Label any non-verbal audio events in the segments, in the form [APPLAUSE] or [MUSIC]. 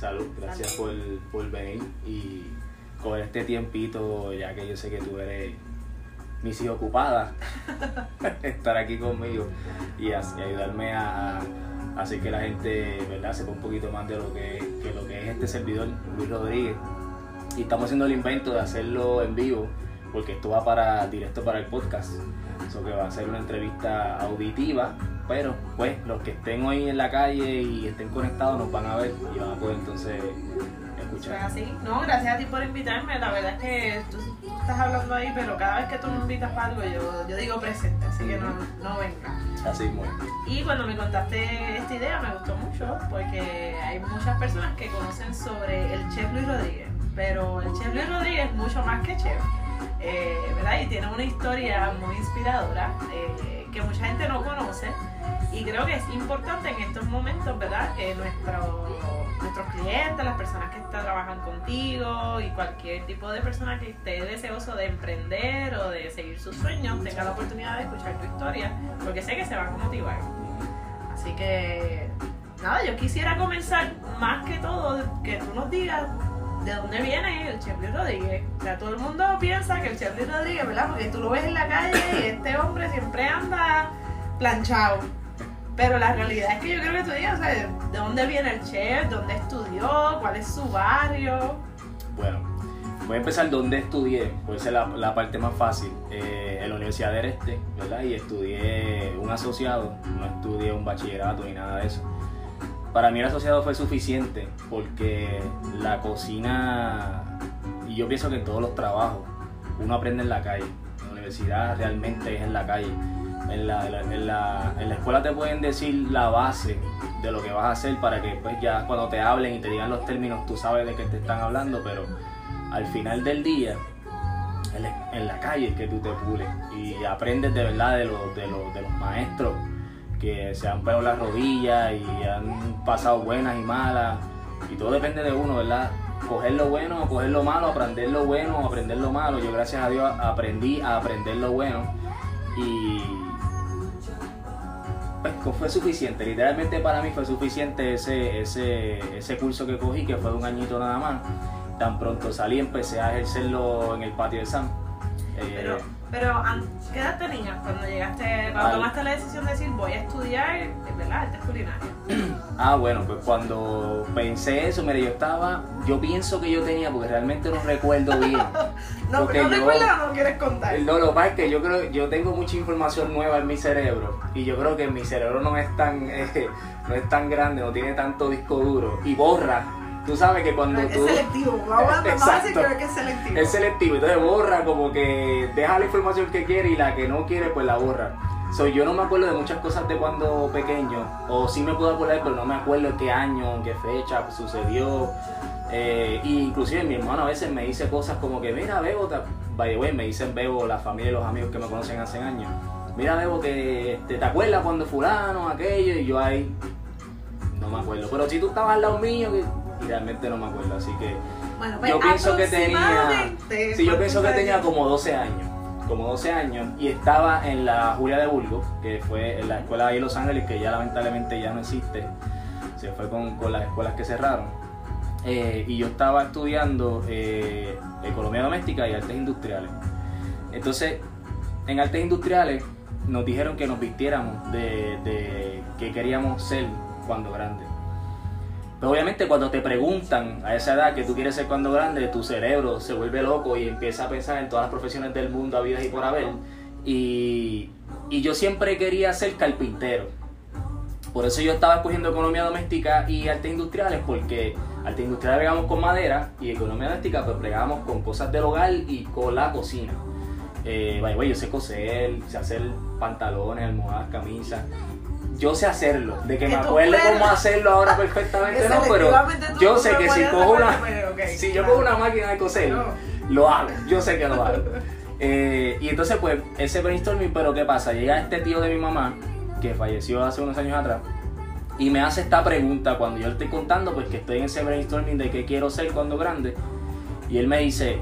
Salud, gracias por, por venir y con este tiempito, ya que yo sé que tú eres misi ocupada, [LAUGHS] estar aquí conmigo y ayudarme a, a hacer que la gente ¿verdad? sepa un poquito más de lo que, que lo que es este servidor, Luis Rodríguez. Y estamos haciendo el invento de hacerlo en vivo, porque esto va para directo para el podcast. Eso que va a ser una entrevista auditiva, pero pues los que estén hoy en la calle y estén conectados nos van a ver y van a poder entonces escuchar. así. No, gracias a ti por invitarme. La verdad es que tú estás hablando ahí, pero cada vez que tú me invitas para algo, yo, yo digo presente, así que no, no venga. Así muy Y cuando me contaste esta idea me gustó mucho porque hay muchas personas que conocen sobre el chef Luis Rodríguez, pero el chef Luis Rodríguez es mucho más que chef, eh, ¿verdad? Y tiene una historia muy inspiradora eh, que mucha gente no conoce y creo que es importante en estos momentos, ¿verdad? Que nuestro, nuestros clientes, las personas que está- trabajan contigo y cualquier tipo de persona que esté deseoso de emprender o de seguir sus sueños tenga la oportunidad de escuchar tu historia porque sé que se van a motivar. Así que, nada, yo quisiera comenzar más que todo que tú nos digas de dónde viene el Chef Rodríguez. O sea, todo el mundo piensa que el Chef Rodríguez, ¿verdad? Porque tú lo ves en la calle y este hombre siempre anda planchado. Pero la realidad es que yo creo que tú digas, o sea, de dónde viene el chef, dónde estudió, cuál es su barrio. Bueno, voy a empezar donde estudié, puede ser la, la parte más fácil. Eh, en la Universidad del Este, ¿verdad? Y estudié un asociado, no estudié un bachillerato ni nada de eso. Para mí el asociado fue suficiente porque la cocina, y yo pienso que en todos los trabajos, uno aprende en la calle. En la universidad realmente es en la calle. En la, en la- en la- escuela te pueden decir la base de lo que vas a hacer para que pues ya cuando te hablen y te digan los términos tú sabes de qué te están hablando, pero al final del día en la, calle que tú te pules y aprendes de verdad de los, de de los maestros que se han pegado las rodillas y han pasado buenas y malas y todo depende de uno, ¿verdad? Coger lo bueno coger lo malo, aprender lo bueno aprender lo malo. Yo gracias a Dios aprendí a aprender lo bueno y pues fue suficiente, literalmente para mí fue suficiente ese, ese, ese curso que cogí, que fue de un añito nada más. Tan pronto salí, empecé a ejercerlo en el patio de Sam. Eh, Pero, pero ¿qué edad tenías cuando llegaste, cuando Al- tomaste la decisión de decir voy a estudiar, ¿verdad? Artes culinarias. [CLEARS THROAT] Ah, bueno, pues cuando pensé eso, mire, yo estaba, yo pienso que yo tenía, porque realmente no recuerdo bien. [LAUGHS] No, Porque no recuerdas o no quieres contar. No, lo que pasa es que yo creo, yo tengo mucha información nueva en mi cerebro y yo creo que mi cerebro no es tan, [LAUGHS] eh, no es tan grande, no tiene tanto disco duro y borra. Tú sabes que cuando es tú selectivo, vamos a, vamos a decir que es selectivo. es selectivo, entonces borra como que deja la información que quiere y la que no quiere pues la borra. So, yo no me acuerdo de muchas cosas de cuando pequeño, o sí me puedo acordar, pero no me acuerdo qué año, qué fecha sucedió. Eh, y inclusive mi hermano a veces me dice cosas como que, mira, Bebo, te- by the way, me dicen Bebo la familia y los amigos que me conocen hace años. Mira, Bebo, que este, te acuerdas cuando fulano, aquello, y yo ahí no me acuerdo. Pero si tú estabas al lado mío, que- realmente no me acuerdo, así que Bueno, pues, yo pienso que tenía sí, yo ¿cuántos pienso que años? tenía como 12 años como 12 años y estaba en la Julia de Burgos que fue en la escuela de ahí en Los Ángeles que ya lamentablemente ya no existe se fue con, con las escuelas que cerraron. Eh, y yo estaba estudiando eh, economía doméstica y artes industriales. Entonces en artes industriales nos dijeron que nos vistiéramos de, de qué queríamos ser cuando grandes pero obviamente cuando te preguntan a esa edad que tú quieres ser cuando grande, tu cerebro se vuelve loco y empieza a pensar en todas las profesiones del mundo, habidas y por haber. Y, y yo siempre quería ser carpintero. Por eso yo estaba escogiendo economía doméstica y artes industriales, porque arte industrial pegamos con madera y economía doméstica pues pegamos con cosas del hogar y con la cocina. Eh, yo sé coser, sé hacer pantalones, almohadas, camisas. Yo sé hacerlo, de que me acuerde cómo hacerlo ahora perfectamente no, pero yo sé que si cojo una, si yo cojo una máquina de coser, lo hago, yo sé que lo hago. [LAUGHS] Eh, y entonces pues ese brainstorming, pero ¿qué pasa? Llega este tío de mi mamá, que falleció hace unos años atrás, y me hace esta pregunta cuando yo le estoy contando, pues que estoy en ese brainstorming de qué quiero ser cuando grande. Y él me dice,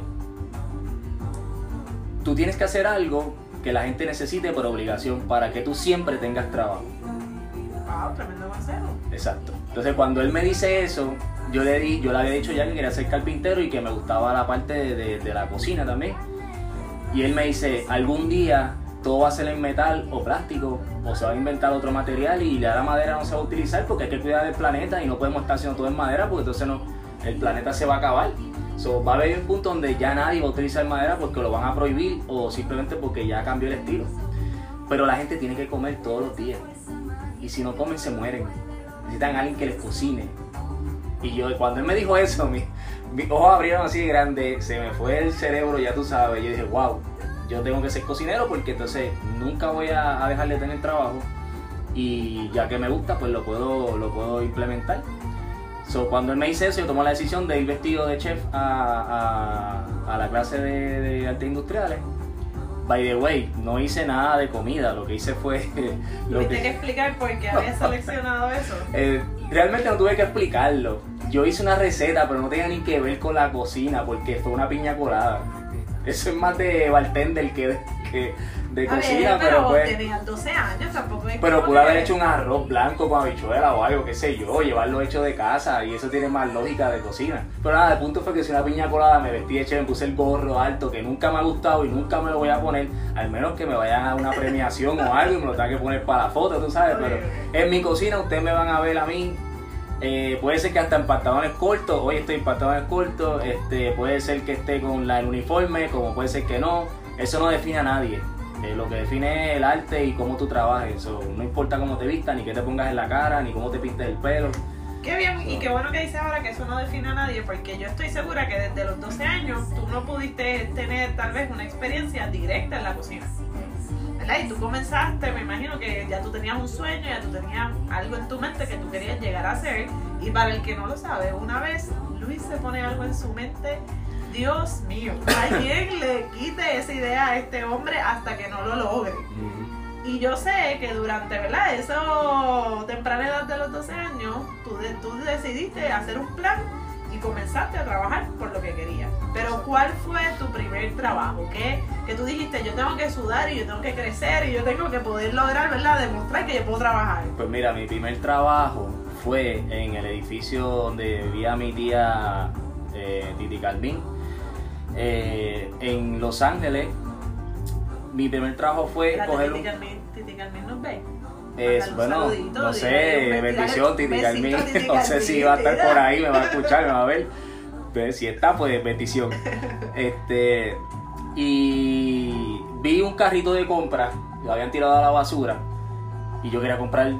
tú tienes que hacer algo que la gente necesite por obligación para que tú siempre tengas trabajo. Wow, tremendo consejo. Exacto. Entonces cuando él me dice eso, yo le di, yo le había dicho ya que quería ser carpintero y que me gustaba la parte de, la cocina también. Y él me dice, algún día todo va a ser en metal o plástico, o se va a inventar otro material y ya la madera no se va a utilizar porque hay que cuidar del planeta y no podemos estar haciendo todo en madera porque entonces el planeta se va a acabar. So, va a haber un punto donde ya nadie va a utilizar madera porque lo van a prohibir o simplemente porque ya cambió el estilo. Pero la gente tiene que comer todos los días. Y si no comen, se mueren. Necesitan a alguien que les cocine. Y yo, cuando él me dijo eso, mis ojos abrieron así de grande, se me fue el cerebro, ya tú sabes. Yo dije, wow, yo tengo que ser cocinero porque entonces nunca voy a, dejar de tener trabajo y ya que me gusta pues lo puedo, lo puedo implementar. So, cuando él me dice eso, yo tomo la decisión de ir vestido de chef a, la clase de, artes industriales. By the way, no hice nada de comida, lo que hice fue... [LAUGHS] lo que... que explicar por qué habías [LAUGHS] seleccionado eso? Eh, realmente no tuve que explicarlo. Yo hice una receta, pero no tenía ni que ver con la cocina, porque fue una piña colada. Eso es más de bartender que, que de cocina, pero, pues. Tenías 12 años, tampoco es Pero pude haber hecho un arroz blanco con habichuela o algo, qué sé yo, llevarlo hecho de casa y eso tiene más lógica de cocina. Pero nada, el punto fue que si una piña colada me vestí de me puse el gorro alto que nunca me ha gustado y nunca me lo voy a poner, al menos que me vayan a una premiación o algo y me lo tenga que poner para la foto, tú sabes. Pero en mi cocina ustedes me van a ver a mí eh, puede ser que hasta en pantalones cortos, hoy estoy en pantalones cortos, este, puede ser que esté con la, el uniforme, como puede ser que no, eso no define a nadie. Eh, lo que define es el arte y cómo tú trabajes, eso no importa cómo te vistas, ni qué te pongas en la cara, ni cómo te pintes el pelo. Qué bien, y qué bueno que dices ahora que eso no define a nadie, porque yo estoy segura que desde los 12 años tú no pudiste tener tal vez una experiencia directa en la cocina. Y tú comenzaste, me imagino que ya tú tenías un sueño, ya tú tenías algo en tu mente que tú querías llegar a hacer. Y para el que no lo sabe, una vez Luis se pone algo en su mente, Dios mío, [LAUGHS] alguien le quite esa idea a este hombre hasta que no lo logre. Y yo sé que durante, ¿verdad? Eso temprana edad de los 12 años, tú, tú decidiste hacer un plan y comenzaste a trabajar por lo que querías. Pero ¿cuál fue tu primer trabajo? ¿Qué, que tú dijiste, yo tengo que sudar y yo tengo que crecer y yo tengo que poder lograr, ¿verdad? Demostrar que yo puedo trabajar. Pues mira, mi primer trabajo fue en el edificio donde vivía mi tía eh, Titi Calvin, eh, en Los Ángeles. Mi primer trabajo fue coger Titi Calvin, Titi Calvin nos ve. Es, bueno, no sé, bendición, Titi Carmín. [LAUGHS] No sé si va a estar por ahí, me va a escuchar, me va a ver. Si está, pues bendición. [LAUGHS] Este, y vi un carrito de compra, lo habían tirado a la basura. Y yo quería comprar,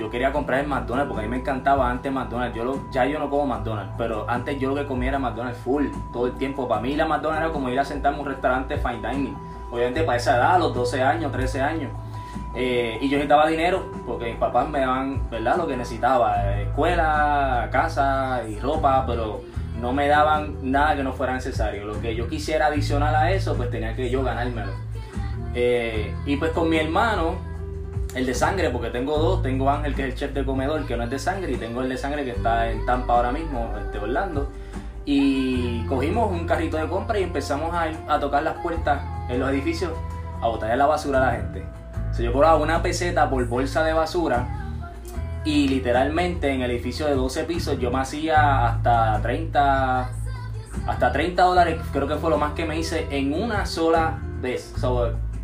yo quería comprar el McDonald's porque a mí me encantaba antes McDonald's. Yo lo, ya yo no como McDonald's, pero antes yo lo que comía era McDonald's full, todo el tiempo. Para mí la McDonald's era como ir a sentarme en un restaurante fine dining. Obviamente para esa edad, a los 12 años, 13 años. Eh, y yo necesitaba dinero porque mis papás me daban, ¿verdad? Lo que necesitaba, escuela, casa y ropa, pero no me daban nada que no fuera necesario. Lo que yo quisiera adicional a eso, pues tenía que yo ganármelo. Eh, y pues con mi hermano, el de sangre, porque tengo dos, tengo Ángel que es el chef de comedor, que no es de sangre, y tengo el de sangre que está en Tampa ahora mismo, este Orlando. Y cogimos un carrito de compra y empezamos a, a tocar las puertas en los edificios a botar la basura a la gente yo cobraba una peseta por bolsa de basura y literalmente en el edificio de 12 pisos yo me hacía hasta 30 hasta 30 dólares, creo que fue lo más que me hice en una sola vez.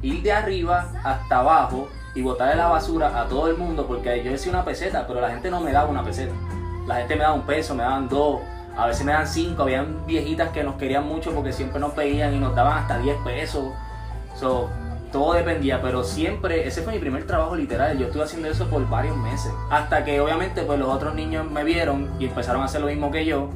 ir de arriba hasta abajo y botarle la basura a todo el mundo, porque yo decía una peseta, pero la gente no me daba una peseta. La gente me daba un peso, me daban dos, a veces me daban cinco. Habían viejitas que nos querían mucho porque siempre nos pedían y nos daban hasta 10 pesos. todo dependía, pero siempre, ese fue mi primer trabajo literal, yo estuve haciendo eso por varios meses, hasta que obviamente pues los otros niños me vieron y empezaron a hacer lo mismo que yo,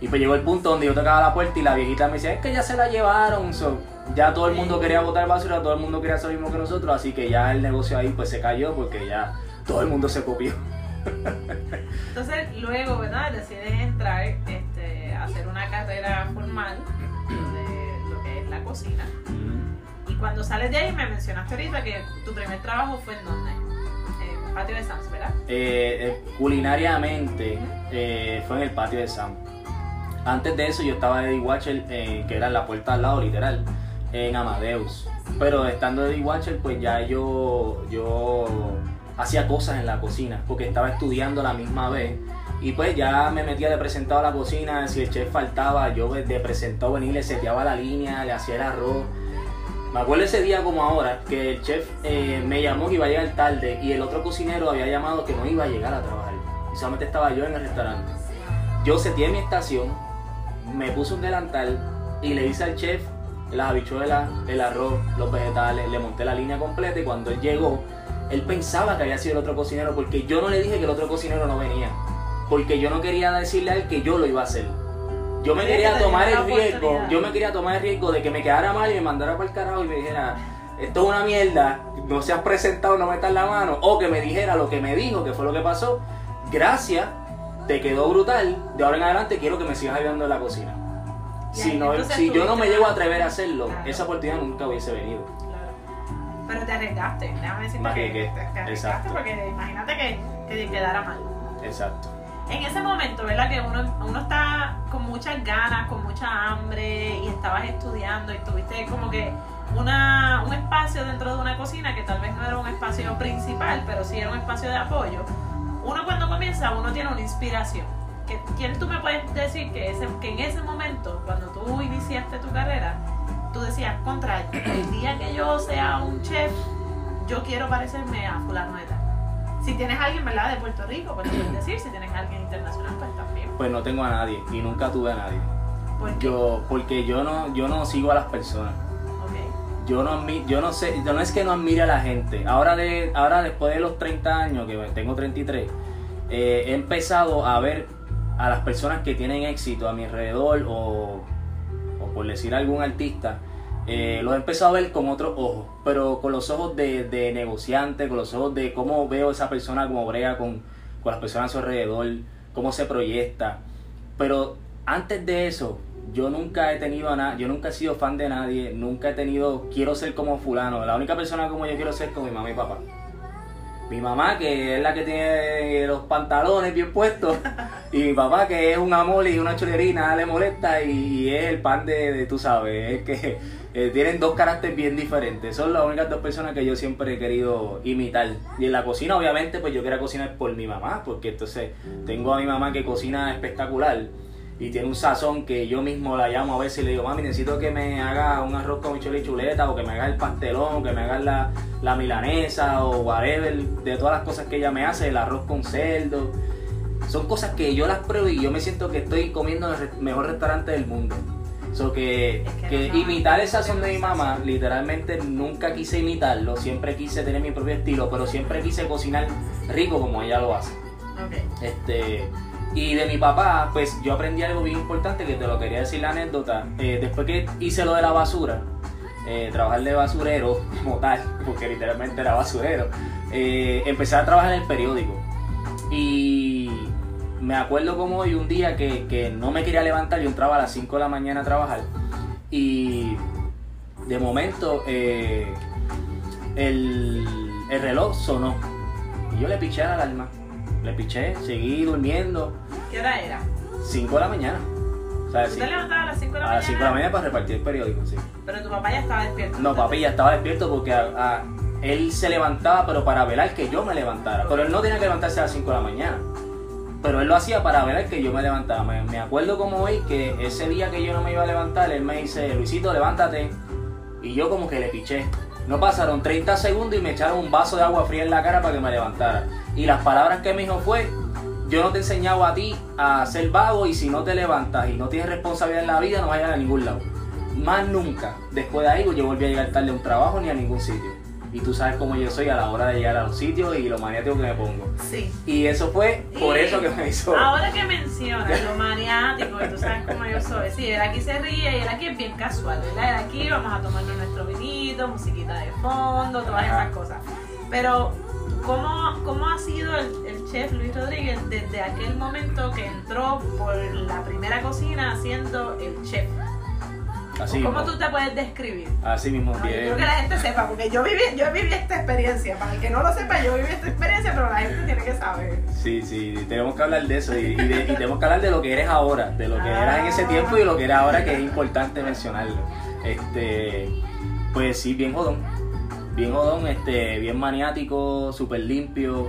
y pues llegó el punto donde yo tocaba la puerta y la viejita me decía, es que ya se la llevaron, so, ya todo el mundo quería botar basura, todo el mundo quería hacer lo mismo que nosotros, así que ya el negocio ahí pues se cayó porque ya todo el mundo se copió. [LAUGHS] Entonces, luego, ¿verdad? Decides entrar este, a hacer una carrera formal de lo que es la cocina. Y cuando sales de ahí, me mencionaste ahorita que tu primer trabajo fue en dónde? En el patio de Sams, ¿verdad? Eh, eh, culinariamente eh, fue en el patio de Sam. Antes de eso yo estaba de D-Watcher, eh, que era la puerta al lado, literal, en Amadeus. Pero estando de D-Watcher, pues ya yo, yo hacía cosas en la cocina, porque estaba estudiando a la misma vez. Y pues ya me metía de presentado a la cocina, si el chef faltaba, yo de presentado venía, le seteaba la línea, le hacía el arroz. Me acuerdo ese día como ahora, que el chef eh, me llamó que iba a llegar tarde y el otro cocinero había llamado que no iba a llegar a trabajar. Y solamente estaba yo en el restaurante. Yo seteé mi estación, me puse un delantal y le hice al chef las habichuelas, el arroz, los vegetales, le monté la línea completa y cuando él llegó, él pensaba que había sido el otro cocinero porque yo no le dije que el otro cocinero no venía. Porque yo no quería decirle a él que yo lo iba a hacer. Yo me Quería tomar el riesgo, yo me quería tomar el riesgo de que me quedara mal y me mandara para el carajo y me dijera, esto es una mierda, no se has presentado, no metas la mano, o que me dijera lo que me dijo, que fue lo que pasó, gracias, te quedó brutal, de ahora en adelante quiero que me sigas ayudando en la cocina. Si, no, si yo no me llego a atrever a hacerlo, Claro. esa oportunidad nunca hubiese venido. Claro. Pero te arriesgaste, déjame decirte que arriesgué, te, te arriesgaste exacto. porque imagínate que, que te quedara mal. Exacto. En ese momento, ¿verdad? Que uno, uno está con muchas ganas, con mucha hambre y estabas estudiando y tuviste como que una, un espacio dentro de una cocina que tal vez no era un espacio principal, pero sí era un espacio de apoyo. Uno cuando comienza, uno tiene una inspiración. ¿Qué- ¿Quién tú me puedes decir que, ese, que en ese momento, cuando tú iniciaste tu carrera, tú decías, contra, el día que yo sea un chef, yo quiero parecerme a fulano de tal? Si tienes a alguien, ¿verdad? De Puerto Rico, pues puedes decir. Si tienes a alguien internacional, pues también. Pues no tengo a nadie y nunca tuve a nadie. Porque, Yo, porque yo no, yo no sigo a las personas. Yo no, yo no sé, yo no es que no admire a la gente. Ahora, de, ahora después de los 30 años, que tengo 33, eh, he empezado a ver a las personas que tienen éxito a mi alrededor o, por decir algún artista, eh, los he empezado a ver con otros ojos, pero con los ojos de, negociante, con los ojos de cómo veo esa persona, cómo brega con, con las personas a su alrededor, cómo se proyecta. Pero antes de eso, yo nunca he tenido a yo nunca he sido fan de nadie, nunca he tenido, quiero ser como fulano. La única persona como yo quiero ser es con mi mamá y papá. Mi mamá, que es la que tiene los pantalones bien puestos, y mi papá, que es un amor y una chulerina, le molesta, y, y es el pan de, de, tú sabes, es que eh, tienen dos caracteres bien diferentes. Son las únicas dos personas que yo siempre he querido imitar. Y en la cocina, obviamente, pues yo quería cocinar por mi mamá, porque entonces tengo a mi mamá que cocina espectacular y tiene un sazón que yo mismo la llamo a veces y le digo, mami, necesito que me haga un arroz con bichuela y chuleta, o que me haga el pastelón, o que me haga la, la milanesa, o whatever, de todas las cosas que ella me hace, el arroz con cerdo. Son cosas que yo las pruebo y yo me siento que estoy comiendo en el mejor restaurante del mundo. So que, Es que que no, imitar el sazón de mi mamá, literalmente nunca quise imitarlo, siempre quise tener mi propio estilo, pero siempre quise cocinar rico como ella lo hace. Ok. Este, y de mi papá, pues yo aprendí algo bien importante que te lo quería decir la anécdota. Eh, después que hice lo de la basura, eh, trabajar de basurero [LAUGHS] como tal, porque literalmente era basurero, eh, empecé a trabajar en el periódico. Y me acuerdo como hoy un día que, que no me quería levantar, yo entraba a las 5 de la mañana a trabajar. Y de momento el, el reloj sonó. Y yo le piché la alarma. Le piché, seguí durmiendo. ¿Qué hora era? 5 de la mañana. O sea, ¿Tú te levantabas a las 5 de la a mañana? las 5 de la mañana para repartir el periódico, sí. Pero tu papá ya estaba despierto. No, papi ya estaba despierto porque a- a- él se levantaba, pero para velar que yo me levantara. Pero él no tenía que levantarse a las 5 de la mañana. Pero él lo hacía para velar que yo me levantara. Me, me acuerdo como hoy que ese día que yo no me iba a levantar, él me dice, Luisito, levántate. Y yo como que le piché. No pasaron 30 segundos y me echaron un vaso de agua fría en la cara para que me levantara. Y las palabras que me dijo fue, yo no te he enseñado a ti a ser vago y si no te levantas y no tienes responsabilidad en la vida no vayas a ningún lado. más nunca, después de ahí, yo volví a llegar tarde a un trabajo ni a ningún sitio. Y tú sabes cómo yo soy a la hora de llegar a los sitios y lo maniático que me pongo. Sí. Y eso fue por Y eso que me hizo. Ahora que mencionas lo [LAUGHS] maniático, y tú sabes cómo yo soy. Sí, él aquí se ríe y él aquí es bien casual, ¿verdad? Él aquí vamos a tomarnos nuestro vinito, musiquita de fondo, todas Ajá. esas cosas. Pero, ¿cómo, cómo ha sido el, el chef Luis Rodríguez desde aquel momento que entró por la primera cocina siendo el chef? Así ¿Cómo mismo. tú te puedes describir? Así mismo, bien. quiero que la gente sepa, porque yo viví, yo viví esta experiencia. Para el que no lo sepa, yo viví esta experiencia, pero la gente tiene que saber. Sí, sí, tenemos que hablar de eso y, y de- y tenemos que hablar de lo que eres ahora, de lo que eras en ese tiempo y lo que eres ahora, que es importante mencionarlo. Este, pues sí, bien jodón, bien jodón, este, bien maniático, súper limpio,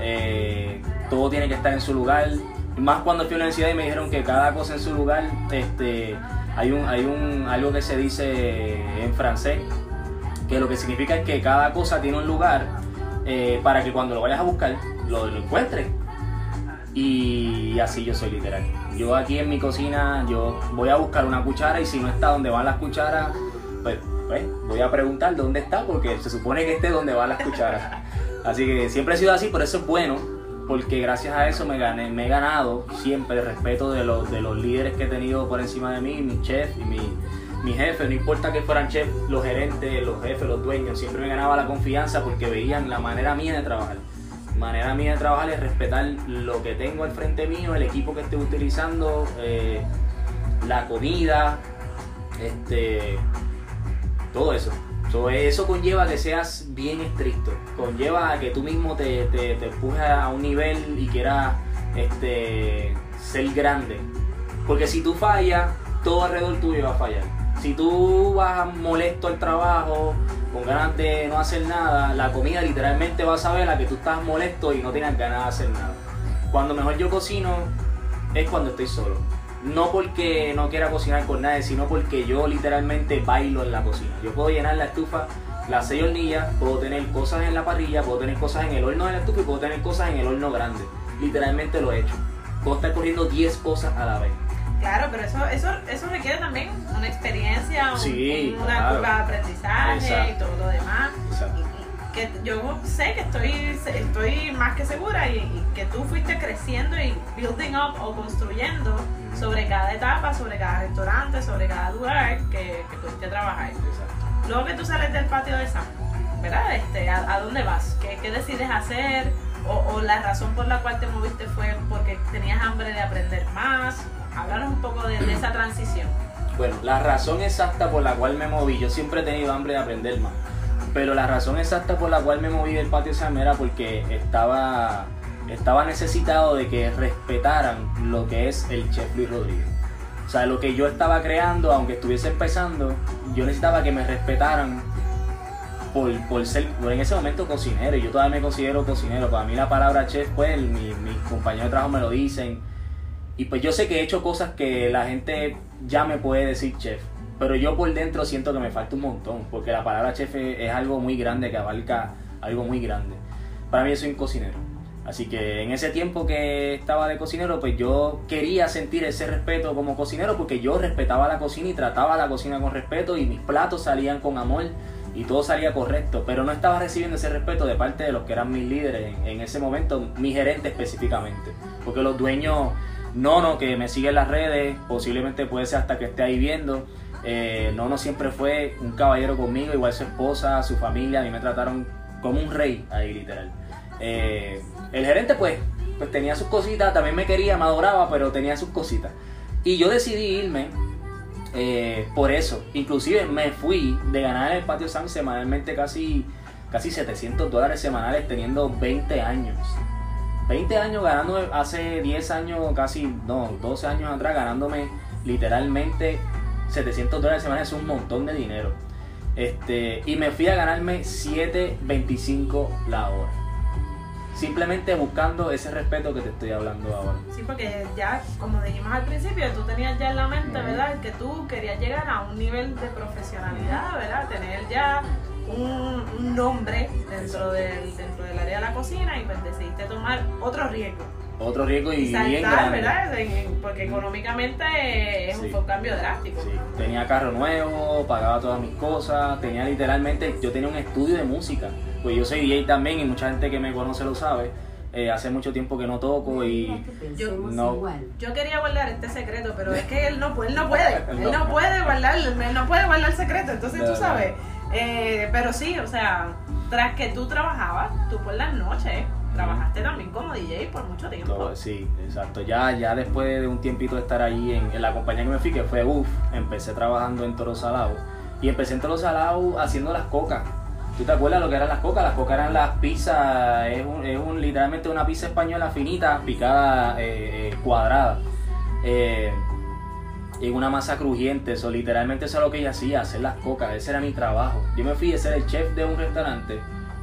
eh, todo tiene que estar en su lugar. Más cuando fui a la universidad y me dijeron que cada cosa en su lugar, este, hay un, hay un, algo que se dice en francés, que lo que significa es que cada cosa tiene un lugar eh, para que cuando lo vayas a buscar lo, encuentres. Y así yo soy literal. Yo aquí en mi cocina, yo voy a buscar una cuchara y si no está donde van las cucharas, pues, pues, voy a preguntar dónde está porque se supone que esté donde van las cucharas. Así que siempre he sido así, por eso es bueno, porque gracias a eso me, gané, me he ganado siempre el respeto de los, de los líderes que he tenido por encima de mí, mi chef y mi, mi jefe, no importa que fueran chef, los gerentes, los jefes, los dueños, siempre me ganaba la confianza porque veían la manera mía de trabajar. Manera mía de trabajar es respetar lo que tengo al frente mío, el equipo que estoy utilizando, eh, la comida, este, todo eso. So, eso conlleva que seas bien estricto, conlleva a que tú mismo te, te, empujes a un nivel y quieras este, ser grande. Porque si tú fallas, todo alrededor tuyo va a fallar. Si tú vas molesto al trabajo, con ganas de no hacer nada, la comida literalmente va a saber a que tú estás molesto y no tienes ganas de hacer nada. Cuando mejor yo cocino es cuando estoy solo. No porque no quiera cocinar con nadie, sino porque yo literalmente bailo en la cocina. Yo puedo llenar la estufa, las seis hornillas, puedo tener cosas en la parrilla, puedo tener cosas en el horno de la estufa y puedo tener cosas en el horno grande. Literalmente lo he hecho. Puedo estar corriendo 10 cosas a la vez. Claro, pero eso, eso, eso requiere también una experiencia, un- Sí, una claro. curva de aprendizaje Exacto. y todo lo demás. Exacto. Que yo sé que estoy, estoy más que segura y, y que tú fuiste creciendo y building up o construyendo sobre cada etapa, sobre cada restaurante, sobre cada lugar que, que fuiste a trabajar. Exacto. Luego que tú sales del patio de Sam, ¿verdad? Este, ¿a, dónde vas? ¿Qué, decides hacer? O, la razón por la cual te moviste fue porque tenías hambre de aprender más. Háblanos un poco de, de esa transición. Bueno, la razón exacta por la cual me moví, yo siempre he tenido hambre de aprender más, pero la razón exacta por la cual me moví del patio Sam era porque estaba, estaba necesitado de que respetaran lo que es el chef Luis Rodríguez. O sea, lo que yo estaba creando, aunque estuviese empezando, yo necesitaba que me respetaran por, por ser, por en ese momento cocinero, yo todavía me considero cocinero. Para mí la palabra chef, pues, mi- mis compañeros de trabajo me lo dicen. Y pues yo sé que he hecho cosas que la gente ya me puede decir chef, pero yo por dentro siento que me falta un montón, porque la palabra chef es, es algo muy grande, que abarca algo muy grande. Para mí yo soy un cocinero. Así que en ese tiempo que estaba de cocinero, pues yo quería sentir ese respeto como cocinero, porque yo respetaba la cocina y trataba la cocina con respeto y mis platos salían con amor y todo salía correcto, pero no estaba recibiendo ese respeto de parte de los que eran mis líderes en, ese momento, mi gerente específicamente, porque los dueños, Nono que me sigue en las redes, posiblemente puede ser hasta que esté ahí viendo, eh, Nono siempre fue un caballero conmigo, igual su esposa, su familia, a mí me trataron como un rey ahí literal. Eh, el gerente pues, pues tenía sus cositas, también me quería, me adoraba, pero tenía sus cositas. Y yo decidí irme eh, por eso. Inclusive me fui de ganar en el patio Sam semanalmente casi, casi 700 dólares semanales teniendo 20 años. 20 años ganando hace 10 años, casi, no, 12 años atrás ganándome literalmente 700 dólares semanales, es un montón de dinero. Este, y me fui a ganarme 7.25 la hora. Simplemente buscando ese respeto que te estoy hablando ahora. Sí, porque ya, como dijimos al principio, tú tenías ya en la mente. ¿verdad? Que tú querías llegar a un nivel de profesionalidad, ¿verdad? Tener ya un, un nombre dentro del, dentro del área de la cocina y pues decidiste tomar otro riesgo. otro riesgo y, Y bien grande. ¿verdad? Porque económicamente es Sí. un cambio drástico. Sí, tenía carro nuevo, pagaba todas mis cosas, tenía literalmente, yo tenía un estudio de música, pues yo soy DJ también y mucha gente que me conoce lo sabe, eh, hace mucho tiempo que no toco y Yo- no. Yo quería guardar este secreto, pero es que él no, pu- él no puede. [LAUGHS] Él No. puede guardar, él no puede guardar secreto. Entonces tú sabes. Eh, pero sí, o sea, tras que tú trabajabas, tú por las noches trabajaste también como DJ por mucho tiempo. todo- sí, exacto, ya, ya después de un tiempito de estar en, en la compañía que me fui, que fue UF, empecé trabajando en Toro Salado y empecé en Toro Salado haciendo las cocas. ¿Tú te acuerdas lo que eran las cocas? Las cocas eran las pizzas, es, un, es un- literalmente una pizza española finita, picada, eh, eh, cuadrada. Eh, en una masa crujiente, eso literalmente eso es lo que ella hacía, hacer las cocas, ese era mi trabajo. Yo me fui a ser el chef de un restaurante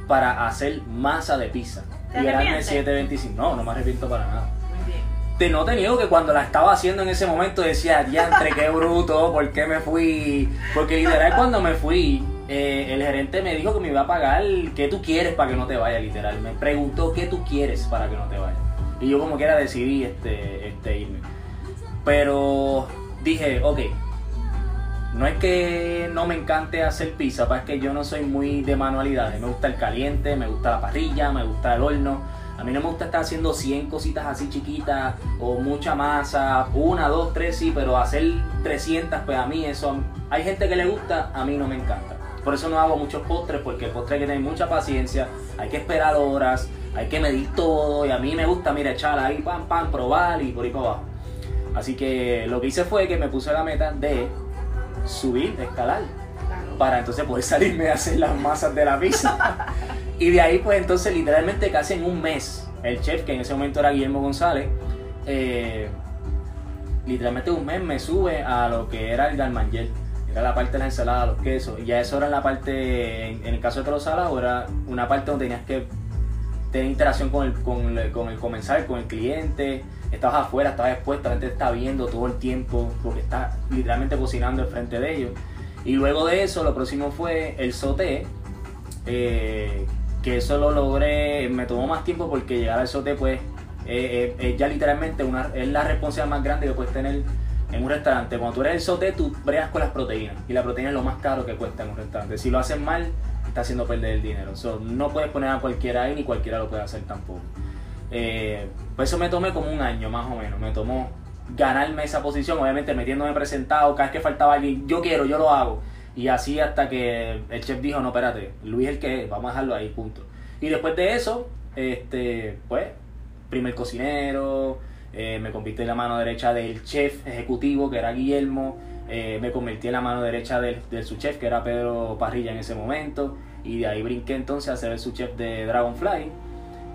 para hacer masa de pizza. ¿Te Y ganarme arrepientes? 7.25. No, no me arrepiento para nada. Muy bien. Te no te niego que cuando la estaba haciendo en ese momento decía, diantre, qué bruto, ¿por qué me fui? Porque literal cuando me fui, eh, el gerente me dijo que me iba a pagar, ¿qué tú quieres para que no te vayas? Literal, me preguntó, ¿qué tú quieres para que no te vayas? Y yo como quiera decidí este, este irme. Pero dije, ok, no es que no me encante hacer pizza, pero es que yo no soy muy de manualidades. Me gusta el caliente, me gusta la parrilla, me gusta el horno. A mí no me gusta estar haciendo 100 cositas así chiquitas o mucha masa, una, dos, tres, sí, pero hacer 300, pues a mí eso, hay gente que le gusta, a mí no me encanta. Por eso no hago muchos postres, porque el postre hay que tener mucha paciencia, hay que esperar horas, hay que medir todo y a mí me gusta, mira, echar ahí, pam, pam, probar y por ahí para abajo. Así que lo que hice fue que me puse la meta de subir, escalar, Claro. para entonces poder salirme a hacer las masas de la pizza. [LAUGHS] y de ahí pues entonces literalmente casi en un mes, el chef, que en ese momento era Guillermo González, eh, literalmente un mes me sube a lo que era el galmangel. La parte de la ensalada, los quesos. Y ya eso era la parte, en, el caso de los salados, era una parte donde tenías que tener interacción con el, con el, con el comensal, con el cliente. Estabas afuera, estabas expuesto, la gente te está viendo todo el tiempo, porque estás literalmente cocinando enfrente de ellos. Y luego de eso, lo próximo fue el soté, eh, que eso lo logré, me tomó más tiempo porque llegar al soté, pues, eh, eh, es ya literalmente una, es la responsabilidad más grande que puedes tener en un restaurante. Cuando tú eres el soté, tú bregas con las proteínas, y la proteína es lo más caro que cuesta en un restaurante. Si lo haces mal, estás haciendo perder el dinero. So, no puedes poner a cualquiera ahí, ni cualquiera lo puede hacer tampoco. Eh, pues eso me tomé como un año más o menos, me tomó ganarme esa posición, obviamente metiéndome presentado, cada vez que faltaba alguien, yo quiero, yo lo hago. Y así hasta que el chef dijo, no, espérate, Luis el que es, vamos a dejarlo ahí, punto. Y después de eso, este, pues, primer cocinero, eh, me convertí en la mano derecha del chef ejecutivo, que era Guillermo, eh, me convertí en la mano derecha del, del subchef, que era Pedro Parrilla en ese momento, y de ahí brinqué entonces a ser el subchef de Dragonfly.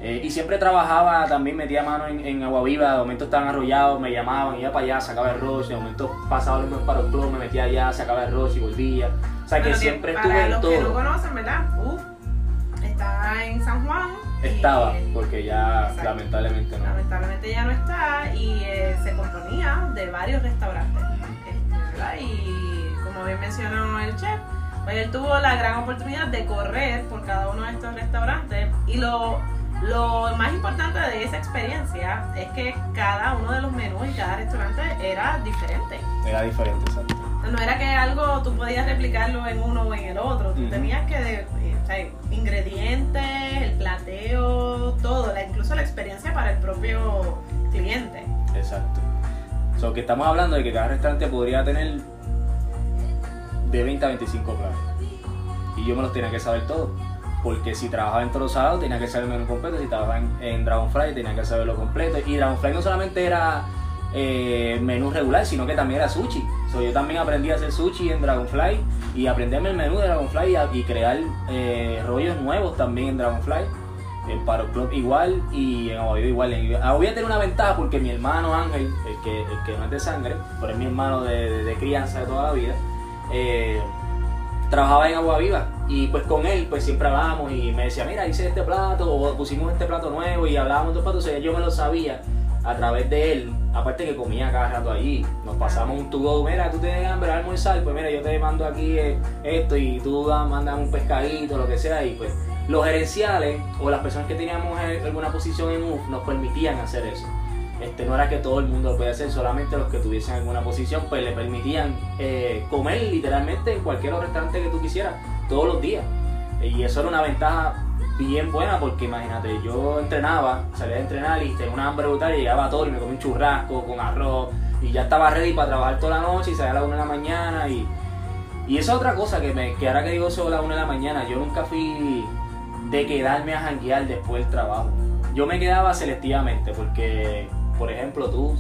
Eh, y siempre trabajaba, también metía mano en, en Agua Viva, de momento estaban arrollados, me llamaban, iba para allá, sacaba el rush, de momento pasaba los meses para el club, me metía allá, sacaba el rush y volvía. O sea que siempre estuve en los que no todo. conocen, ¿verdad? Uf, está en San Juan. Estaba, porque ya Exacto. lamentablemente no. Lamentablemente ya no está y eh, se componía de varios restaurantes. Este. Y como bien mencionó el chef, pues él tuvo la gran oportunidad de correr por cada uno de estos restaurantes y lo, lo más importante de esa experiencia es que cada uno de los menús y cada restaurante era diferente. Era diferente, exacto. No era que algo tú podías replicarlo en uno o en el otro, tú tenías que, de- eh, sea, ingredientes, el plateo, todo, la, incluso la experiencia para el propio cliente. Exacto. So, que estamos hablando de que cada restaurante podría tener de 20 a 25 platos. Y yo me los tenía que saber todos. Porque si trabajaba en Toro Salado tenía que saber el completo. Si trabajaba en, en Dragonfly tenía que saberlo completo. Y Dragonfly no solamente era eh, menú regular, sino que también era sushi. So, yo también aprendí a hacer sushi en Dragonfly. Y aprenderme el menú de Dragonfly y, a- crear eh, rollos nuevos también en Dragonfly. En Paro Club igual y en Aguayo igual. En Aguayo tiene una ventaja porque mi hermano Ángel, el que, no es de sangre, pero es mi hermano de, crianza de toda la vida, eh, trabajaba en Agua Viva y pues con él pues siempre hablábamos y me decía, mira, hice este plato o pusimos este plato nuevo y hablábamos de platos, o sea, yo me lo sabía a través de él, aparte que comía cada rato allí, nos pasamos un to-go, mira, tú tienes hambre almorzar, pues mira, yo te mando aquí eh, esto y tú da- mandas un pescadito, lo que sea y pues los gerenciales o las personas que teníamos en- alguna posición en UF nos permitían hacer eso. Este, no era que todo el mundo lo podía hacer, solamente los que tuviesen alguna posición, pues le permitían eh, comer literalmente en cualquier restaurante que tú quisieras, todos los días. Y eso era una ventaja bien buena porque imagínate, yo entrenaba, salía de entrenar y tenía una hambre brutal y llegaba a todo y me comía un churrasco con arroz y ya estaba ready para trabajar toda la noche y salía a las 1 de la mañana y, y esa es otra cosa que, me, que ahora que digo eso a las 1 de la mañana, yo nunca fui de quedarme a janguear después del trabajo. Yo me quedaba selectivamente porque, por ejemplo, tú,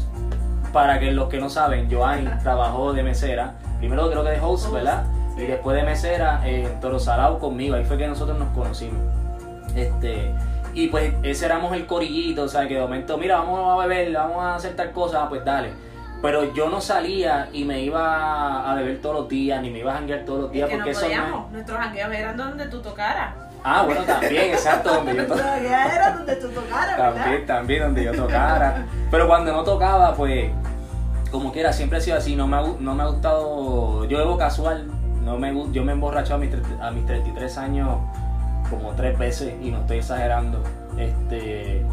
para que los que no saben, Joanny [LAUGHS] trabajó de mesera, primero creo que de host, ¿verdad? Y después de mesera en Toro conmigo, ahí fue que nosotros nos conocimos. Este, y pues ese éramos el corillito, o sea, que de momento, mira, vamos a beber, vamos a hacer tal cosa, ah, pues dale. Pero yo no salía y me iba a beber todos los días, ni me iba a janguear todos los Es días, que porque eso no. Nuestros jangueos eran donde tú tocaras. Ah, bueno, también, exacto, donde yo jangueos eran donde tú tocaras, ¿verdad? También, también, donde yo tocara. Pero cuando no tocaba, pues, como quiera, siempre ha sido así. No me ha, no me ha gustado. Yo bebo casual. No me, yo me he emborrachado a mis, a mis 33 años como tres veces y no estoy exagerando. Este.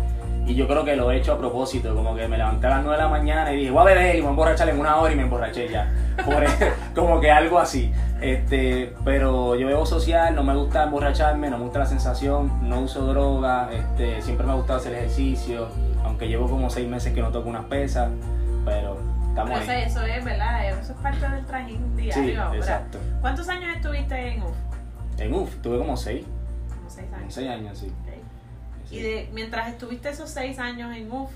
Y yo creo que lo he hecho a propósito, como que me levanté a las 9 de la mañana y dije, voy a beber y me voy a emborrachar en una hora y me emborraché ya. Por [LAUGHS] e- como que algo así. Este, pero yo bebo social, no me gusta emborracharme, no me gusta la sensación, no uso droga, este, siempre me ha gustado hacer ejercicio, aunque llevo como seis meses que no toco unas pesas, pero estamos Pero eso, ahí. eso es, ¿verdad? Eso es parte del trajín diario Sí, ahora. exacto. ¿Cuántos años estuviste en UF? En UF, tuve como seis, seis años. seis años, sí. Y de, mientras estuviste esos seis años en UF,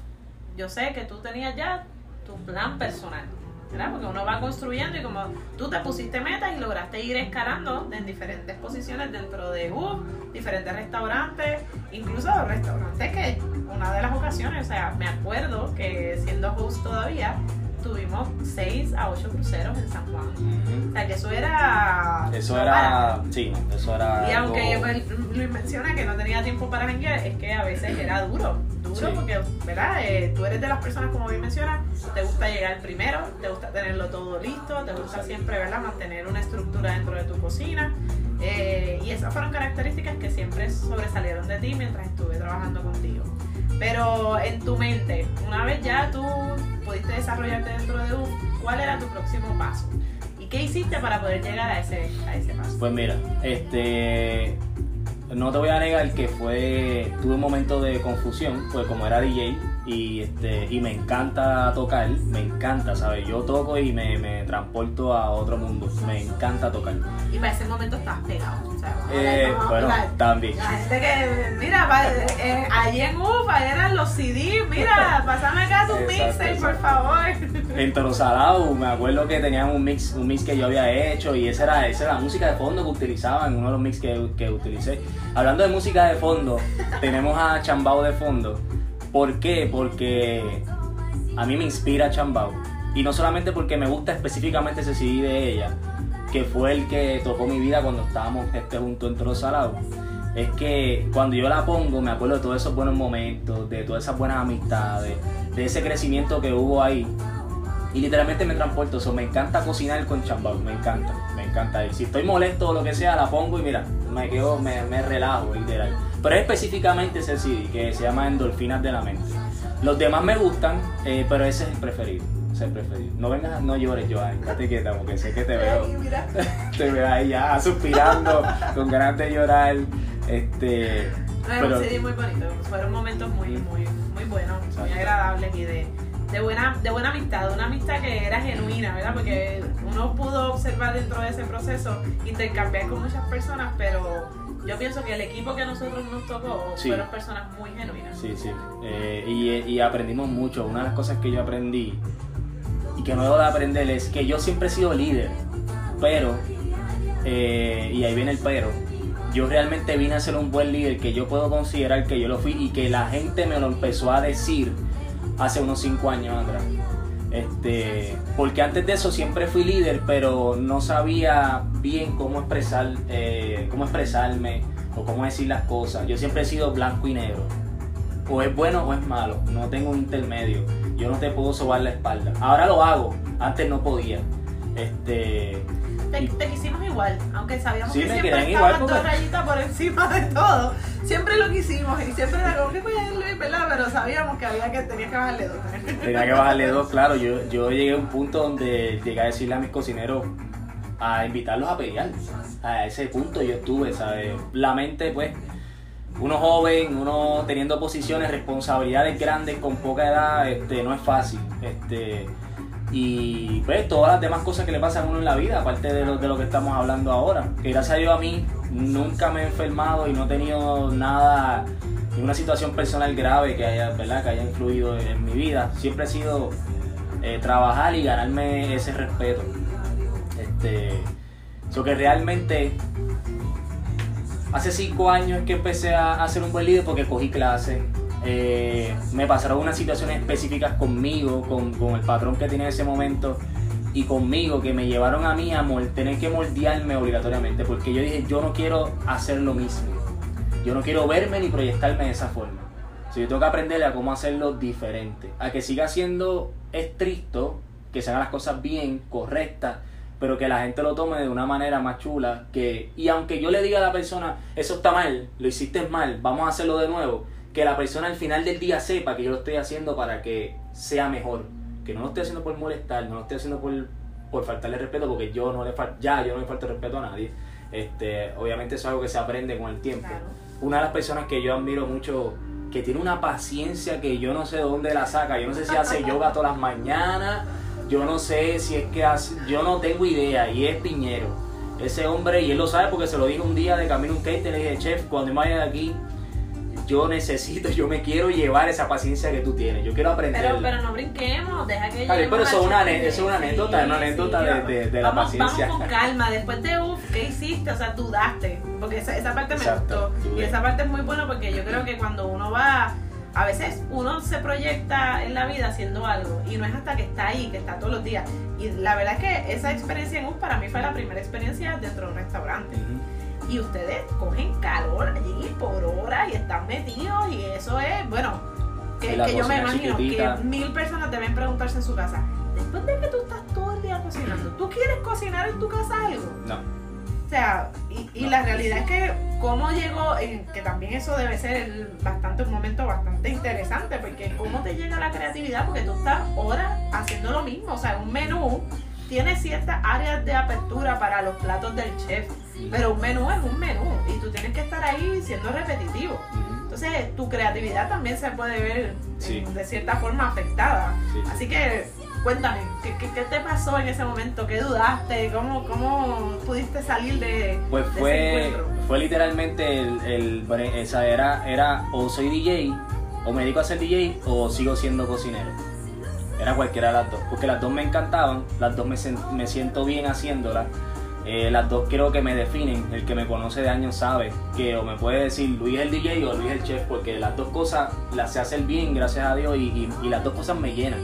yo sé que tú tenías ya tu plan personal, ¿verdad? Porque uno va construyendo y como tú te pusiste metas y lograste ir escalando en diferentes posiciones dentro de UF, diferentes restaurantes, incluso restaurantes que una de las ocasiones, o sea, me acuerdo que siendo host todavía, tuvimos seis a ocho cruceros en San Juan. Ujú. O sea, que eso era... Eso no era, para. sí, eso era. Y aunque algo- Luis menciona que no tenía tiempo para janguear, es que a veces era duro, duro Sí. porque, ¿verdad? Eh, tú eres de las personas, como bien menciona, te gusta llegar primero, te gusta tenerlo todo listo, te gusta siempre, ¿verdad? Mantener una estructura dentro de tu cocina. Eh, y esas fueron características que siempre sobresalieron de ti mientras estuve trabajando contigo. Pero en tu mente, una vez ya tú pudiste desarrollarte dentro de UF, ¿cuál era tu próximo paso? ¿Y qué hiciste para poder llegar a ese, a ese paso? Pues mira, este. No te voy a negar que fue. Tuve un momento de confusión, pues como era DJ y este y me encanta tocar, me encanta, ¿sabes? Yo toco y me, me transporto a otro mundo, me encanta tocar. Y para ese momento estás pegado. O sea, Eh, a bueno, también. La gente que, mira, eh, allí en UFA eran los CD, mira, [LAUGHS] pasame acá tu mixtape, por favor. En me acuerdo que tenían un mix, un mix que yo había hecho y esa era, esa era la música de fondo que utilizaba en uno de los mix que, que utilicé. Hablando de música de fondo, [LAUGHS] tenemos a Chambao de fondo. ¿Por qué? Porque a mí me inspira Chambao. Y no solamente porque me gusta específicamente ese CD de ella, que fue el que tocó mi vida cuando estábamos este, juntos en Toro Salado. Es que cuando yo la pongo me acuerdo de todos esos buenos momentos, de todas esas buenas amistades, de ese crecimiento que hubo ahí. Y literalmente me transporto, eso me encanta cocinar con chambao, me encanta, me encanta. Y si estoy molesto o lo que sea, la pongo y mira, me quedo, me, me relajo, literal. Pero específicamente ese CD, que se llama Endorfinas de la Mente. Los demás me gustan, eh, pero ese es el preferido, es el preferido. No vengas, no llores, Joan, estate quieta porque sé que te veo, [LAUGHS] te veo ahí ya suspirando, con ganas de llorar. Este, es un CD muy bonito, fueron momentos muy, muy, muy buenos, muy agradables y de, de, buena, de buena amistad, de una amistad que era genuina, ¿verdad? Porque uno pudo observar dentro de ese proceso, intercambiar con muchas personas, pero yo pienso que el equipo que a nosotros nos tocó Sí. fueron personas muy genuinas. Sí, sí. Eh, y, y aprendimos mucho. Una de las cosas que yo aprendí y que no debo de aprender es que yo siempre he sido líder. Pero, eh, y ahí viene el pero, yo realmente vine a ser un buen líder que yo puedo considerar que yo lo fui y que la gente me lo empezó a decir hace unos 5 años atrás. Este, porque antes de eso siempre fui líder, pero no sabía bien cómo expresar, eh, cómo expresarme o cómo decir las cosas. Yo siempre he sido blanco y negro. O es bueno o es malo. No tengo un intermedio. Yo no te puedo sobar la espalda. Ahora lo hago. Antes no podía. Este, te, te quisimos igual, aunque sabíamos Sí, que siempre igual porque- dos rayitas por encima de todo. Siempre lo quisimos y siempre era como que pues ¿verdad? Pero sabíamos que había que tenías que bajarle dos. Tenía que bajarle dos, [LAUGHS] claro. Yo, yo llegué a un punto donde llegué a decirle a mis cocineros a invitarlos a pelear. A ese punto yo estuve, ¿sabes? La mente, pues, uno joven, uno teniendo posiciones, responsabilidades grandes con poca edad, este, no es fácil. Este, y pues todas las demás cosas que le pasan a uno en la vida, aparte de lo, de lo que estamos hablando ahora. Que gracias a Dios a mí nunca me he enfermado y no he tenido nada, ninguna situación personal grave que haya, ¿verdad? Que haya influido en, mi vida. Siempre he sido eh, trabajar y ganarme ese respeto. Este, so que realmente hace cinco años que empecé a, a ser un buen líder porque cogí clases. Eh, me pasaron unas situaciones específicas conmigo, con, con el patrón que tenía en ese momento y conmigo que me llevaron a mí a tener que moldearme obligatoriamente porque yo dije yo no quiero hacer lo mismo. Yo no quiero verme ni proyectarme de esa forma. Yo tengo que aprender a cómo hacerlo diferente. A que siga siendo estricto, que se hagan las cosas bien, correctas, pero que la gente lo tome de una manera más chula. Que, y aunque yo le diga a la persona, eso está mal, lo hiciste mal, vamos a hacerlo de nuevo, que la persona al final del día sepa que yo lo estoy haciendo para que sea mejor. Que no lo estoy haciendo por molestar, no lo estoy haciendo por, por faltarle respeto, porque yo no le fal- ya yo no le falto respeto a nadie. Este, obviamente eso es algo que se aprende con el tiempo Claro. una de las personas que yo admiro mucho, que tiene una paciencia que yo no sé de dónde la saca. Yo no sé si hace [LAUGHS] yoga todas las mañanas, yo no sé si es que hace, yo no tengo idea, y es Piñero. Ese hombre, y él lo sabe porque se lo dije un día de camino a un cake, le dije, chef, cuando me vaya de aquí, yo necesito, yo me quiero llevar esa paciencia que tú tienes, yo quiero aprender. Pero, pero no brinquemos, deja que bien, pero eso es una es una anécdota, es una anécdota de- vamos. de- de la paciencia. Vamos con calma, después de uff, ¿qué hiciste? O sea, dudaste, porque esa, esa parte me gustó. dudé. Y esa parte es muy buena porque yo creo que cuando uno va, a veces uno se proyecta en la vida haciendo algo y no es hasta que está ahí, que está todos los días. Y la verdad es que esa experiencia en UF para mí fue la primera experiencia dentro de un restaurante. Y ustedes cogen calor allí por hora y están metidos y eso es, bueno, que, que yo me imagino chiquitita. que mil personas deben preguntarse en su casa, después de que tú estás todo el día cocinando, ¿tú quieres cocinar en tu casa algo? No. O sea, y, y No. la realidad es que cómo llegó, eh, que también eso debe ser el- bastante un momento bastante interesante, porque cómo te llega la creatividad, porque tú estás horas haciendo lo mismo, o sea, un menú tiene ciertas áreas de apertura para los platos del chef, pero un menú es un menú y tú tienes que estar ahí siendo repetitivo. Entonces, tu creatividad también se puede ver Sí. de cierta forma afectada. Sí, sí. Así que, cuéntame, ¿qué, qué, qué te pasó en ese momento? ¿Qué dudaste? ¿Cómo, cómo pudiste salir de, Pues de ese fue, encuentro? fue literalmente el, el bre- esa era, era o soy DJ, o me dedico a ser DJ, o sigo siendo cocinero. Era cualquiera de las dos, porque las dos me encantaban, las dos me, me siento bien haciéndolas. Eh, las dos creo que me definen, el que me conoce de años sabe que o me puede decir Luis el DJ o Luis el chef, porque las dos cosas las sé hacer bien, gracias a Dios, y, las dos cosas me llenan.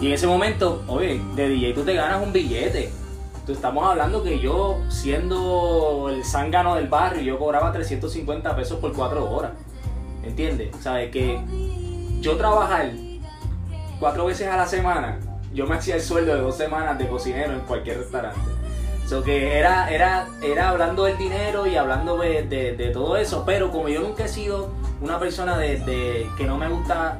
Y en ese momento, oye, de DJ tú te ganas un billete. Tú estamos hablando que yo, siendo el zángano del barrio, yo cobraba 350 pesos por cuatro horas. ¿Entiendes? ¿Sabes? Que yo trabajar cuatro veces a la semana, yo me hacía el sueldo de dos semanas de cocinero en cualquier restaurante. So que era, era, era hablando del dinero y hablando de, de- todo eso, pero como yo nunca he sido una persona de, de- que no me gusta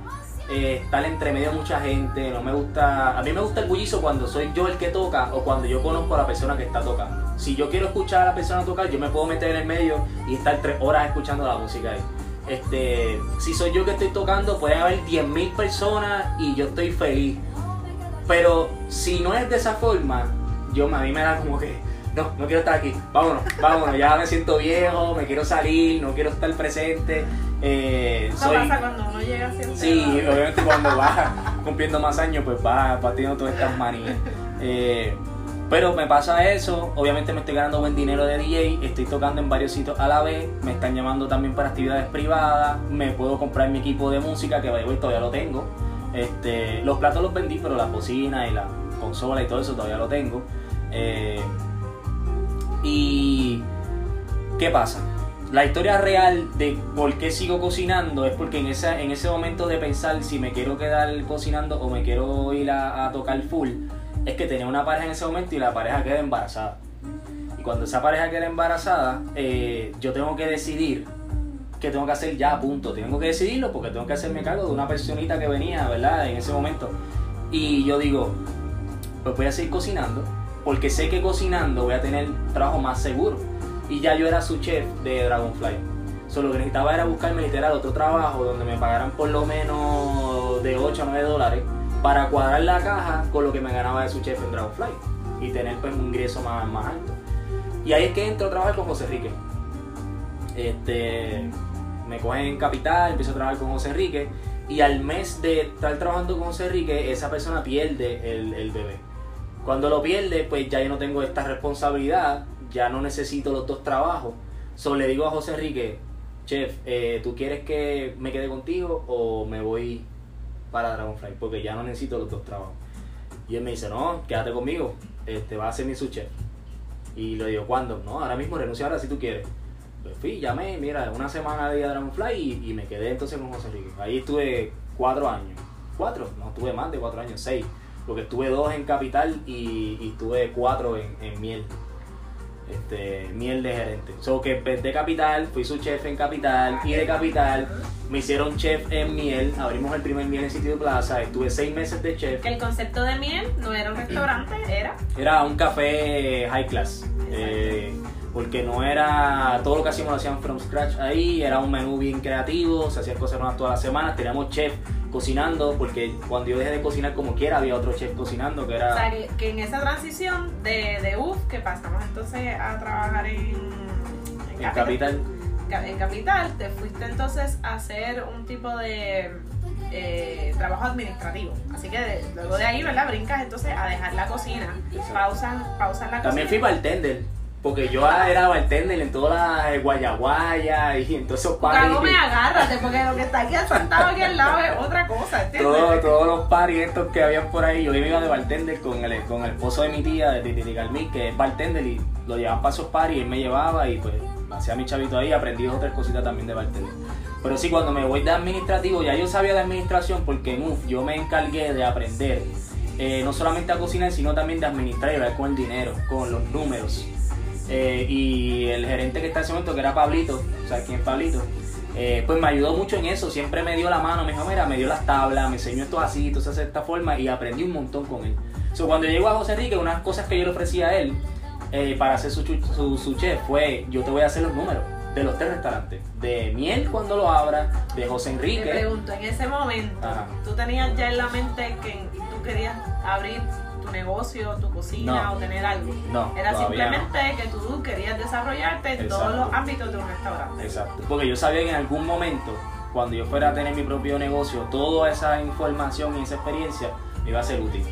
eh, estar entre medio de mucha gente, no me gusta, a mí me gusta el bullizo cuando soy yo el que toca o cuando yo conozco a la persona que está tocando. Si yo quiero escuchar a la persona tocar, yo me puedo meter en el medio y estar tres horas escuchando la música ahí. Este, si soy yo que estoy tocando, puede haber 10.000 personas y yo estoy feliz. Pero si no es de esa forma, yo a mí me da como que, no, no quiero estar aquí, vámonos, [LAUGHS] vámonos, ya me siento viejo, me quiero salir, no quiero estar presente. Eh, soy, pasa cuando uno llega a Sí, edad. obviamente cuando vas [LAUGHS] cumpliendo más años, pues vas, vas teniendo todas estas manías. Eh, pero me pasa eso, obviamente me estoy ganando buen dinero de DJ, estoy tocando en varios sitios a la vez, me están llamando también para actividades privadas, me puedo comprar mi equipo de música, que todavía lo tengo. Este, los platos los vendí, pero la cocina y la consola y todo eso todavía lo tengo. Eh, y ¿qué pasa? La historia real de por qué sigo cocinando es porque en, esa, en ese momento de pensar si me quiero quedar cocinando o me quiero ir a, a tocar full, es que tenía una pareja en ese momento y la pareja queda embarazada. Y cuando esa pareja queda embarazada, eh, yo tengo que decidir qué tengo que hacer ya, punto. Tengo que decidirlo porque tengo que hacerme cargo de una personita que venía, ¿verdad? En ese momento. Y yo digo, pues voy a seguir cocinando, porque sé que cocinando voy a tener trabajo más seguro. Y ya yo era su chef de Dragonfly. Solo lo que necesitaba era buscarme literal otro trabajo donde me pagaran por lo menos de 8 a 9 dólares para cuadrar la caja con lo que me ganaba de su chef en Dragonfly y tener pues un ingreso más, más alto. Y ahí es que entro a trabajar con José Enrique. Este, me cogen en Capital, empiezo a trabajar con José Enrique y al mes de estar trabajando con José Enrique, esa persona pierde el, el bebé. Cuando lo pierde, pues ya yo no tengo esta responsabilidad, ya no necesito los dos trabajos. Solo le digo a José Enrique, chef, eh, ¿tú quieres que me quede contigo o me voy para Dragonfly? Porque ya no necesito los dos trabajos. Y él me dice, no, quédate conmigo, este, vas a ser mi subchef. Y le digo, ¿cuándo? No, ahora mismo renuncia ahora si tú quieres. Pues fui, llamé, mira, una semana de Dragonfly y, y me quedé entonces con José Enrique. Ahí estuve cuatro años. ¿Cuatro? No, estuve más de cuatro años, seis. Porque estuve dos en Capital y, y estuve cuatro en, en Miel. Este, miel de gerente. So que de Capital, fui su chef en Capital y de Capital me hicieron chef en Miel. Abrimos el primer Miel en Sitio de Plaza. Estuve seis meses de chef. El concepto de miel no era un restaurante, era. Era un café high class. Eh, porque no era todo lo que hacíamos lo hacían from scratch ahí, era un menú bien creativo, se hacían cosas nuevas todas las semanas, teníamos chef cocinando, porque cuando yo dejé de cocinar como quiera había otro chef cocinando que era... O sea, que, que en esa transición de, de UF, que pasamos entonces a trabajar en, en Capital. En Capital, te fuiste entonces a hacer un tipo de eh, trabajo administrativo. Así que de- luego de ahí, ¿verdad? Brincas entonces a dejar la cocina, pausas, pausas la También fui cocina. bartender, porque yo era bartender en todas las eh, guayaguayas y en todos esos Cago parties. me agárrate, porque lo que está aquí sentado aquí al lado es otra cosa, ¿entiendes? Todo- todos los parties estos que habían por ahí, yo iba de bartender con el, con el esposo de mi tía, de Titi Carmín, que es bartender, y lo llevaban para esos parties, y él me llevaba y pues hacía mi chavito ahí, aprendí otras cositas también de bartender. Pero sí, cuando me voy de administrativo, ya yo sabía de administración porque en UF yo me encargué de aprender eh, no solamente a cocinar, sino también de administrar y ver con el dinero, con los números. Eh, y el gerente que está en ese momento, que era Pablito, ¿sabes quién es Pablito? Eh, pues me ayudó mucho en eso, siempre me dio la mano, me dijo, mira, me dio las tablas, me enseñó esto así, hace de esta forma y aprendí un montón con él. So, cuando llego a José Enrique, unas cosas que yo le ofrecía a él eh, para hacer su, su, su chef fue, yo te voy a hacer los números de los tres restaurantes, de Miel cuando lo abra, de José Te Enrique. pregunto, en ese momento, Ajá. ¿tú tenías ya en la mente que tú querías abrir tu negocio, tu cocina No. o tener algo? No, Era no. simplemente que tú querías desarrollarte en todos los ámbitos de un restaurante. Exacto. Porque yo sabía que en algún momento, cuando yo fuera a tener mi propio negocio, toda esa información y esa experiencia me iba a ser útil.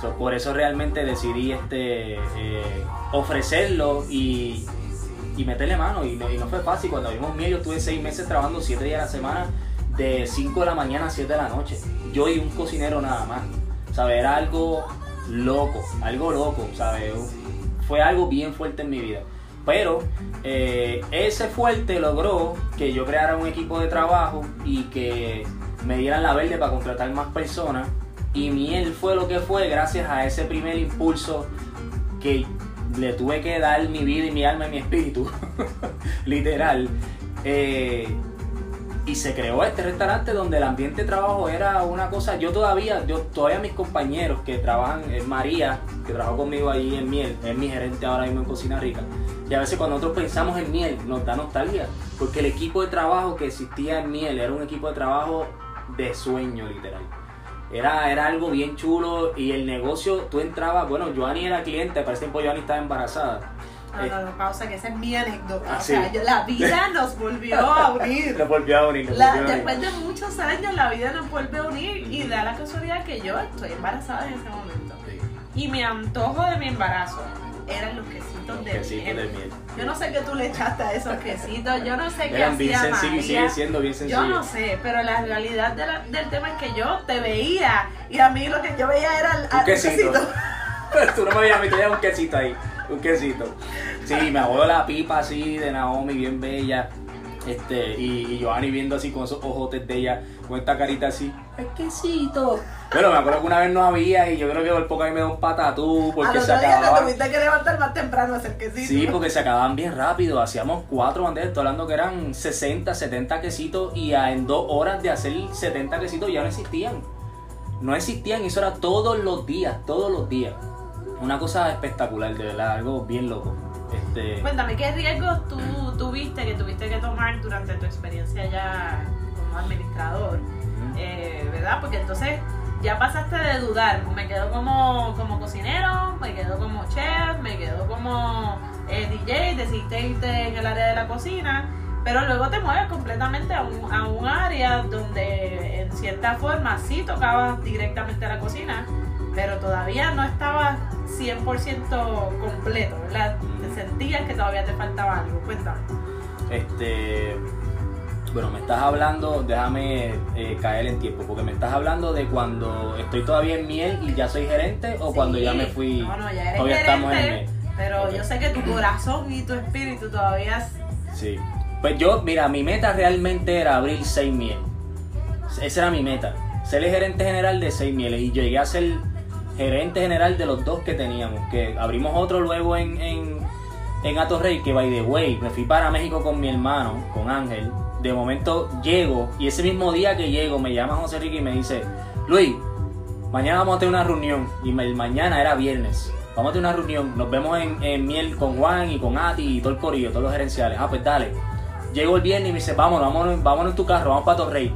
So, por eso realmente decidí este eh, ofrecerlo y, y meterle mano. Y no, y no fue fácil. Cuando abrimos miel, yo estuve seis meses trabajando siete días a la semana, de 5 de la mañana a 7 de la noche. Yo y un cocinero nada más. ¿Sabes? Era algo loco, algo loco, ¿sabes? Fue algo bien fuerte en mi vida. Pero eh, ese fuerte logró que yo creara un equipo de trabajo y que me dieran la verde para contratar más personas. Y miel fue lo que fue gracias a ese primer impulso que le tuve que dar mi vida y mi alma y mi espíritu, [LAUGHS] literal. Eh, y se creó este restaurante donde el ambiente de trabajo era una cosa, yo todavía, yo todavía mis compañeros que trabajan, es María, que trabajó conmigo ahí en Miel, es mi gerente ahora mismo en Cocina Rica, y a veces cuando nosotros pensamos en Miel nos da nostalgia, porque el equipo de trabajo que existía en Miel era un equipo de trabajo de sueño literal. Era, era algo bien chulo y el negocio, tú entrabas, bueno, Joanny era cliente, para ese tiempo Joanny estaba embarazada. No, no, no, pausa, que esa es mi anécdota. Ah, o sea, sí. yo- la vida [LAUGHS] nos volvió a unir. Nos volvió a unir, nos La- volvió a unir. después de muchos años, la vida nos vuelve a unir y da la casualidad que yo estoy embarazada en ese momento. Sí, Y mi antojo de mi embarazo eran los quesitos de quesitos miel. de miel. Yo no sé qué tú le echaste a esos quesitos, yo no sé qué Eran bien sencillos y sigue siendo bien sencillo. Yo no sé, pero la realidad de la- del tema es que yo te veía y a mí lo que yo veía era el- Un el quesito. [LAUGHS] Tú no me veías a mí, tenía un quesito ahí. Un quesito. Sí, me abuelo la pipa así de Naomi, bien bella. Este, y, y Joanny viendo así con esos ojotes de ella, con esta carita así. el quesito. Pero me acuerdo que una vez no había y yo creo que por poco ahí me dio un patatú porque Al se día te acababan. tuviste que levantar más temprano a hacer quesito. Sí, porque se acababan bien rápido. Hacíamos cuatro bandejas, estoy hablando que eran 60, 70 quesitos y a- en dos horas de hacer 70 quesitos ya no existían. No existían y eso era todos los días, todos los días. Una cosa espectacular, de verdad, algo bien loco. Este, Cuéntame, ¿qué riesgos tú tuviste que tuviste que tomar durante tu experiencia ya como administrador? Eh, ¿Verdad? Porque entonces ya pasaste de dudar, me quedo como, como cocinero, me quedo como chef, me quedo como eh, DJ, decidiste irte en el área de la cocina, pero luego te mueves completamente a un, a un área donde en cierta forma sí tocabas directamente a la cocina, pero todavía no estabas 100% completo, ¿verdad? Te sentías que todavía te faltaba algo, cuéntame. Este, bueno, me estás hablando, déjame eh, caer en tiempo, porque me estás hablando de cuando estoy todavía en miel y ya soy gerente o cuando ya me fui. No, no, ya eres todavía estamos en miel. pero yo sé que tu corazón y tu espíritu todavía Sí. Pues yo, mira, mi meta realmente era abrir seis miel. Esa era mi meta. Ser el gerente general de seis mieles. Y llegué a ser gerente general de los dos que teníamos. Que abrimos otro luego en, en, en Atorrey, que by the way, me fui para México con mi hermano, con Ángel. De momento llego, y ese mismo día que llego, me llama José Enrique y me dice, Luis, mañana vamos a tener una reunión. Y el mañana era viernes. Vamos a tener una reunión. Nos vemos en, en Miel con Juan y con Ati y todo el corillo, todos los gerenciales. Ah, pues dale. Llego el viernes y me dice, vámonos, vámonos, vámonos en tu carro, vamos para Torrey.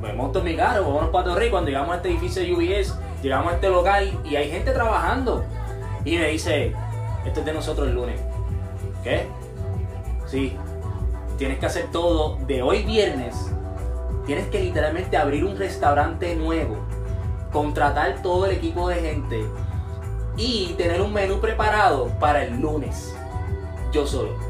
Me monto en mi carro, vámonos para Torrey. Cuando llegamos a este edificio de UBS, llegamos a este local y hay gente trabajando. Y me dice, esto es de nosotros el lunes. ¿Qué? Sí. Tienes que hacer todo de hoy viernes. Tienes que literalmente abrir un restaurante nuevo, contratar todo el equipo de gente y tener un menú preparado para el lunes. Yo solo.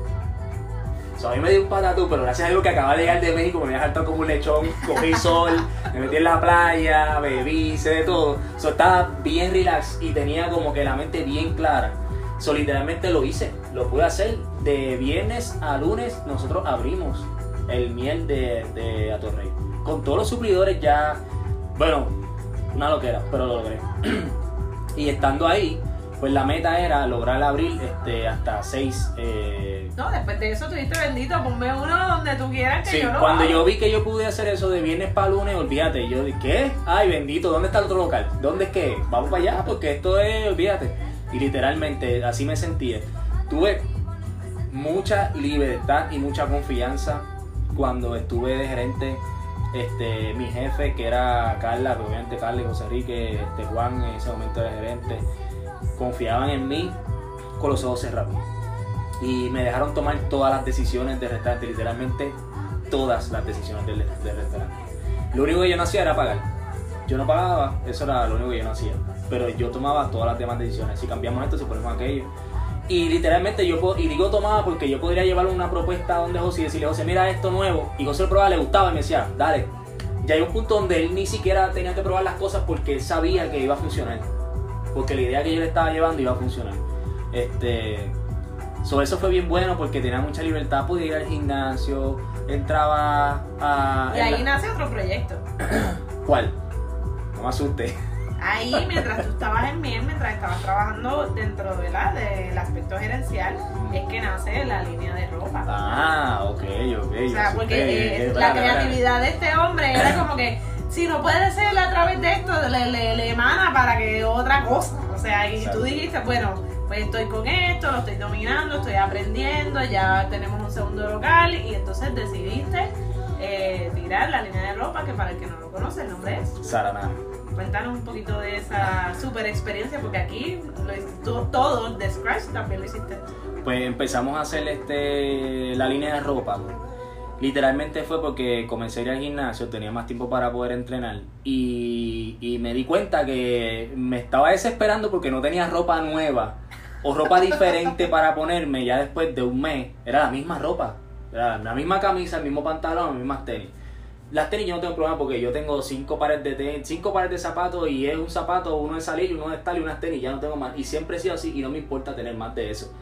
O sea, a mí me dio un patatú, pero gracias a Dios que acaba de llegar de México, me había saltado como un lechón, cogí sol, [LAUGHS] me metí en la playa, bebí, hice de todo. So, estaba bien relax y tenía como que la mente bien clara. So, literalmente lo hice, lo pude hacer. De viernes a lunes nosotros abrimos el miel de, de Atorrey. Con todos los suplidores ya, bueno, una loquera, pero lo logré. [CLEARS THROAT] y estando ahí, pues la meta era lograr abrir este, hasta seis... eh, No, después de eso tuviste bendito, ponme uno donde tú quieras que Sí, yo lo cuando yo vi que yo pude hacer eso de viernes para lunes, olvídate. Yo dije, ¿qué? Ay, bendito, ¿dónde está el otro local? ¿Dónde es que? Vamos para allá, porque esto es, olvídate. Y literalmente así me sentía. Tuve mucha libertad y mucha confianza cuando estuve de gerente. Este, mi jefe, que era Carla, obviamente Carla y José Enrique, este, Juan en ese momento era gerente, confiaban en mí con los ojos cerrados y me dejaron tomar todas las decisiones del restaurante, literalmente todas las decisiones del, del restaurante. Lo único que yo no hacía era pagar. Yo no pagaba, eso era lo único que yo no hacía. Pero yo tomaba todas las demás decisiones. Si cambiamos esto, si ponemos aquello. Y literalmente yo y digo tomaba porque yo podría llevar una propuesta donde José y decirle, José, mira esto nuevo. Y José lo probaba, le gustaba y me decía, dale. Ya hay un punto donde él ni siquiera tenía que probar las cosas porque él sabía que iba a funcionar. Porque la idea que yo le estaba llevando iba a funcionar. Este, sobre eso fue bien bueno porque tenía mucha libertad, podía ir al gimnasio, entraba a... Y ahí la- nace otro proyecto. [COUGHS] ¿Cuál? No me asuste. Ahí, mientras tú estabas en Miel, mientras estabas trabajando dentro de la, del aspecto gerencial, es que nace la línea de ropa. Ah, ok, ok. o sea, porque eh, Eh, la creatividad de este hombre era como que, si no puede ser a través de esto, le, le, le emana para que otra cosa. O sea, y Exacto. tú dijiste, bueno, pues estoy con esto, lo estoy dominando, estoy aprendiendo, ya tenemos un segundo local, y entonces decidiste eh, tirar la línea de ropa, que para el que no lo conoce, el nombre es. Saraná. Cuéntanos un poquito de esa super experiencia, porque aquí lo hiciste todo de Scratch también lo hiciste. Pues empezamos a hacer este la línea de ropa. Literalmente fue porque comencé a ir al gimnasio, tenía más tiempo para poder entrenar y, y me di cuenta que me estaba desesperando porque no tenía ropa nueva o ropa diferente [LAUGHS] para ponerme ya después de un mes. Era la misma ropa, era la misma camisa, el mismo pantalón, las mismas tenis. Las tenis yo no tengo problema porque yo tengo cinco pares de tenis, cinco pares de zapatos y es un zapato, uno de salir, uno de estar y unas tenis, ya no tengo más. Y siempre he sido así y no me importa tener más de eso.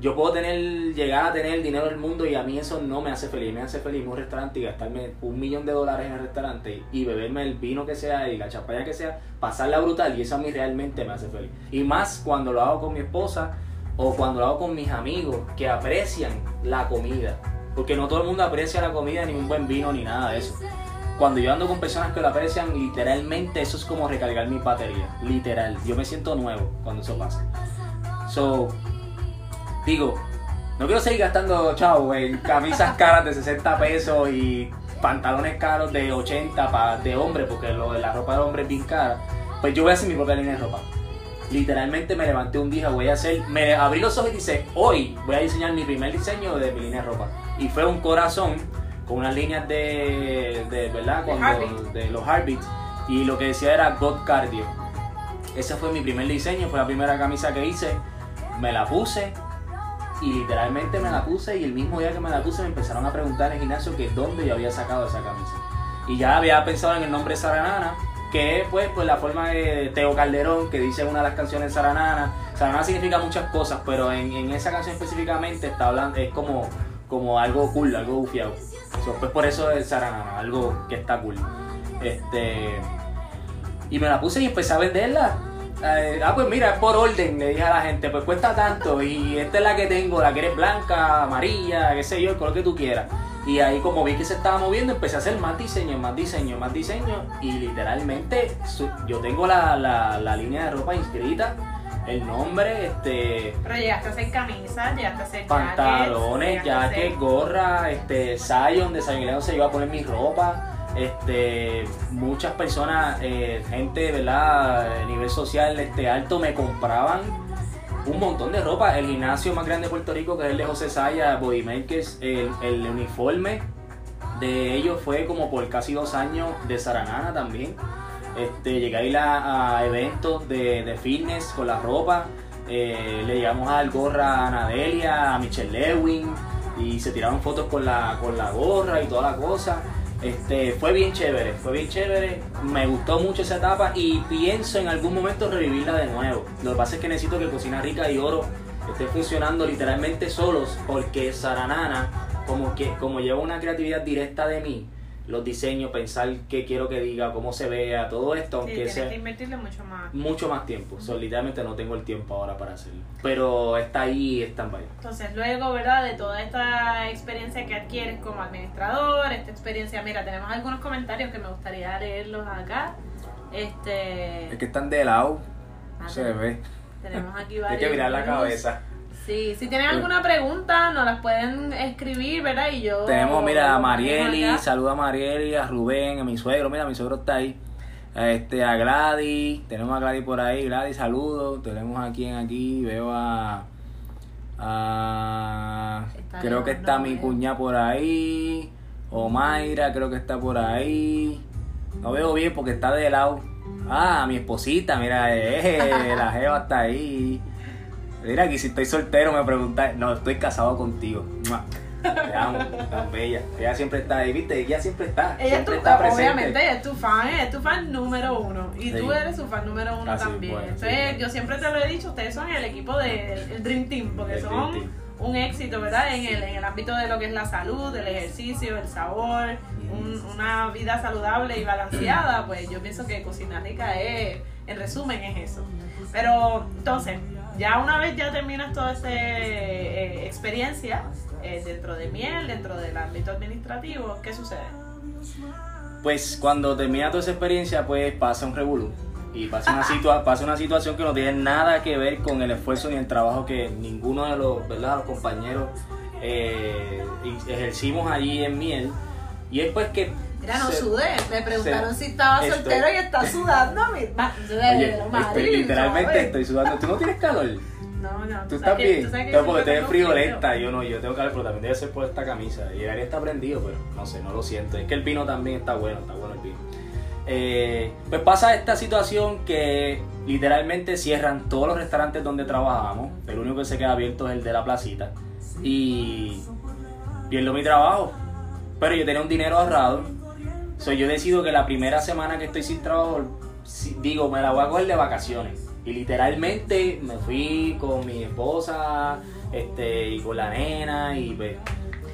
Yo puedo tener, llegar a tener el dinero del mundo y a mí eso no me hace feliz. Me hace feliz un restaurante y gastarme un millón de dólares en el restaurante y beberme el vino que sea y la champaña que sea, pasarla brutal y eso a mí realmente me hace feliz. Y más cuando lo hago con mi esposa o cuando lo hago con mis amigos que aprecian la comida. Porque no todo el mundo aprecia la comida, ni un buen vino, ni nada de eso. Cuando yo ando con personas que lo aprecian, literalmente eso es como recargar mi batería. Literal. Yo me siento nuevo cuando eso pasa. So, digo, no quiero seguir gastando, chavo, en camisas caras de 60 pesos y pantalones caros de 80 para de hombre, porque lo la ropa de hombre es bien cara. Pues yo voy a hacer mi propia línea de ropa. Literalmente me levanté un día, voy a hacer, me abrí los ojos y dice, hoy voy a diseñar mi primer diseño de mi línea de ropa. Y fue un corazón con unas líneas de, de ¿verdad? Cuando, de los heartbeats. Y lo que decía era God Cardio. Ese fue mi primer diseño, fue la primera camisa que hice. Me la puse, y literalmente me la puse y el mismo día que me la puse me empezaron a preguntar en el gimnasio que dónde yo había sacado esa camisa. Y ya había pensado en el nombre Saranana, que pues, pues la forma de Teo Calderón, que dice una de las canciones Saranana. Saranana significa muchas cosas, pero en, en esa canción específicamente está hablando, es como, como algo cool, algo bufiado. pues por eso es Saranana, algo que está cool. Este, y me la puse y empecé a venderla eh, ah, pues mira, es por orden, le dije a la gente, pues cuesta tanto y esta es la que tengo, la que eres blanca, amarilla, qué sé yo, el color que tú quieras. Y ahí como vi que se estaba moviendo, empecé a hacer más diseño, más diseño, más diseño y literalmente yo tengo la, la, línea de ropa inscrita, el nombre, este... Pero llegaste a hacer camisas, llegaste a hacer pantalones, jackets, gorra, este, Zion, de Zion se iba a poner mi ropa este, muchas personas, eh, gente, ¿verdad? A nivel social este, alto me compraban un montón de ropa. El gimnasio más grande de Puerto Rico, que es el de José Saya, Bodymakers, el, el uniforme de ellos fue como por casi dos años de Saranana también. Este, llegué a ir a, eventos de, fitness con la ropa. Eh, le llegamos al gorra a Nadelia, a Michelle Lewin y se tiraron fotos con la, con la gorra y toda la cosa. Este, fue bien chévere, fue bien chévere, me gustó mucho esa etapa y pienso en algún momento revivirla de nuevo. Lo que pasa es que necesito que Cocina Rica y Oro esté funcionando literalmente solos porque Saranana, como que como lleva una creatividad directa de mí, los diseños, pensar qué quiero que diga, cómo se vea, todo esto, aunque sea... que invertirle mucho más. Mucho más tiempo, literalmente no tengo el tiempo ahora para hacerlo, pero está ahí, está en Entonces luego, ¿verdad? De toda esta experiencia que adquieres como administrador, esta experiencia, mira, tenemos algunos comentarios que me gustaría leerlos acá. Este... Es que están de lado, ah, se ve. Tenemos aquí varios. [LAUGHS] Hay que mirar la cabeza. Sí, si tienen alguna pregunta, nos las pueden escribir, ¿verdad? Y yo. Tenemos, mira, a Marieli, saluda a Marieli, a Rubén, a mi suegro, mira, mi suegro está ahí. Este, a Gladys, tenemos a Gladys por ahí, Gladys, saludos. Tenemos a quien aquí, veo a. a creo que está mi cuña por ahí. O Mayra, creo que está por ahí. No veo bien porque está de lado. Ah, mi esposita, mira, eh, [LAUGHS] la jeva está ahí. Mira, aquí si estoy soltero me pregunta, no, estoy casado contigo. Te amo, tan bella. Ella siempre está ahí, viste, ella siempre está. Ella siempre es tu, está presente. obviamente, ella es tu fan, ella es tu fan número uno. Y tú eres su fan número uno también. Entonces, yo siempre te lo he dicho, ustedes son el equipo del Dream Team, porque son un éxito, ¿verdad? En el, en el ámbito de lo que es la salud, el ejercicio, el sabor, una vida saludable y balanceada, pues yo pienso que Cocina Rica es, en resumen, es eso. Pero, entonces, ya una vez ya terminas toda esa eh, experiencia eh, dentro de miel, dentro del ámbito administrativo, ¿qué sucede? Pues cuando termina toda esa experiencia, pues pasa un revolú. Y pasa una, situa [LAUGHS] pasa una situación que no tiene nada que ver con el esfuerzo ni el trabajo que ninguno de los, ¿verdad? los compañeros eh, ejercimos allí en miel. Y es pues que Mira, no sudé. Me preguntaron si estaba soltero y está sudando. Oye, estoy, literalmente estoy sudando. ¿Tú no tienes calor? No, no. ¿Tú, estás bien? no, porque te ves friolenta. Yo no, yo tengo calor, pero también debe ser por esta camisa. Y el aire está prendido, pero no sé, no lo siento. Es que el vino también está bueno, está bueno el vino. Eh, pues pasa esta situación que literalmente cierran todos los restaurantes donde trabajamos. El único que se queda abierto es el de la placita. Y pierdo mi trabajo. Pero yo tenía un dinero ahorrado So, yo decido que la primera semana que estoy sin trabajo, digo, me la voy a coger de vacaciones. Y literalmente me fui con mi esposa este, y con la nena y pues,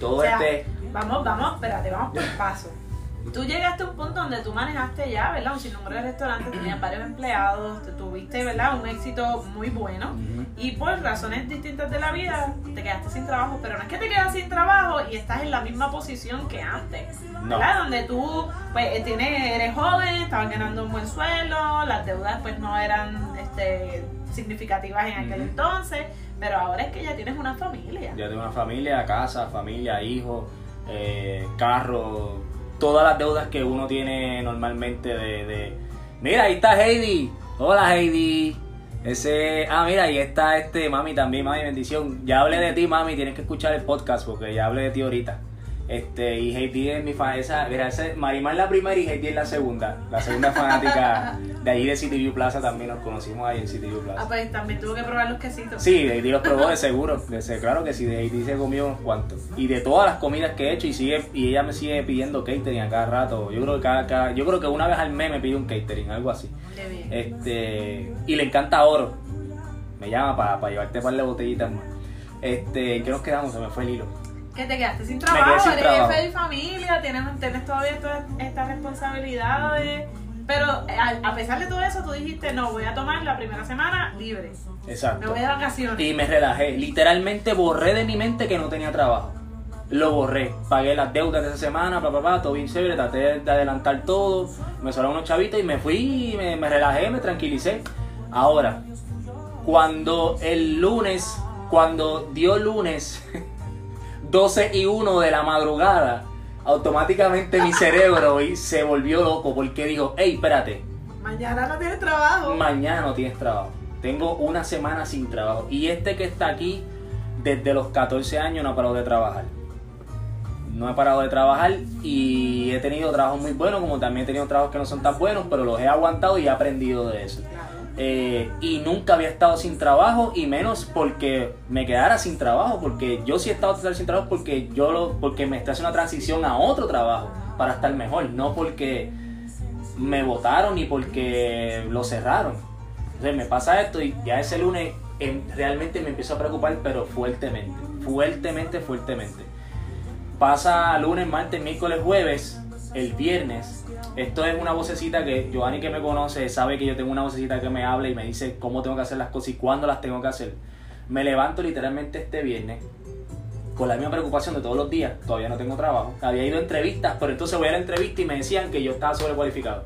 todo O sea, este... Vamos, vamos, espérate, vamos por [LAUGHS] paso. Tú llegaste a un punto donde tú manejaste ya, ¿verdad? Un sinnúmero de restaurantes, tenías varios empleados, te tuviste, ¿verdad? Un éxito muy bueno. Y por razones distintas de la vida, te quedaste sin trabajo. Pero no es que te quedas sin trabajo y estás en la misma posición que antes. No. ¿Verdad? Donde tú, pues, eh, tienes, eres joven, estabas ganando un buen sueldo, las deudas, pues, no eran este, significativas en aquel entonces. Pero ahora es que ya tienes una familia. Ya tengo una familia, casa, familia, hijos, eh, carro, todas las deudas que uno tiene normalmente de, de- Mira, ahí está Heidi. Hola Heidi. Ese, ah, mira, ahí está este mami también, mami, bendición. Ya hablé de ti, mami, tienes que escuchar el podcast porque ya hablé de ti ahorita. Este, y Heidi es mi fan, esa, mira, ese, Marimar es la primera y Heidi es la segunda. La segunda fanática de ahí de City View Plaza también nos conocimos ahí en City View Plaza. Ah, pues también tuve que probar los quesitos. Sí, Heidi los probó de seguro. De claro que sí, de Heidi se comió unos cuantos. Y de todas las comidas que he hecho, y sigue y ella me sigue pidiendo catering a cada rato. Yo creo que cada, cada- yo creo que una vez al mes me pide un catering, algo así. Qué bien. Este, y le encanta oro. Me llama para llevarte un par de botellitas más. Este, ¿en qué nos quedamos? Se me fue el hilo. Que te quedaste sin trabajo, sin eres trabajo. jefe de familia, tienes, tienes todavía todas estas responsabilidades. Pero eh, a, a pesar de todo eso, tú dijiste, no, voy a tomar la primera semana libre. Me Exacto. voy de vacaciones. Y me relajé. Literalmente borré de mi mente que no tenía trabajo. Lo borré. Pagué las deudas de esa semana, papá, papá, todo bien chévere. Traté de adelantar todo. Me sobraron unos chavitos y me fui, me, me relajé, me tranquilicé. Ahora, cuando el lunes, cuando dio lunes [LAUGHS] 12 y 1 de la madrugada, automáticamente mi cerebro y se volvió loco porque dijo, hey, espérate, Mañana no tienes trabajo. Mañana no tienes trabajo. Tengo una semana sin trabajo. Y este que está aquí, desde los 14 años no ha parado de trabajar. No he parado de trabajar y he tenido trabajos muy buenos, como también he tenido trabajos que no son tan buenos, pero los he aguantado y he aprendido de eso. Eh, y nunca había estado sin trabajo y menos porque me quedara sin trabajo porque yo sí he estado sin trabajo porque yo lo porque me estoy haciendo una transición a otro trabajo para estar mejor no porque me votaron ni porque lo cerraron. Entonces me pasa esto y ya ese lunes em, realmente me empiezo a preocupar pero fuertemente fuertemente fuertemente. Pasa lunes martes miércoles jueves el viernes esto es una vocecita que Giovanni que me conoce sabe que yo tengo una vocecita que me habla y me dice cómo tengo que hacer las cosas y cuándo las tengo que hacer. Me levanto literalmente este viernes con la misma preocupación de todos los días. Todavía no tengo trabajo. Había ido a entrevistas, pero entonces voy a la entrevista y me decían que yo estaba sobrecualificado.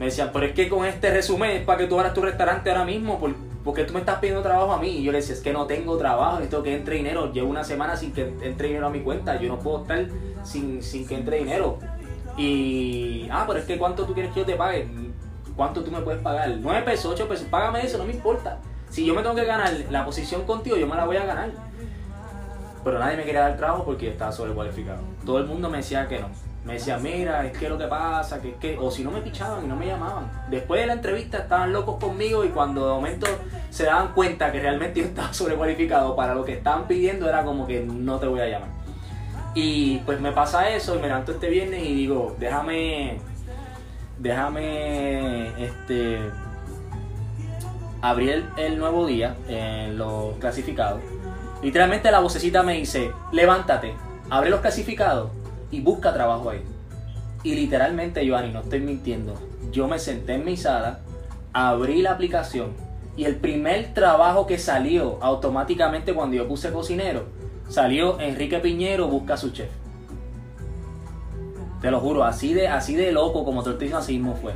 Me decían, pero es que con este resumen es para que tú abras tu restaurante ahora mismo, por- porque tú me estás pidiendo trabajo a mí. Y yo le decía, es que no tengo trabajo, necesito que entre dinero. Llevo una semana sin que entre dinero a mi cuenta. Yo no puedo estar sin, sin que entre dinero. Y, ah, pero es que ¿cuánto tú quieres que yo te pague? ¿Cuánto tú me puedes pagar? 9 pesos, 8 pesos, págame eso, no me importa. Si yo me tengo que ganar la posición contigo, yo me la voy a ganar. Pero nadie me quería dar trabajo porque estaba sobrecualificado. Todo el mundo me decía que no. Me decía, mira, es que lo que pasa, que es que... O si no me pichaban y no me llamaban. Después de la entrevista estaban locos conmigo y cuando de momento se daban cuenta que realmente yo estaba sobrecualificado para lo que estaban pidiendo era como que no te voy a llamar. Y pues me pasa eso y me levanto este viernes y digo, déjame, déjame, este, abrir el, nuevo día en los clasificados. Literalmente la vocecita me dice, levántate, abre los clasificados y busca trabajo ahí. Y literalmente, Giovanni, no estoy mintiendo, yo me senté en mi sala, abrí la aplicación y el primer trabajo que salió automáticamente cuando yo puse cocinero, salió Enrique Piñero busca a su chef. Te lo juro, así de, así de loco como te estoy así mismo fue.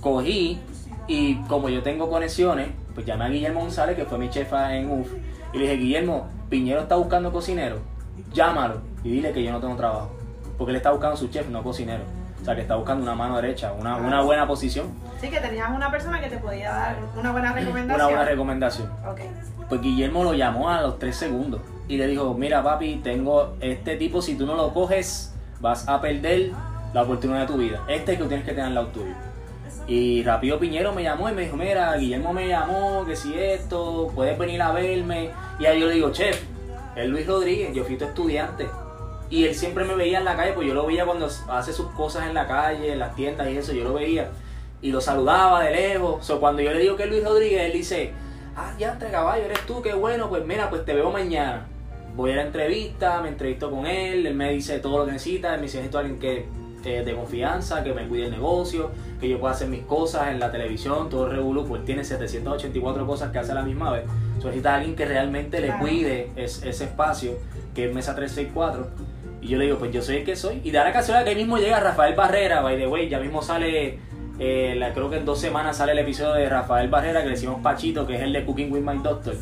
Cogí y como yo tengo conexiones, pues llamé a Guillermo González, que fue mi chefa en UF, y le dije, Guillermo, Piñero está buscando cocinero, llámalo y dile que yo no tengo trabajo. Porque él está buscando su chef, no cocinero. O sea, que está buscando una mano derecha, una, una buena posición, Sí, que tenías una persona que te podía dar una buena recomendación. una buena recomendación. Ok. Pues Guillermo lo llamó a los tres segundos y le dijo, mira papi, tengo este tipo, si tú no lo coges, vas a perder la oportunidad de tu vida. Este es que tienes que tener al lado tuyo. Y rápido Piñero me llamó y me dijo, mira, Guillermo me llamó, que si esto, puedes venir a verme. Y ahí yo le digo, chef, es Luis Rodríguez, yo fui tu estudiante. Y él siempre me veía en la calle, pues yo lo veía cuando hace sus cosas en la calle, en las tiendas y eso, yo lo veía. y lo saludaba de lejos. O cuando yo le digo que es Luis Rodríguez, él dice, ah, ya entre caballo, eres tú, qué bueno, pues mira, pues te veo mañana. Voy a la entrevista, me entrevisto con él, él me dice todo lo que necesita, me dice, necesito a alguien que de confianza, que me cuide el negocio, que yo pueda hacer mis cosas en la televisión, todo el revolú, pues tiene 784 cosas que hace a la misma vez. Necesita a alguien que realmente le cuide ese espacio, que es Mesa 364. Y yo le digo, pues yo soy el que soy. Y da la casualidad que ahí mismo llega Rafael Barrera, by the way, ya mismo sale eh, la, creo que en dos semanas sale el episodio de Rafael Barrera que le decimos Pachito, que es el de Cooking with My Doctor.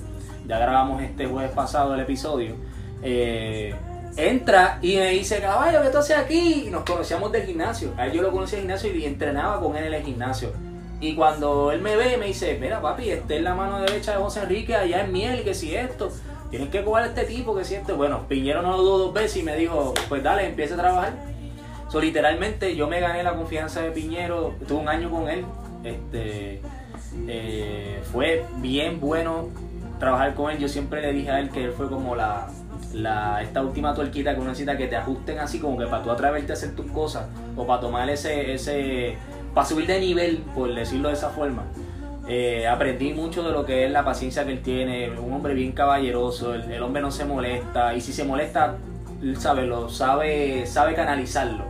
Ya grabamos este jueves pasado el episodio. Eh, entra y me dice, caballo, ¿qué tú haces aquí? Y nos conocíamos del gimnasio. A él yo lo conocí el gimnasio y entrenaba con él en el gimnasio. Y cuando él me ve, me dice, mira papi, este es la mano derecha de José Enrique, allá en miel, que si esto, tienes que coger a este tipo, que si esto. Bueno, Piñero no lo dudó dos veces y me dijo, pues dale, empieza a trabajar. So, literalmente yo me gané la confianza de Piñero, tuve un año con él. Este, eh, fue bien bueno trabajar con él. Yo siempre le dije a él que él fue como la, la, esta última tuerquita que uno necesita que te ajusten así como que para tú atreverte a hacer tus cosas o para tomar ese, ese para subir de nivel, por decirlo de esa forma. Eh, aprendí mucho de lo que es la paciencia que él tiene, un hombre bien caballeroso, el, hombre no se molesta y si se molesta, sabe, lo, sabe, sabe canalizarlo.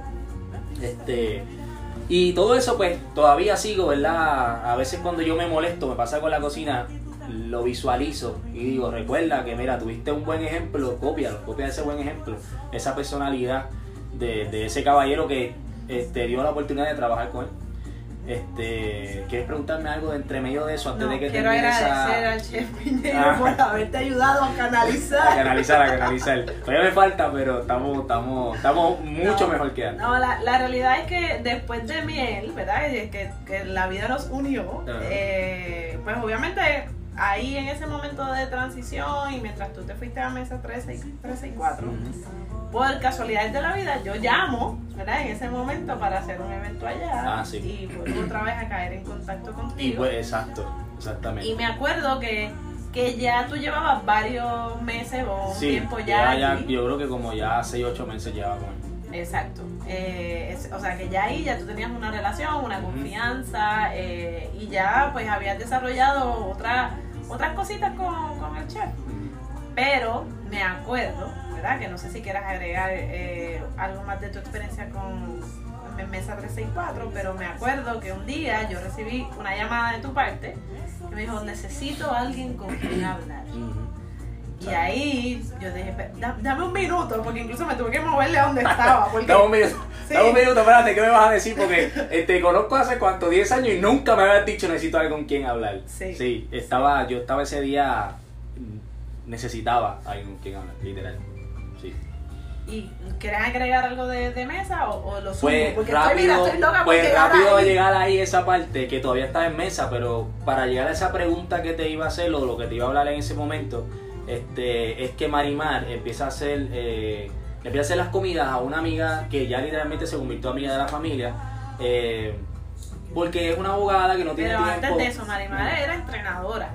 Este, y todo eso pues todavía sigo, ¿verdad? A veces cuando yo me molesto, me pasa con la cocina, lo visualizo y digo, recuerda que mira, tuviste un buen ejemplo, cópialo, copia ese buen ejemplo, esa personalidad de, ese caballero que este, dio la oportunidad de trabajar con él. Este, ¿Quieres preguntarme algo de entre medio de eso antes de que quiero agradecer al chef [LAUGHS] Piñero ah. por haberte ayudado a canalizar. A canalizar, a canalizar. Todavía me falta, pero estamos, estamos, estamos mucho mejor que antes. No, la, la, realidad es que después de miel, ¿verdad? Que, que la vida nos unió, eh, pues obviamente ahí en ese momento de transición y mientras tú te fuiste a mesa 13 y 4, por casualidades de la vida, yo llamo, ¿verdad? En ese momento para hacer un evento allá ah, sí. y vuelvo otra vez a caer en contacto contigo. Y pues, exacto, exactamente. Y me acuerdo que, que ya tú llevabas varios meses o un tiempo ya, ya, Yo creo que como ya 6, 8 meses llevaba Exacto. Eh, o sea que ya ahí ya tú tenías una relación, una confianza eh, y ya pues habías desarrollado otra otras cositas con, con el chef. Pero me acuerdo, ¿verdad? Que no sé si quieras agregar eh, algo más de tu experiencia con Mesa 364, pero me acuerdo que un día yo recibí una llamada de tu parte y me dijo, necesito a alguien con quien hablar. Y ahí yo dije, dame un minuto, porque incluso me tuve que moverle a donde estaba. [LAUGHS] Porque... dame un minuto, dame un minuto, espérate, ¿qué me vas a decir? Porque eh, te conozco hace cuánto, 10 años y nunca me habías dicho necesito alguien con quien hablar. Sí. Sí, estaba, yo estaba ese día, necesitaba alguien con quien hablar, literal. Sí. ¿Y querés agregar algo de, mesa o, lo sumo? Pues porque rápido, estoy, loca pues rápido a llegar ahí esa parte que todavía está en mesa, pero para llegar a esa pregunta que te iba a hacer o lo que te iba a hablar en ese momento este, es que Marimar empieza a hacer, eh, empieza a hacer las comidas a una amiga que ya literalmente se convirtió amiga de la familia. Eh, porque es una abogada que no tiene Pero tiempo. antes de eso, Marimar era entrenadora.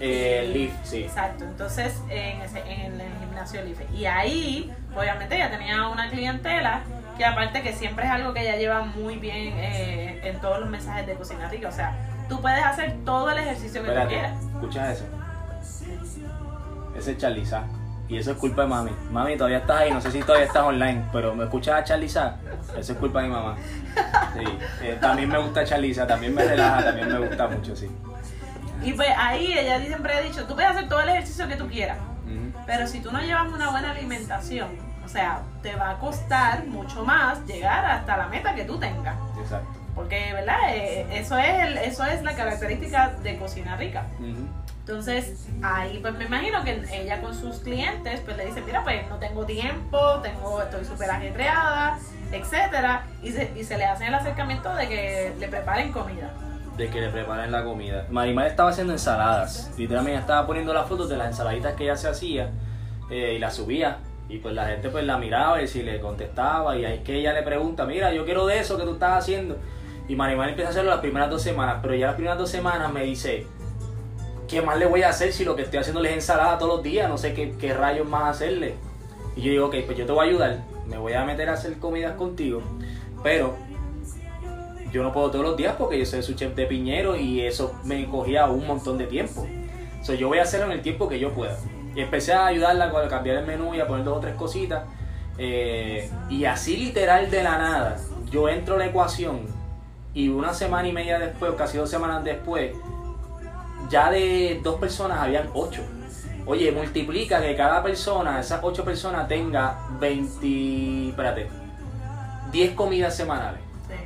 Eh, sí. Exacto, entonces en, en el gimnasio LIF. Y ahí, obviamente, ella tenía una clientela que aparte que siempre es algo que ella lleva muy bien eh, en todos los mensajes de Cocina Rica. O sea, tú puedes hacer todo el ejercicio que tú quieras. Escucha eso ese es Charliza. Y eso es culpa de mami. Mami, todavía estás ahí, no sé si todavía estás online, pero ¿me escuchas a Charliza? Eso es culpa de mi mamá. Sí. Eh, también me gusta Charliza, también me relaja, también me gusta mucho, sí. Y pues ahí ella siempre ha dicho, tú puedes hacer todo el ejercicio que tú quieras, pero si tú no llevas una buena alimentación, o sea, te va a costar mucho más llegar hasta la meta que tú tengas. Exacto. Porque, ¿verdad? Eh, eso, es eso es la característica de cocina rica. Entonces, ahí pues me imagino que ella con sus clientes pues le dice, mira, pues no tengo tiempo, tengo, estoy súper ajetreada, etcétera, y se, y se le hace el acercamiento de que le preparen comida. De que le preparen la comida. Marimar estaba haciendo ensaladas. Literalmente estaba poniendo las fotos de las ensaladitas que ella se hacía eh, y las subía. Y pues la gente pues la miraba y si le contestaba y ahí es que ella le pregunta, mira, yo quiero de eso que tú estás haciendo. Y Marimar empieza a hacerlo las primeras dos semanas, pero ya las primeras dos semanas me dice, ¿qué más le voy a hacer si lo que estoy haciendo es ensalada todos los días? No sé qué, rayos más hacerle. Y yo digo, ok, pues yo te voy a ayudar, me voy a meter a hacer comidas contigo, pero yo no puedo todos los días porque yo soy su chef de piñero y eso me cogía un montón de tiempo. So, yo voy a hacerlo en el tiempo que yo pueda. Y empecé a ayudarla a cambiar el menú y a poner dos o tres cositas. Eh, y así literal de la nada, yo entro a la ecuación y una semana y media después, o casi dos semanas después, ya de dos personas habían ocho. Oye, multiplica que cada persona, esas ocho personas, tenga 20, espérate, 10 comidas semanales.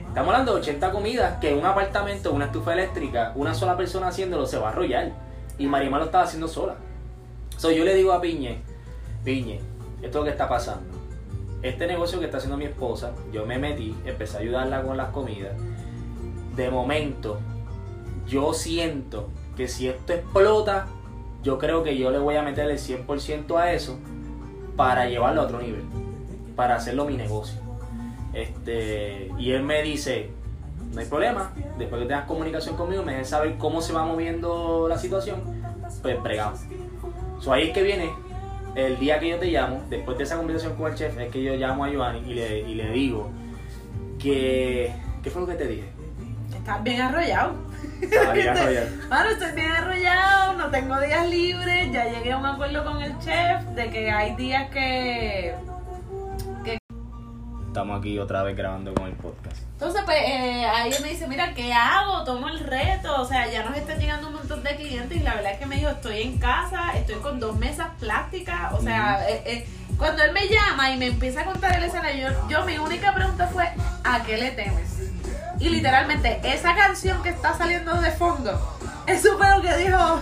Estamos hablando de 80 comidas que un apartamento, una estufa eléctrica, una sola persona haciéndolo se va a arrollar. Y Marimar lo estaba haciendo sola. So, yo le digo a Piñe, Piñe, esto es lo que está pasando. Este negocio que está haciendo mi esposa, yo me metí, empecé a ayudarla con las comidas. De momento, yo siento que si esto explota, yo creo que yo le voy a meter el 100% a eso para llevarlo a otro nivel, para hacerlo mi negocio. Este, y él me dice, no hay problema, después que tengas comunicación conmigo, me dejes saber cómo se va moviendo la situación, pues bregamos. So, ahí es que viene el día que yo te llamo, después de esa conversación con el chef, es que yo llamo a Giovanni y le, y le digo que... ¿Qué fue lo que te dije? Estás bien arrollado. Arrollado. Mano, estoy bien arrollado, no tengo días libres, ya llegué a un acuerdo con el chef de que hay días que... Estamos aquí otra vez grabando con el podcast. Entonces, pues, eh, ahí me dice, mira, ¿qué hago? Tomo el reto, o sea, ya nos están llegando un montón de clientes y la verdad es que me dijo, estoy en casa, estoy con dos mesas plásticas, o sea, eh, eh, cuando él me llama y me empieza a contar el escenario, yo, yo mi única pregunta fue, ¿a qué le temes? Y literalmente, esa canción que está saliendo de fondo, eso fue lo que dijo,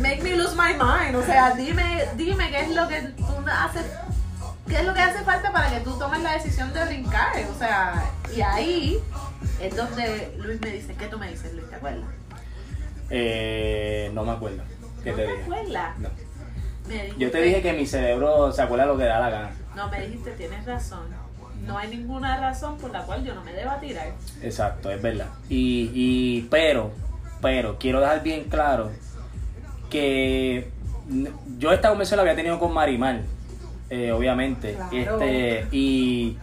make me lose my mind, o sea, dime, dime qué es lo que tú haces ¿Qué es lo que hace falta para que tú tomes la decisión de brincar? O sea, y ahí es donde Luis me dice, ¿qué tú me dices, Luis? ¿Te acuerdas? Eh, no me acuerdo. ¿Qué ¿No te te dije? acuerdas? No. Me dijiste- Yo te dije que mi cerebro se acuerda lo que da la gana. No, me dijiste, tienes razón. No hay ninguna razón por la cual yo no me deba tirar. Exacto, es verdad. Y, y pero, pero, quiero dejar bien claro que yo esta conversación la había tenido con Marimar, eh, obviamente. Claro. Este, y,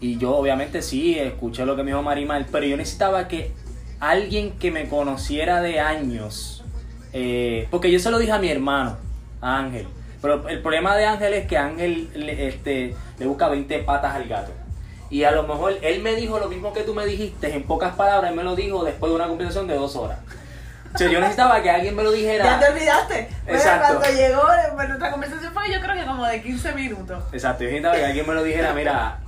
y yo obviamente sí, escuché lo que me dijo Marimar, pero yo necesitaba que alguien que me conociera de años, eh, porque yo se lo dije a mi hermano, a Ángel. Pero el problema de Ángel es que Ángel le, este, le busca 20 patas al gato. Y a lo mejor él me dijo lo mismo que tú me dijiste, en pocas palabras, él me lo dijo después de una conversación de dos horas. O sea, yo necesitaba que alguien me lo dijera. Ya te olvidaste. Bueno, Exacto. cuando llegó, bueno, nuestra conversación fue yo creo que como de 15 minutos. Exacto, yo necesitaba que alguien me lo dijera, mira,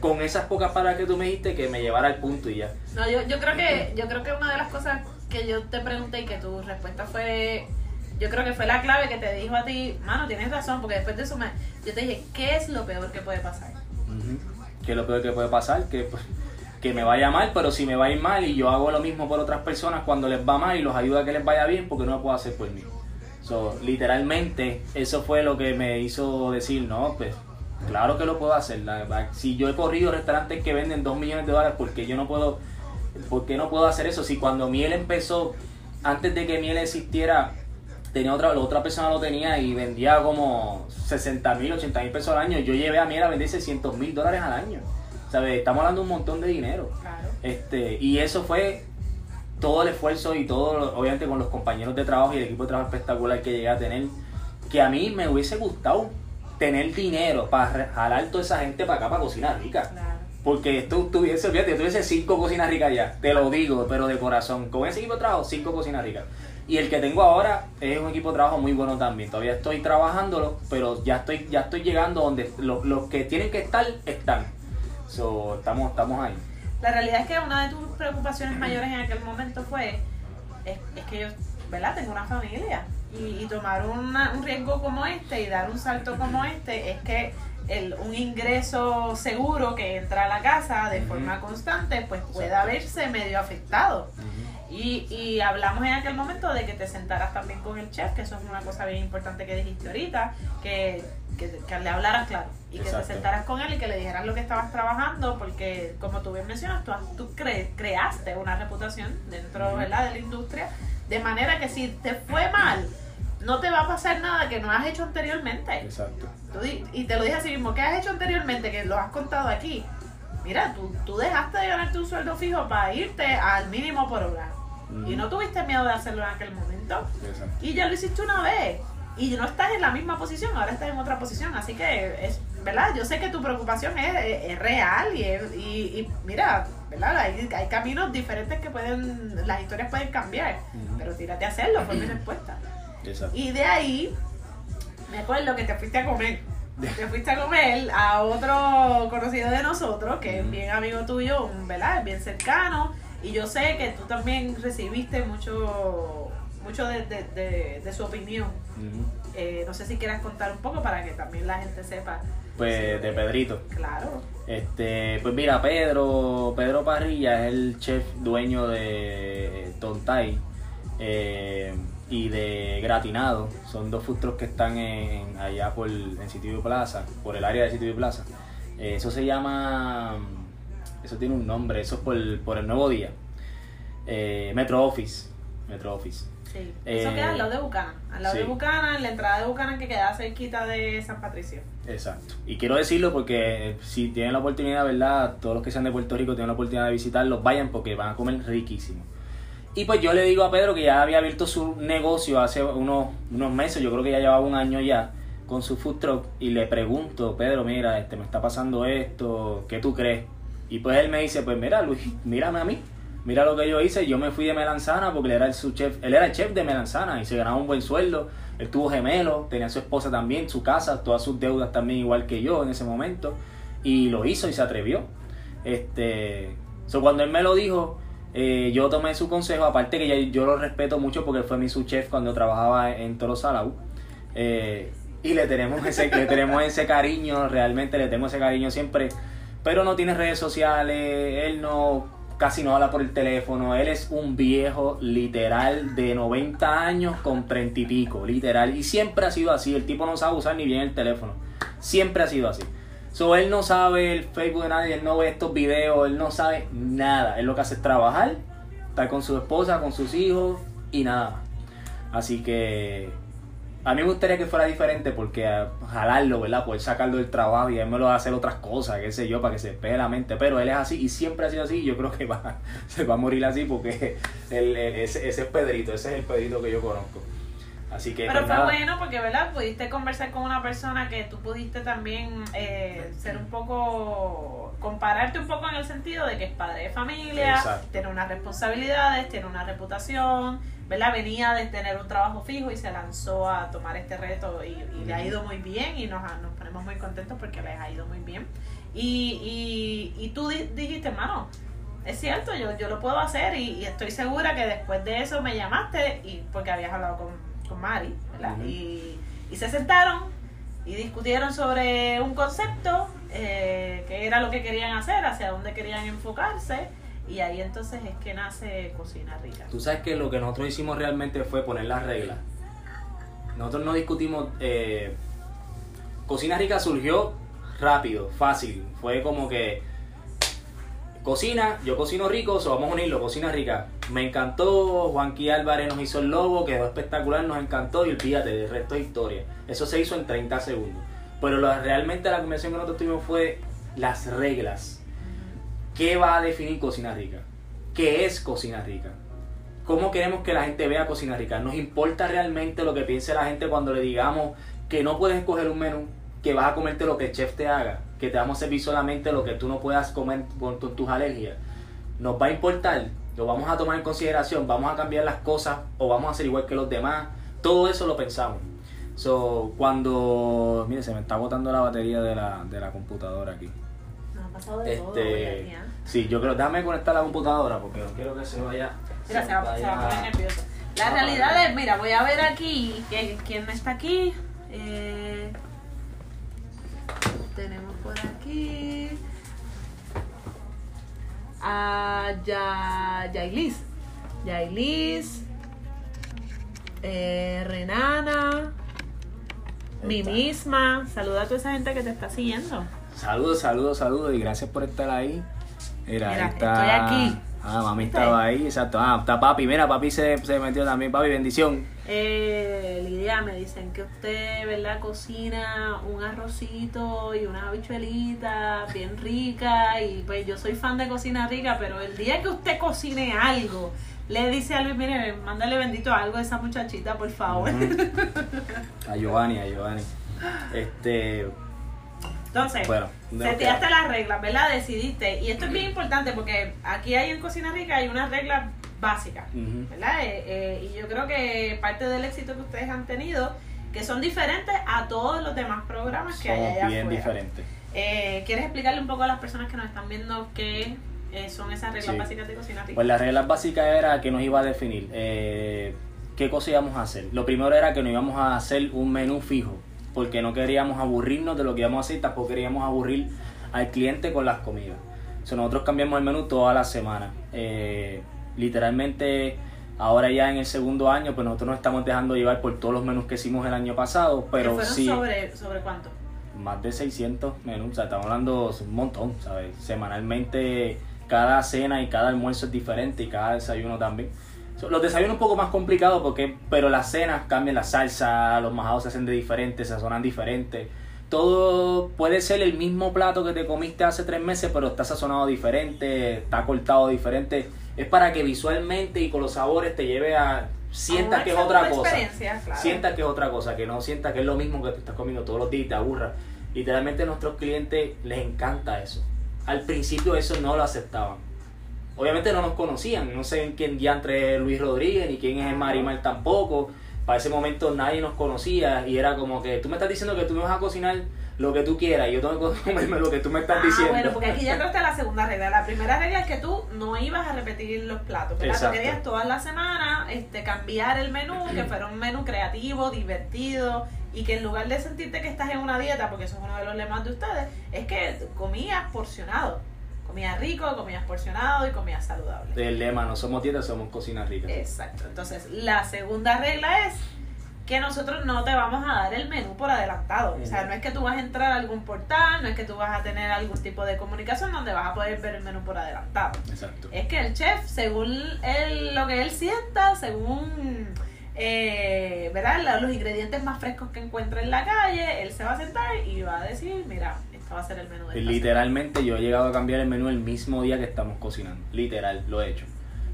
con esas pocas palabras que tú me dijiste, que me llevara al punto y ya. No, yo, yo creo que yo creo que una de las cosas que yo te pregunté y que tu respuesta fue yo creo que fue la clave que te dijo a ti, mano, tienes razón, porque después de eso me, yo te dije, ¿qué es lo peor que puede pasar? Ujú. Que es lo peor que puede pasar, que, pues, que me vaya mal, pero si me va a ir mal y yo hago lo mismo por otras personas cuando les va mal y los ayuda a que les vaya bien, porque no lo puedo hacer por mí. So, literalmente, eso fue lo que me hizo decir, no, pues, claro que lo puedo hacer. Si yo he corrido restaurantes que venden 2 millones de dólares, ¿por qué yo no puedo, por qué no puedo hacer eso? Si cuando Miel empezó, antes de que Miel existiera, tenía otra, la otra persona lo tenía y vendía como 60 mil, 80 mil pesos al año. Yo llevé a Miel a vender 600 mil dólares al año. ¿Sabes? Estamos hablando de un montón de dinero. Claro. Este, y eso fue todo el esfuerzo y todo, obviamente con los compañeros de trabajo y el equipo de trabajo espectacular que llegué a tener, que a mí me hubiese gustado tener dinero para jalar toda esa gente para acá para cocinar rica. Claro. Porque tú tuviese, fíjate, tuviese cinco cocinas ricas ya, te lo digo, pero de corazón. Con ese equipo de trabajo, cinco cocinas ricas. Y el que tengo ahora es un equipo de trabajo muy bueno también. Todavía estoy trabajándolo, pero ya estoy, ya estoy llegando donde lo- los que tienen que estar, están. So, estamos, estamos ahí. La realidad es que una de tus preocupaciones mayores en aquel momento fue, es, es que yo, ¿verdad? Tengo una familia y, y tomar una- un riesgo como este y dar un salto como este es que el, un ingreso seguro que entra a la casa de forma constante pues pueda verse medio afectado. Y, y hablamos en aquel momento de que te sentaras también con el chef, que eso es una cosa bien importante que dijiste ahorita, que, que, que le hablaras claro y que te sentaras con él y que le dijeras lo que estabas trabajando, porque como tú bien mencionas, tú, tú cre- creaste una reputación dentro. ¿verdad? de la industria, de manera que si te fue mal, no te va a pasar nada que no has hecho anteriormente. Exacto. Tú y te lo dije así mismo, ¿qué has hecho anteriormente? Que lo has contado aquí. mira, tú, tú dejaste de ganarte un sueldo fijo para irte al mínimo por hora. Y no tuviste miedo de hacerlo en aquel momento. Exacto. Y ya lo hiciste una vez. Y no estás en la misma posición, ahora estás en otra posición. Así que, es, ¿verdad? Yo sé que tu preocupación es, es- es real y, es- y, y mira, ¿verdad? Hay, hay caminos diferentes que pueden, las historias pueden cambiar. Pero tírate a hacerlo, fue mi [CLEARS THROAT] respuesta. Exacto. Y de ahí, me acuerdo que te fuiste a comer. Te fuiste a comer a otro conocido de nosotros, que es bien amigo tuyo, ¿verdad? Es bien cercano. Y yo sé que tú también recibiste mucho, mucho de, de- de- de su opinión. Eh, no sé si quieras contar un poco para que también la gente sepa. Pues de Pedrito. Claro. Este, pues mira, Pedro, Pedro Parrilla es el chef dueño de Tontay eh, y de Gratinado. Son dos food que están en, allá por en Sitio Plaza, por el área de Sitio Plaza. Eh, eso se llama, eso tiene un nombre, eso es por, por el Nuevo Día. Eh, Metro Office, Metro Office. Sí. Eso Eh, queda al lado de Buchanan. Al lado sí. de Buchanan, en la entrada de Buchanan que queda cerquita de San Patricio. Exacto. Y quiero decirlo porque eh, si tienen la oportunidad, ¿verdad? Todos los que sean de Puerto Rico tienen la oportunidad de visitarlos, vayan porque van a comer riquísimo. Y pues yo le digo a Pedro que ya había abierto su negocio hace unos, unos meses, yo creo que ya llevaba un año ya con su food truck y le pregunto, Pedro, mira, este me está pasando esto, ¿qué tú crees? Y pues él me dice, pues mira Luis, mírame a mí, mira lo que yo hice, yo me fui de Melanzana porque él era el su chef, él era el chef de Melanzana y se ganaba un buen sueldo, él tuvo gemelo, tenía su esposa también, su casa, todas sus deudas también igual que yo en ese momento y lo hizo y se atrevió. Este, so, cuando él me lo dijo, eh, yo tomé su consejo, aparte que ya- yo lo respeto mucho porque fue mi su chef cuando trabajaba en Toro Salau. Eh, y le tenemos ese, le tenemos ese cariño, realmente le tengo ese cariño siempre. Pero no tiene redes sociales, él no casi no habla por el teléfono, él es un viejo literal de 90 años con 30 y pico, literal. Y siempre ha sido así, el tipo no sabe usar ni bien el teléfono. Siempre ha sido así. So, él no sabe el Facebook de nadie, él no ve estos videos, él no sabe nada. Él lo que hace es trabajar, estar con su esposa, con sus hijos y nada más. Así que a mí me gustaría que fuera diferente porque a jalarlo, ¿verdad? Poder sacarlo del trabajo y él me lo va a hacer otras cosas, qué sé yo, para que se despeje la mente. Pero él es así y siempre ha sido así y yo creo que va, [LAUGHS] se va a morir así porque [LAUGHS] él- él- ese, ese es Pedrito, ese es el Pedrito que yo conozco. Así que... Pero pues, fue nada. bueno porque, ¿verdad? Pudiste conversar con una persona que tú pudiste también eh, ser un poco, compararte un poco en el sentido de que es padre de familia, Exacto. tiene unas responsabilidades, tiene una reputación, ¿verdad? Venía de tener un trabajo fijo y se lanzó a tomar este reto y, y le ha ido muy bien y nos, nos ponemos muy contentos porque les ha ido muy bien. Y, y, y tú di- dijiste, mano, es cierto, yo, yo lo puedo hacer y, y estoy segura que después de eso me llamaste y porque habías hablado con, con Mari, y, y se sentaron y discutieron sobre un concepto, eh, qué era lo que querían hacer, hacia dónde querían enfocarse y ahí entonces es que nace Cocina Rica. Tú sabes que lo que nosotros hicimos realmente fue poner las reglas. Nosotros no discutimos. eh, Cocina Rica surgió rápido, fácil. Fue como que. Cocina, yo cocino rico, so vamos a unirlo, cocina rica. Me encantó, Juanqui Álvarez nos hizo el logo, quedó espectacular, nos encantó y olvídate, el resto es historia. Eso se hizo en 30 segundos. Pero lo- realmente la conversación que nosotros tuvimos fue las reglas. ¿Qué va a definir cocina rica? ¿Qué es cocina rica? ¿Cómo queremos que la gente vea cocina rica? ¿Nos importa realmente lo que piense la gente cuando le digamos que no puedes escoger un menú, que vas a comerte lo que el chef te haga, que te vamos a servir solamente lo que tú no puedas comer con tu- tus alergias? ¿Nos va a importar? ¿Lo vamos a tomar en consideración? ¿Vamos a cambiar las cosas o vamos a hacer igual que los demás? Todo eso lo pensamos. So, cuando... Mire, se me está botando la batería de la, de la computadora aquí. Nos ha pasado de todo Este, ¿eh? Sí, yo creo, déjame conectar la computadora porque no quiero que se vaya. Mira, se va, se va a poner nervioso. La Ah, realidad vale. es, mira, voy a ver aquí quién, está aquí. Eh, tenemos por aquí a ya, Yailis. Yailis. Eh, Renana. Mi misma. Saluda a toda esa gente que te está siguiendo. Saludos, saludos, saludos y gracias por estar ahí. Mira, Mira, está estoy aquí. Ah, mami estaba ahí, exacto. Ah, está papi. Mira, papi se, se metió también. Papi, bendición. Eh, Lidia, me dicen que usted, ¿verdad? Cocina un arrocito y una habichuelita bien rica. Y pues yo soy fan de cocina rica, pero el día que usted cocine algo, le dice a Luis, mire, mándale bendito algo a esa muchachita, por favor. [LAUGHS] A Giovanni, a Giovanni. Este. Entonces, Bueno, se tiraste las reglas, ¿verdad? Decidiste. Y esto es bien importante porque aquí hay en Cocina Rica hay unas reglas básicas. ¿verdad? Eh, eh, y yo creo que parte del éxito que ustedes han tenido, que son diferentes a todos los demás programas que hay allá bien afuera. diferentes. Eh, ¿Quieres explicarle un poco a las personas que nos están viendo qué eh, son esas reglas Sí. básicas de Cocina Rica? Pues las reglas básicas era que nos iba a definir eh, qué cosa íbamos a hacer. Lo primero era que no íbamos a hacer un menú fijo, porque no queríamos aburrirnos de lo que íbamos a hacer, tampoco queríamos aburrir al cliente con las comidas. O sea, nosotros cambiamos el menú toda la semana. Eh, literalmente, ahora ya en el segundo año, pues nosotros nos estamos dejando llevar por todos los menús que hicimos el año pasado, ¿Que pero fueron sí sobre, sobre cuánto? más de 600 menús, o sea, estamos hablando un montón, ¿sabes? Semanalmente cada cena y cada almuerzo es diferente y cada desayuno también. Los desayunos un poco más complicados porque, pero las cenas cambian la salsa, los majados se hacen de diferentes, se sazonan diferentes. Todo puede ser el mismo plato que te comiste hace tres meses, pero está sazonado diferente, está cortado diferente. Es para que visualmente y con los sabores te lleve a sientas que es otra cosa. claro. Sientas que es otra cosa, que no sientas que es lo mismo que tú estás comiendo todos los días y te aburra. Literalmente a nuestros clientes les encanta eso. Al principio eso no lo aceptaban. Obviamente no nos conocían, no sé quién diantre es Luis Rodríguez, ni quién es Marimar tampoco. Para ese momento nadie nos conocía y era como que tú me estás diciendo que tú me vas a cocinar lo que tú quieras y yo tengo que comerme lo que tú me estás Ah, diciendo. bueno, porque aquí ya entraste la segunda regla. La primera regla es que tú no ibas a repetir los platos, ¿verdad? Exacto. Tú querías todas las semanas este, cambiar el menú, que fuera un menú creativo, divertido, y que en lugar de sentirte que estás en una dieta, porque eso es uno de los lemas de ustedes, es que comías porcionado. Comías rico, comías porcionado y comías saludable. El lema, no somos dietas, somos cocina rica. Exacto. Entonces, la segunda regla es que nosotros no te vamos a dar el menú por adelantado. O sea, no es que tú vas a entrar a algún portal, no es que tú vas a tener algún tipo de comunicación donde vas a poder ver el menú por adelantado. Exacto. Es que el chef, según él, lo que él sienta, según eh, ¿verdad? Los ingredientes más frescos que encuentra en la calle, él se va a sentar y va a decir, mira, va a ser el menú de esta Literalmente yo he llegado a cambiar el menú el mismo día que estamos cocinando. Literal, lo he hecho.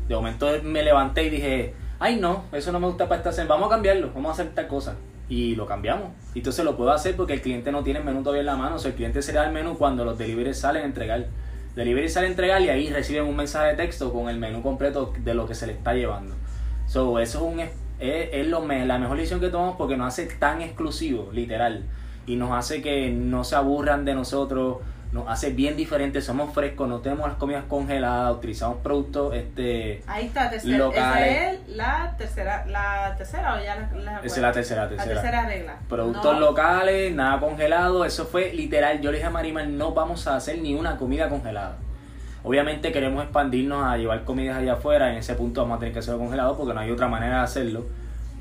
De momento me levanté y dije, ay no, eso no me gusta para esta cena, vamos a cambiarlo, vamos a hacer tal cosa. Y lo cambiamos. Y entonces lo puedo hacer porque el cliente no tiene el menú todavía en la mano. O sea, el cliente será el menú cuando los deliveries salen a entregar. Delivery sale a entregar y ahí reciben un mensaje de texto con el menú completo de lo que se le está llevando. So, eso es, un, es, es lo la mejor decisión que tomamos porque nos hace tan exclusivo, literal. Y nos hace que no se aburran de nosotros, nos hace bien diferente, somos frescos, no tenemos las comidas congeladas, utilizamos productos, este... Ahí está, tercera, Locales. esa es la tercera, la tercera o ya la, la, Esa es la tercera, la tercera. regla. Productos No- locales, nada congelado, eso fue literal. Yo le dije a Marimar, no vamos a hacer ni una comida congelada. Obviamente queremos expandirnos a llevar comidas allá afuera, en ese punto vamos a tener que hacerlo congelado porque no hay otra manera de hacerlo.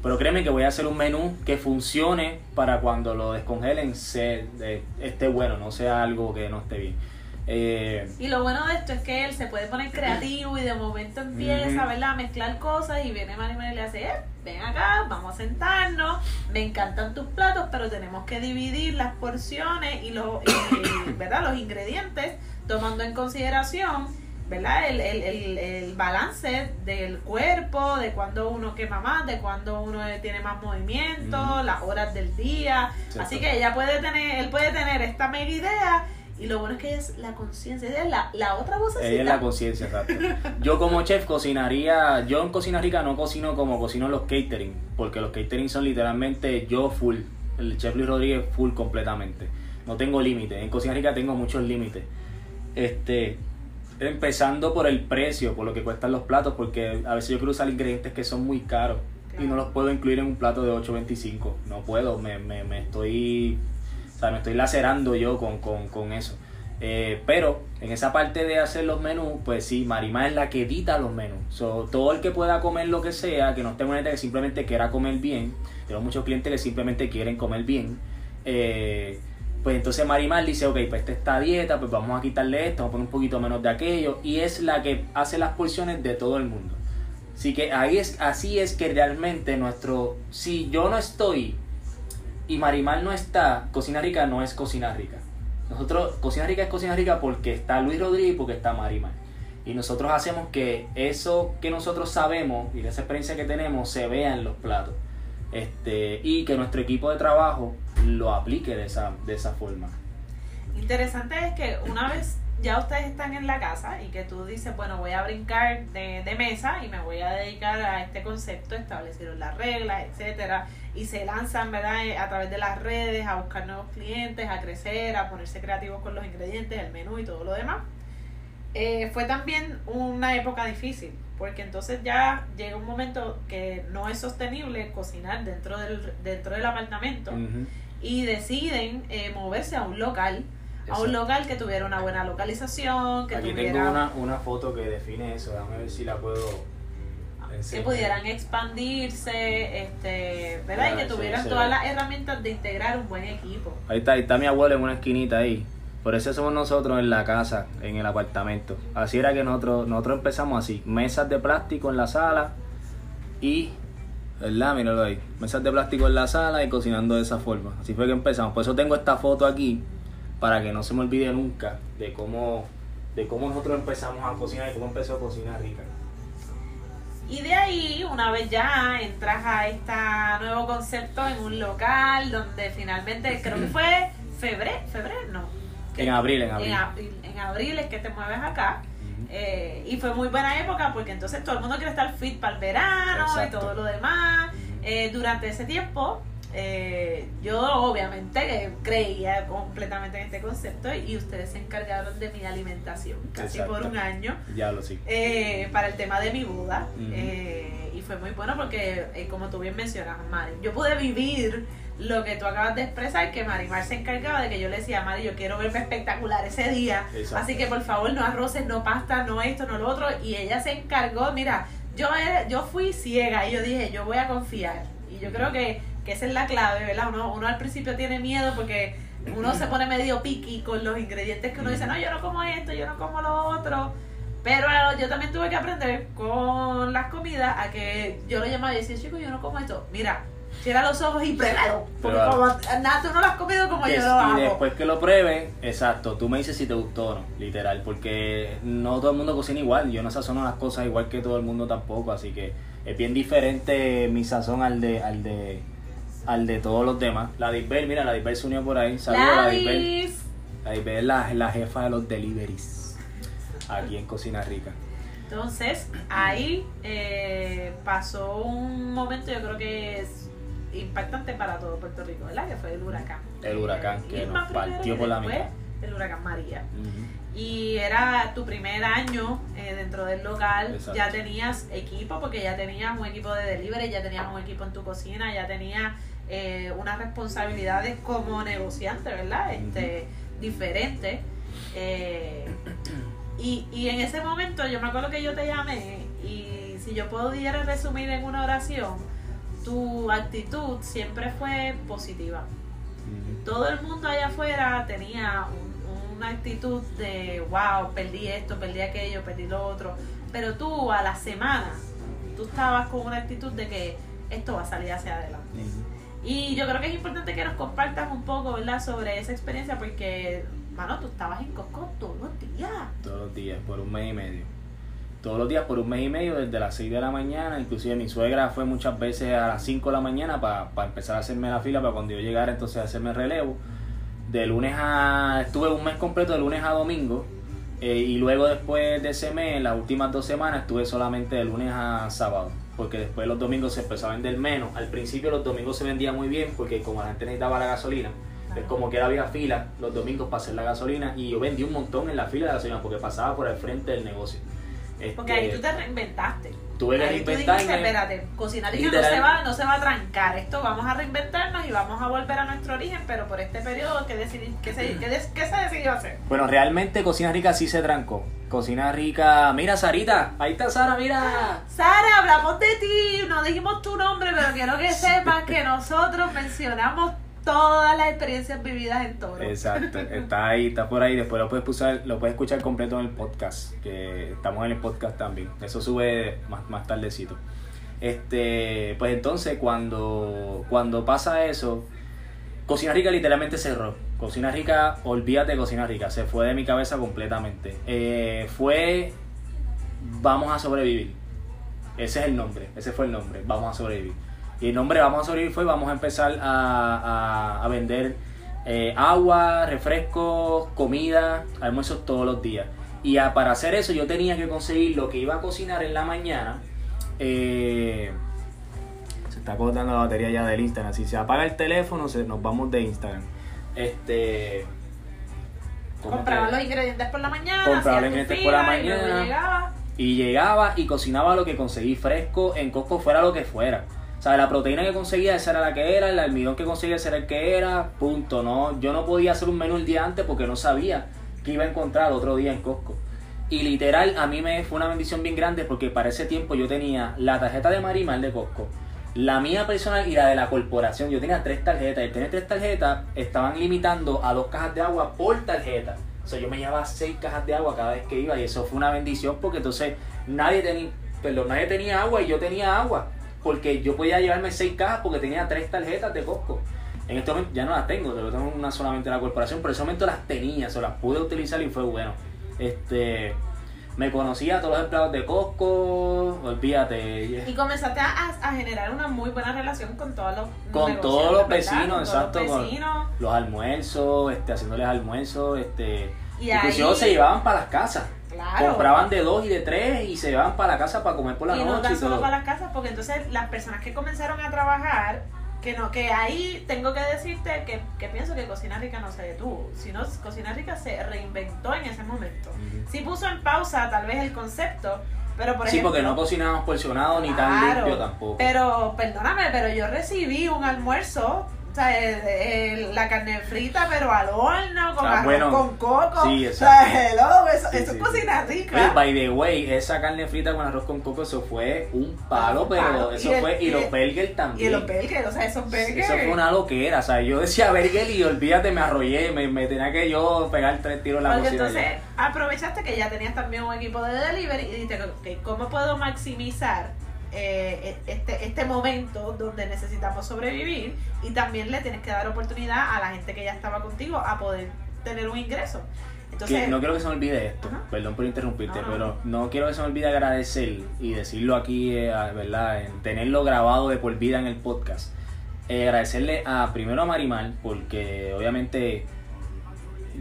Pero créeme que voy a hacer un menú que funcione para cuando lo descongelen se, eh, esté bueno, no sea algo que no esté bien. Eh, Y lo bueno de esto es que él se puede poner creativo y de momento empieza. ¿verdad? a mezclar cosas y viene Marimar y le hace, eh, ven acá, vamos a sentarnos, me encantan tus platos, pero tenemos que dividir las porciones y los, y, ¿verdad? los ingredientes tomando en consideración ¿verdad? El, el, el, el balance del cuerpo, de cuando uno quema más, de cuando uno tiene más movimiento, las horas del día. Así que ella puede tener, él puede tener esta mega idea y lo bueno es que ella es la conciencia, ella es la, la otra vocecita. Ella es la conciencia, exacto. Yo como chef cocinaría, yo en Cocina Rica no cocino como cocino los catering, porque los catering son literalmente yo full, el chef Luis Rodríguez full completamente. No tengo límites, en Cocina Rica tengo muchos límites. Este, empezando por el precio, por lo que cuestan los platos, porque a veces yo quiero usar ingredientes que son muy caros y no los puedo incluir en un plato de 8.25. No puedo, me, me, me estoy, o sea, me estoy lacerando yo con, con, con eso. Eh, pero en esa parte de hacer los menús, pues sí, Marimar es la que edita los menús. So, todo el que pueda comer lo que sea, que no esté una dieta que simplemente quiera comer bien, tengo muchos clientes que simplemente quieren comer bien, eh, Pues entonces Marimar dice, ok, pues esta está dieta, pues vamos a quitarle esto, vamos a poner un poquito menos de aquello. Y es la que hace las porciones de todo el mundo. Así que ahí es, así es que realmente nuestro, si yo no estoy y Marimar no está, Cocina Rica no es Cocina Rica. Nosotros, Cocina Rica es Cocina Rica porque está Luis Rodríguez y porque está Marimar. Y nosotros hacemos que eso que nosotros sabemos y esa experiencia que tenemos se vea en los platos. Este, y que nuestro equipo de trabajo lo aplique de esa, de esa forma. Interesante es que una vez ya ustedes están en la casa y que tú dices, bueno, voy a brincar de, de mesa y me voy a dedicar a este concepto, establecieron las reglas, etcétera, y se lanzan, ¿verdad?, eh, a través de las redes a buscar nuevos clientes, a crecer, a ponerse creativos con los ingredientes, el menú y todo lo demás. Eh, fue también una época difícil, porque entonces ya llega un momento que no es sostenible cocinar dentro del, dentro del apartamento Ujú. Y deciden eh, moverse a un local, a un local que tuviera una buena localización, que Aquí tuviera tengo una, una foto que define eso, déjame ver si la puedo que pudieran expandirse, este, ¿verdad? y que tuvieran todas las herramientas de integrar un buen equipo. Ahí está, ahí está mi abuelo en una esquinita ahí. Por eso somos nosotros en la casa, en el apartamento. Así era que nosotros, nosotros empezamos así. Mesas de plástico en la sala y... ¿Verdad? Míralo ahí. Mesas de plástico en la sala y cocinando de esa forma. Así fue que empezamos. Por eso tengo esta foto aquí, para que no se me olvide nunca de cómo, de cómo nosotros empezamos a cocinar y cómo empezó a cocinar rica. Y de ahí, una vez ya entras a este nuevo concepto en un local donde finalmente, creo que fue febrero, febrero, no. En abril, en abril. En abril, en abril es que te mueves acá. Eh, y fue muy buena época porque entonces todo el mundo quiere estar fit para el verano Exacto. y todo lo demás. Eh, durante ese tiempo, eh, yo obviamente creía completamente en este concepto y ustedes se encargaron de mi alimentación casi Exacto. por un año Ya lo sí. eh, para el tema de mi boda. Eh, y fue muy bueno porque, eh, como tú bien mencionas, Mari, yo pude vivir lo que tú acabas de expresar, que Marimar se encargaba de que yo le decía, Mari, yo quiero verme espectacular ese día, Exacto. así que por favor no arroces, no pasta, no esto, no lo otro. Y ella se encargó, mira, yo, era- yo fui ciega y yo dije, yo voy a confiar. Y yo creo que, que esa es la clave, ¿verdad? Uno, uno al principio tiene miedo porque uno se pone medio piqui con los ingredientes que uno dice, no, yo no como esto, yo no como lo otro. Pero yo también tuve que aprender con las comidas a que yo lo llamaba y decía, chico, yo no como esto. Mira, cierra los ojos y pruébalo. Porque Pruébalo. como nada, tú no lo has comido como yo lo y hago. después que lo pruebe, exacto, tú me dices si te gustó o no, literal, porque no todo el mundo cocina igual, yo no sazono las cosas igual que todo el mundo tampoco, así que es bien diferente mi sazón al de al de al de todos los demás. La Disbel, mira, la Disbel se unió por ahí, saludos a la Disbel. Ladis. La Disbel es la, la jefa de los deliveries aquí en Cocina Rica. Entonces, ahí eh, pasó un momento, yo creo que es impactante para todo Puerto Rico, ¿verdad? Que fue el huracán. El huracán que Irma nos partió por la mitad. El huracán María. Y era tu primer año eh, dentro del local, Exacto. ya tenías equipo, porque ya tenías un equipo de delivery, ya tenías un equipo en tu cocina, ya tenías eh, unas responsabilidades como negociante, ¿verdad? Este, diferentes. Eh, y, y en ese momento yo me acuerdo que yo te llamé y si yo pudiera resumir en una oración, tu actitud siempre fue positiva todo el mundo allá afuera tenía un- una actitud de wow, perdí esto, perdí aquello, perdí lo otro. Pero tú a la semana, tú estabas con una actitud de que esto va a salir hacia adelante. Y yo creo que es importante que nos compartas un poco, ¿verdad?, sobre esa experiencia, porque, mano, tú estabas en Costco todos los días. Todos los días, por un mes y medio. Todos los días por un mes y medio, desde las 6 de la mañana. Inclusive mi suegra fue muchas veces a las 5 de la mañana para empezar a hacerme la fila, para cuando yo llegara entonces a hacerme el relevo. De lunes a... Estuve un mes completo de lunes a domingo. eh, y luego después de ese mes, las últimas dos semanas, estuve solamente de lunes a sábado. Porque después los domingos se empezó a vender menos. Al principio los domingos se vendía muy bien porque como la gente necesitaba la gasolina, es como que había fila los domingos para hacer la gasolina y yo vendí un montón en la fila de gasolina porque pasaba por el frente del negocio. Porque Este, ahí tú te reinventaste. tuve que Ahí tú reinventarme. dijiste, espérate, cocinar no Literal. se, va, no se va a trancar. Esto vamos a reinventarnos y vamos a volver a nuestro origen, pero por este periodo, ¿qué, decidí, qué, se, qué se decidió hacer? Bueno, realmente Cocina Rica sí se trancó. Cocina Rica, mira Sarita, ahí está Sara, mira. Sara, hablamos de ti, no dijimos tu nombre, pero quiero que sepas que nosotros mencionamos todas las experiencias vividas en Toro. Exacto, [LAUGHS] está ahí, está por ahí. Después lo puedes escuchar, lo puedes escuchar completo en el podcast, que estamos en el podcast también. Eso sube más, más tardecito. Este, pues entonces cuando, cuando pasa eso, Cocina Rica literalmente cerró. Cocina Rica, olvídate de Cocina Rica, se fue de mi cabeza completamente. Eh, fue Vamos a sobrevivir. Ese es el nombre, ese fue el nombre, Vamos a sobrevivir. Y el nombre Vamos a sobrevivir fue Vamos a empezar a, a, vender eh, agua, refrescos, comida, almuerzos todos los días. Y para hacer eso yo tenía que conseguir lo que iba a cocinar en la mañana. Eh, se está cortando la batería ya del Instagram. Si se apaga el teléfono, se, nos vamos de Instagram. Este. Compraba los ingredientes por la mañana. Compraba los ingredientes por la mañana. Y llegaba y cocinaba lo que conseguí fresco en Costco, fuera lo que fuera. O sea, la proteína que conseguía esa era la que era, el almidón que conseguía ese era el que era, punto. No, yo no podía hacer un menú el día antes porque no sabía que iba a encontrar otro día en Costco. Y literal, a mí me fue una bendición bien grande porque para ese tiempo yo tenía la tarjeta de Marimal de Costco, la mía personal y la de la corporación. Yo tenía tres tarjetas. Y tener tres tarjetas estaban limitando a dos cajas de agua por tarjeta. O sea, yo me llevaba seis cajas de agua cada vez que iba y eso fue una bendición porque entonces nadie tenía, perdón, nadie tenía agua y yo tenía agua. Porque yo podía llevarme seis cajas porque tenía tres tarjetas de Costco. En este momento ya no las tengo, pero tengo una solamente en la corporación, pero en ese momento las tenía, o las pude utilizar y fue bueno. Este, me conocía a todos los empleados de Costco, olvídate. Y comenzaste a, generar una muy buena relación con todos los con todos los vecinos, exacto, los vecinos. los almuerzos, este, haciéndoles almuerzos, este, y incluso se llevaban para las casas. Claro. Compraban de dos y de tres y se llevaban para la casa para comer por la noche. y no tan solo para las casas, porque entonces las personas que comenzaron a trabajar que no, que ahí tengo que decirte que, que, pienso que Cocina Rica no se detuvo, sino Cocina Rica se reinventó en ese momento. Sí puso en pausa tal vez el concepto, pero por sí, porque no cocinábamos porcionado ni tan limpio tampoco. Pero, perdóname, pero yo recibí un almuerzo o sea, la carne frita, pero al horno, con arroz con coco. Sí, exacto. O sea, [LAUGHS] eso, es cocina rica. by the way, esa carne frita con arroz con coco, eso fue un palo, pero eso fue. y, los burgers también. Y los burgers, o sea, esos burgers. Eso fue una loquera. O sea, yo decía burger y olvídate, me arrollé. Me, me tenía que yo pegar tres tiros en la Porque entonces aprovechaste que ya tenías también un equipo de delivery y dijiste, okay, ¿cómo puedo maximizar? Eh, este, este momento donde necesitamos sobrevivir y también le tienes que dar oportunidad a la gente que ya estaba contigo a poder tener un ingreso. Entonces, no quiero que se me olvide esto, perdón por interrumpirte, pero no quiero que se me olvide agradecer y decirlo aquí, eh, ¿verdad? En tenerlo grabado de por vida en el podcast. Eh, agradecerle a primero a Marimal, porque obviamente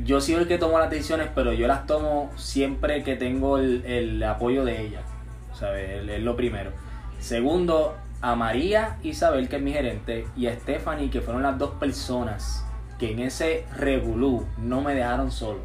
yo soy el que tomo las decisiones, pero yo las tomo siempre que tengo el, el apoyo de ella. ¿Sabes? Es lo primero. Segundo, a María Isabel, que es mi gerente, y a Stephanie, que fueron las dos personas que en ese revolú no me dejaron solo.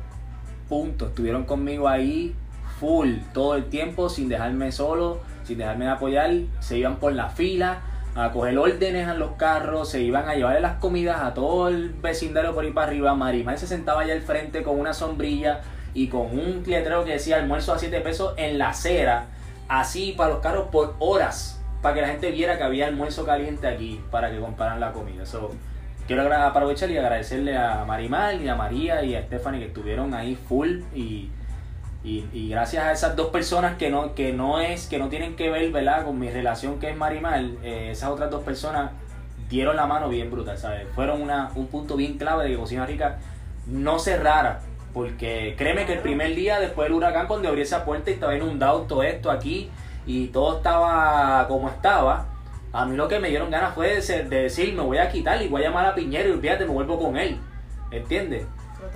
Punto. Estuvieron conmigo ahí full todo el tiempo, sin dejarme solo, sin dejarme de apoyar. Se iban por la fila a coger órdenes a los carros, se iban a llevarle las comidas a todo el vecindario por ahí para arriba. Marimar se sentaba allá al frente con una sombrilla y con un letrero que decía almuerzo a 7 pesos en la acera así para los carros por horas, para que la gente viera que había almuerzo caliente aquí, para que compraran la comida. So, quiero aprovechar y agradecerle a Marimal y a María y a Stephanie que estuvieron ahí full y, y, gracias a esas dos personas que no, que no es, que no tienen que ver ¿verdad? con mi relación que es Marimal, eh, esas otras dos personas dieron la mano bien brutal, ¿sabes? Fueron una, un punto bien clave de que Cocina Rica no cerrara porque créeme que el primer día después del huracán, cuando abrí esa puerta y estaba inundado todo esto aquí y todo estaba como estaba, a mí lo que me dieron ganas fue de, decir, me voy a quitar y voy a llamar a Piñero y olvídate, me vuelvo con él. ¿Entiendes?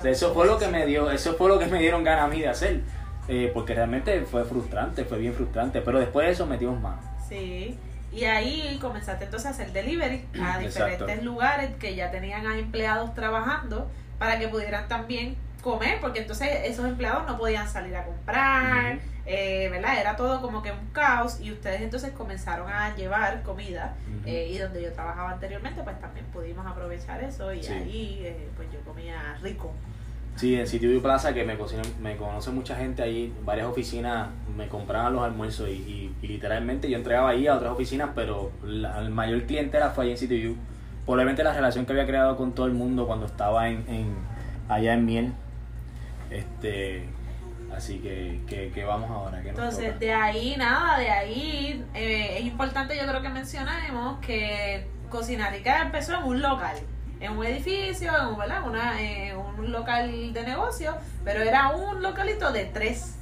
eso fue lo que me dio, eso fue lo que me dieron ganas a mí de hacer. Eh, porque realmente fue frustrante, fue bien frustrante. Pero después de eso metimos más. Sí. Y ahí comenzaste entonces a hacer delivery a diferentes lugares que ya tenían a empleados trabajando para que pudieran también comer, porque entonces esos empleados no podían salir a comprar, eh, ¿verdad? Era todo como que un caos y ustedes entonces comenzaron a llevar comida eh, y donde yo trabajaba anteriormente pues también pudimos aprovechar eso y ahí eh, pues yo comía rico. Sí, en Sitio Plaza, que me, me conoce mucha gente ahí, varias oficinas me compraban los almuerzos y, literalmente yo entregaba ahí a otras oficinas, pero el mayor cliente era fue ahí en Sitio probablemente la relación que había creado con todo el mundo cuando estaba en, en allá en Miel. Este, así que, que, que vamos ahora. ¿Qué nos Entonces, toca? de ahí, nada, de ahí eh, es importante yo creo que mencionemos que Cocina Rica empezó en un local, en un edificio, en un. Una, eh, un local de negocio, pero era un localito de tres.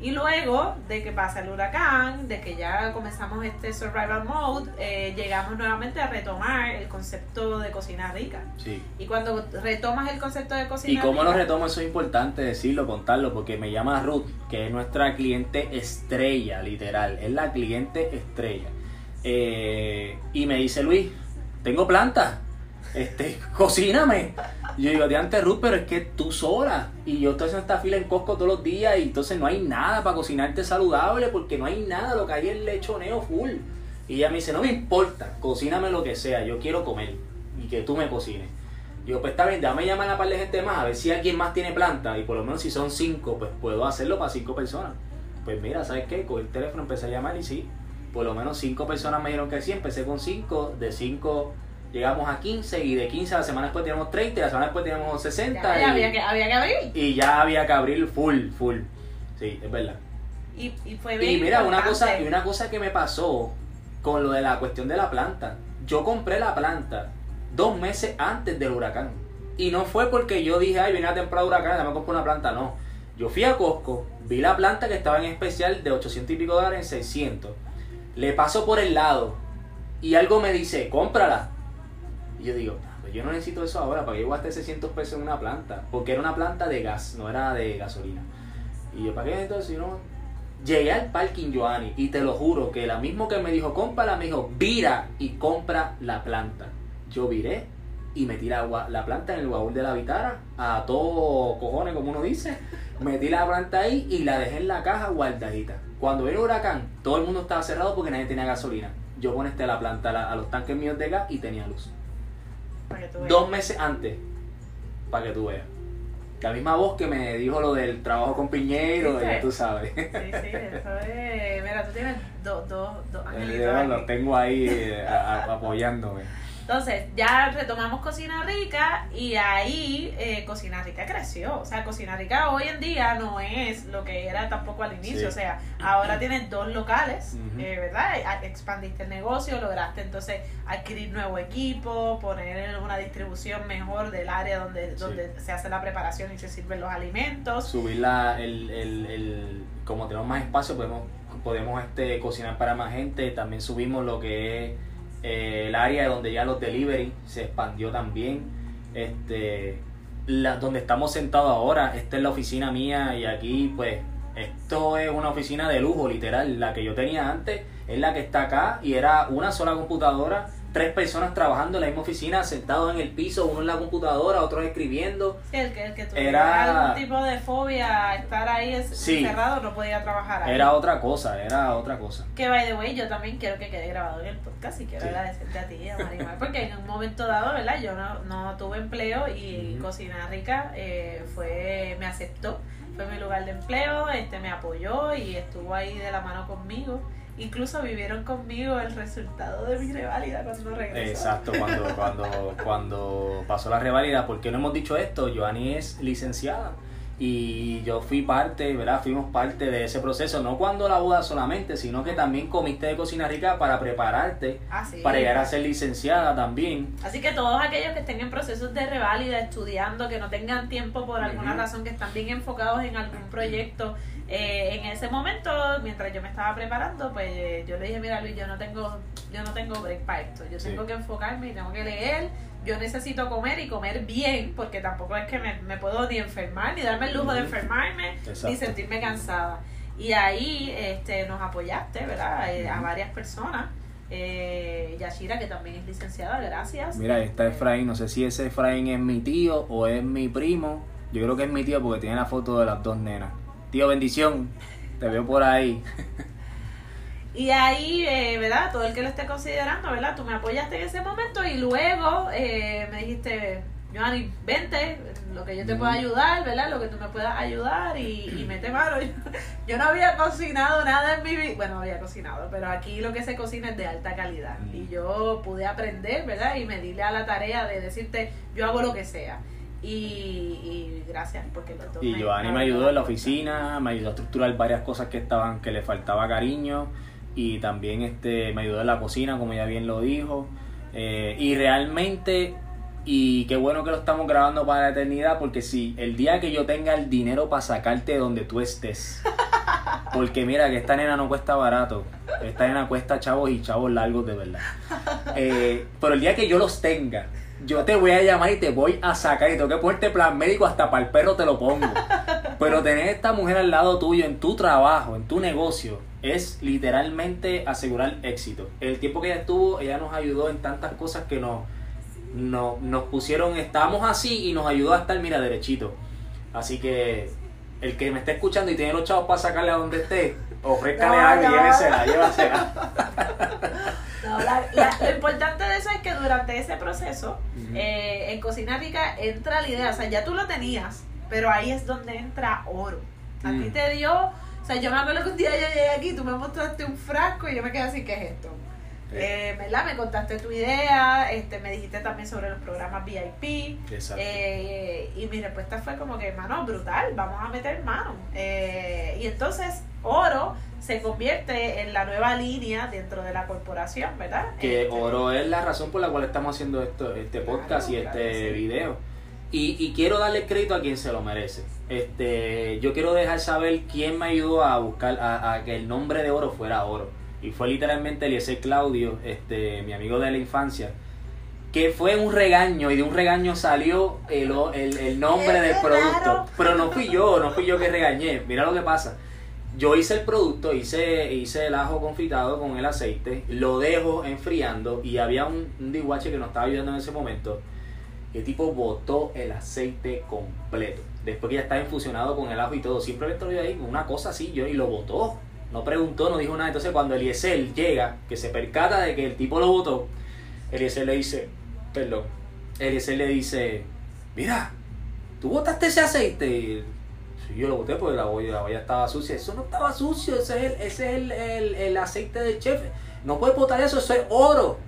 Y luego de que pasa el huracán, de que ya comenzamos este survival mode, eh, llegamos nuevamente a retomar el concepto de cocina rica. Sí. Y cuando retomas el concepto de cocina Y cómo lo rica, retomo, eso es importante decirlo, contarlo, porque me llama Ruth, que es nuestra cliente estrella, literal, es la cliente estrella. Eh, y me dice, Luis, tengo planta, este, cocíname. Y yo digo, antes Ruth, pero es que tú sola. Y yo estoy haciendo esta fila en Costco todos los días y entonces no hay nada para cocinarte saludable porque no hay nada, lo que hay es lechoneo full. Y ella me dice, no me importa, cocíname lo que sea, yo quiero comer y que tú me cocines. Digo, pues está bien, dame llamar a una par de gente más, a ver si alguien más tiene planta. Y por lo menos si son cinco, pues puedo hacerlo para cinco personas. Pues mira, ¿sabes qué? Con el teléfono empecé a llamar y sí, por lo menos cinco personas me dijeron que sí. Empecé con cinco, de cinco llegamos a 15 y de 15 a la semana después teníamos 30 y la semana después teníamos 60. ya, y, ya había, que, había que abrir. y ya había que abrir full, full. Sí, es verdad. Y, y fue bien Y mira, una cosa, y una cosa que me pasó con lo de la cuestión de la planta. Yo compré la planta dos meses antes del huracán. Y no fue porque yo dije, ay, viene la temporada de huracán, dame comprar una planta. No. Yo fui a Costco, vi la planta que estaba en especial de 800 y pico dólares en 600. Le paso por el lado y algo me dice, cómprala. Y yo digo, "Ah, pues yo no necesito eso ahora, para que yo gaste 600 pesos en una planta. Porque era una planta de gas, no era de gasolina. Y yo, ¿para qué entonces? No, Llegué al parking Joanny y te lo juro que la mismo que me dijo cómprala me dijo vira y compra la planta. Yo viré y metí la, la planta en el baúl de la vitara a todo cojones como uno dice. Metí la planta ahí y la dejé en la caja guardadita. Cuando vino el huracán todo el mundo estaba cerrado porque nadie tenía gasolina. Yo conecté la planta a, la- a los tanques míos de gas y tenía luz. Para que. Dos meses antes, para que tú veas. La misma voz que me dijo lo del trabajo con Piñeiro, ¿Viste? ya tú sabes. Sí, sí, eso es. Mira, tú tienes dos dos dos angelitos Yo los tengo ahí eh, a- a- apoyándome. Entonces, ya retomamos Cocina Rica y ahí eh, Cocina Rica creció. O sea, Cocina Rica hoy en día no es lo que era tampoco al inicio. Sí. O sea, ahora tienes dos locales, eh, ¿verdad? Expandiste el negocio, lograste entonces adquirir nuevo equipo, poner una distribución mejor del área donde, Sí. donde se hace la preparación y se sirven los alimentos. Subir la, el, el, el- como tenemos más espacio, podemos, podemos este, cocinar para más gente. También subimos lo que es eh, el área donde ya los delivery se expandió también. Este, la, donde estamos sentados ahora, esta es la oficina mía y aquí pues esto es una oficina de lujo, literal. La que yo tenía antes es la que está acá y era una sola computadora, tres personas trabajando en la misma oficina, sentados en el piso, uno en la computadora, otros escribiendo. Sí, el que, el que tuviera Era- algún tipo de fobia estar ahí Sí. encerrado no podía trabajar ahí. Era otra cosa, era otra cosa. Que by the way, yo también quiero que quede grabado en el podcast y quiero Sí. agradecerte a ti a Marimar, porque en un momento dado, ¿verdad? Yo no, no tuve empleo y Ujú. Cocina Rica eh, fue, me aceptó, fue mi lugar de empleo, este me apoyó y estuvo ahí de la mano conmigo. Incluso vivieron conmigo el resultado de mi reválida cuando regresó. Exacto, cuando, cuando, cuando pasó la revalida, ¿por qué no hemos dicho esto? Joanny es licenciada y yo fui parte, ¿verdad? Fuimos parte de ese proceso, no cuando la boda solamente, sino que también comiste de Cocina Rica para prepararte, Ah, sí. para llegar a ser licenciada también. Así que todos aquellos que estén en procesos de reválida, estudiando, que no tengan tiempo por alguna razón, que están bien enfocados en algún proyecto, eh, en ese momento, mientras yo me estaba preparando, pues eh, yo le dije, mira Luis, yo no tengo, yo no tengo break para esto, yo Sí. tengo que enfocarme y tengo que leer, yo necesito comer y comer bien, porque tampoco es que me, me puedo ni enfermar, ni darme el lujo de enfermarme, Exacto. ni sentirme cansada. Y ahí este, nos apoyaste, ¿verdad? Eh, a varias personas. Eh, Yashira, que también es licenciada, gracias. Mira, está Efraín, no sé si ese Efraín es mi tío o es mi primo. Yo creo que es mi tío porque tiene la foto de las dos nenas. Tío, bendición, te veo por ahí. [LAUGHS] Y ahí, eh, ¿verdad? Todo el que lo esté considerando, ¿verdad? Tú me apoyaste en ese momento y luego eh, me dijiste, Joanny, vente, lo que yo te pueda ayudar, ¿verdad? Lo que tú me puedas ayudar y, y mete mano. [LAUGHS] Yo, no había cocinado nada en mi vida, bueno, había cocinado, pero aquí lo que se cocina es de alta calidad. Y yo pude aprender, ¿verdad? Y me dile a la tarea de decirte, yo hago lo que sea. Y, y gracias porque los dos Y Giovanni me ayudó en la oficina, me ayudó a estructurar varias cosas que estaban, que le faltaba cariño y también este me ayudó en la cocina, como ya bien lo dijo. Eh, y realmente, y qué bueno que lo estamos grabando para la eternidad, porque si el día que yo tenga el dinero para sacarte de donde tú estés, [LAUGHS] porque mira que esta nena no cuesta barato, esta nena cuesta chavos y chavos largos de verdad. Eh, pero el día que yo los tenga, yo te voy a llamar y te voy a sacar y tengo que ponerte plan médico hasta para el perro te lo pongo. Pero tener esta mujer al lado tuyo en tu trabajo, en tu negocio, es literalmente asegurar éxito. El tiempo que ella estuvo, ella nos ayudó en tantas cosas que nos, nos, nos pusieron, estábamos así y nos ayudó a estar, mira, derechito. Así que el que me esté escuchando y tiene los chavos para sacarle a donde esté, ofrézcale No, algo y llévesela, llévasela. [LAUGHS] No, la- la- lo importante de eso es que durante ese proceso, eh, en Cocina Rica entra la idea, o sea, ya tú lo tenías, pero ahí es donde entra oro. A ti Mm. te dio, sea, yo me acuerdo que un día yo llegué aquí, tú me mostraste un frasco y yo me quedé así, ¿qué es esto? Eh, ¿verdad? Me contaste tu idea, este, me dijiste también sobre los programas VIP. Exacto. Eh, y mi respuesta fue como que, mano, brutal, vamos a meter mano. Eh, y entonces, oro se convierte en la nueva línea dentro de la corporación, ¿verdad? que Este, oro es la razón por la cual estamos haciendo esto, este podcast Claro, y claro este sí. video. Y, y quiero darle crédito a quien se lo merece. Este, yo quiero dejar saber quién me ayudó a buscar a, a que el nombre de oro fuera oro. Y fue literalmente Eliezer Claudio, este, mi amigo de la infancia, que fue un regaño y de un regaño salió el, el, el nombre ¡Qué del producto. raro! Pero no fui yo, no fui yo que regañé. Mira lo que pasa. Yo hice el producto, hice, hice el ajo confitado con el aceite, lo dejo enfriando y había un, un que nos estaba ayudando en ese momento. El tipo botó el aceite completo. Después que ya estaba infusionado con el ajo y todo, simplemente lo vi ahí, una cosa así, yo y lo botó. No preguntó, no dijo nada. Entonces cuando Eliezer llega, que se percata de que el tipo lo botó, Eliezer le dice, perdón, Eliezer le dice, mira, ¿tú botaste ese aceite? Y, yo lo boté porque la olla, la olla estaba sucia. Eso no estaba sucio, ese es el, ese es el, el- el aceite del chef. No puedes botar eso, eso es oro.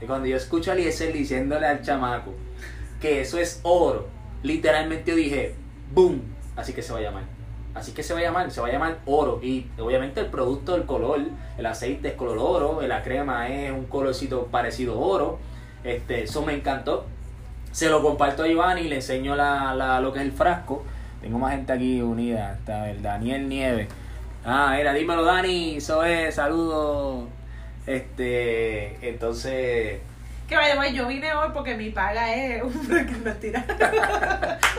Y cuando yo escucho a Eliezer diciéndole al chamaco que eso es oro, literalmente yo dije, boom, así que se va a llamar. Así que se va a llamar, se va a llamar oro. Y obviamente el producto, el color, el aceite es color oro, la crema es un colorcito parecido a oro. Este, eso me encantó. Se lo comparto a Iván y le enseño la, la- lo que es el frasco. Tengo más gente aquí unida. Está el Daniel Nieves. Ah, era, dímelo Dani, eso es, saludos. Este, entonces, Que vaya, yo vine hoy porque mi paga es un [LAUGHS] mentira.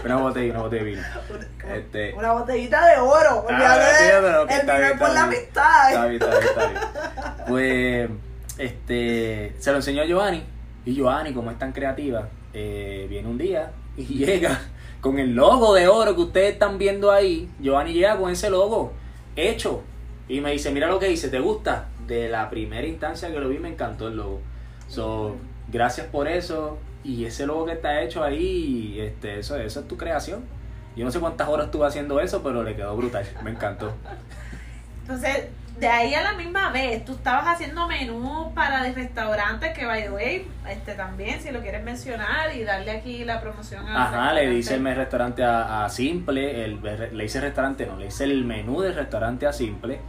una botella, una botella de vino. [LAUGHS] Una- Este- Una botellita de oro. Ah, el vino es por la amistad. Está bien, está bien, está bien. [LAUGHS] Pues, este, se lo enseñó a Giovanni. Y Giovanni, como es tan creativa, eh, viene un día y llega con el logo de oro que ustedes están viendo ahí. Giovanni llega con ese logo hecho. Y me dice, mira lo que hice, ¿te gusta? De la primera instancia que lo vi me encantó el logo. So, gracias por eso. Y ese logo que está hecho ahí, este, eso, eso es tu creación. Yo no sé cuántas horas estuve haciendo eso, pero le quedó brutal. Me encantó. Entonces, de ahí a la misma vez, tú estabas haciendo menú para de restaurantes que, by the way, este, también, si lo quieres mencionar y darle aquí la promoción a Ajá, le hice el restaurante a, a Simple, el, le hice restaurante, no, le hice el menú del restaurante a Simple,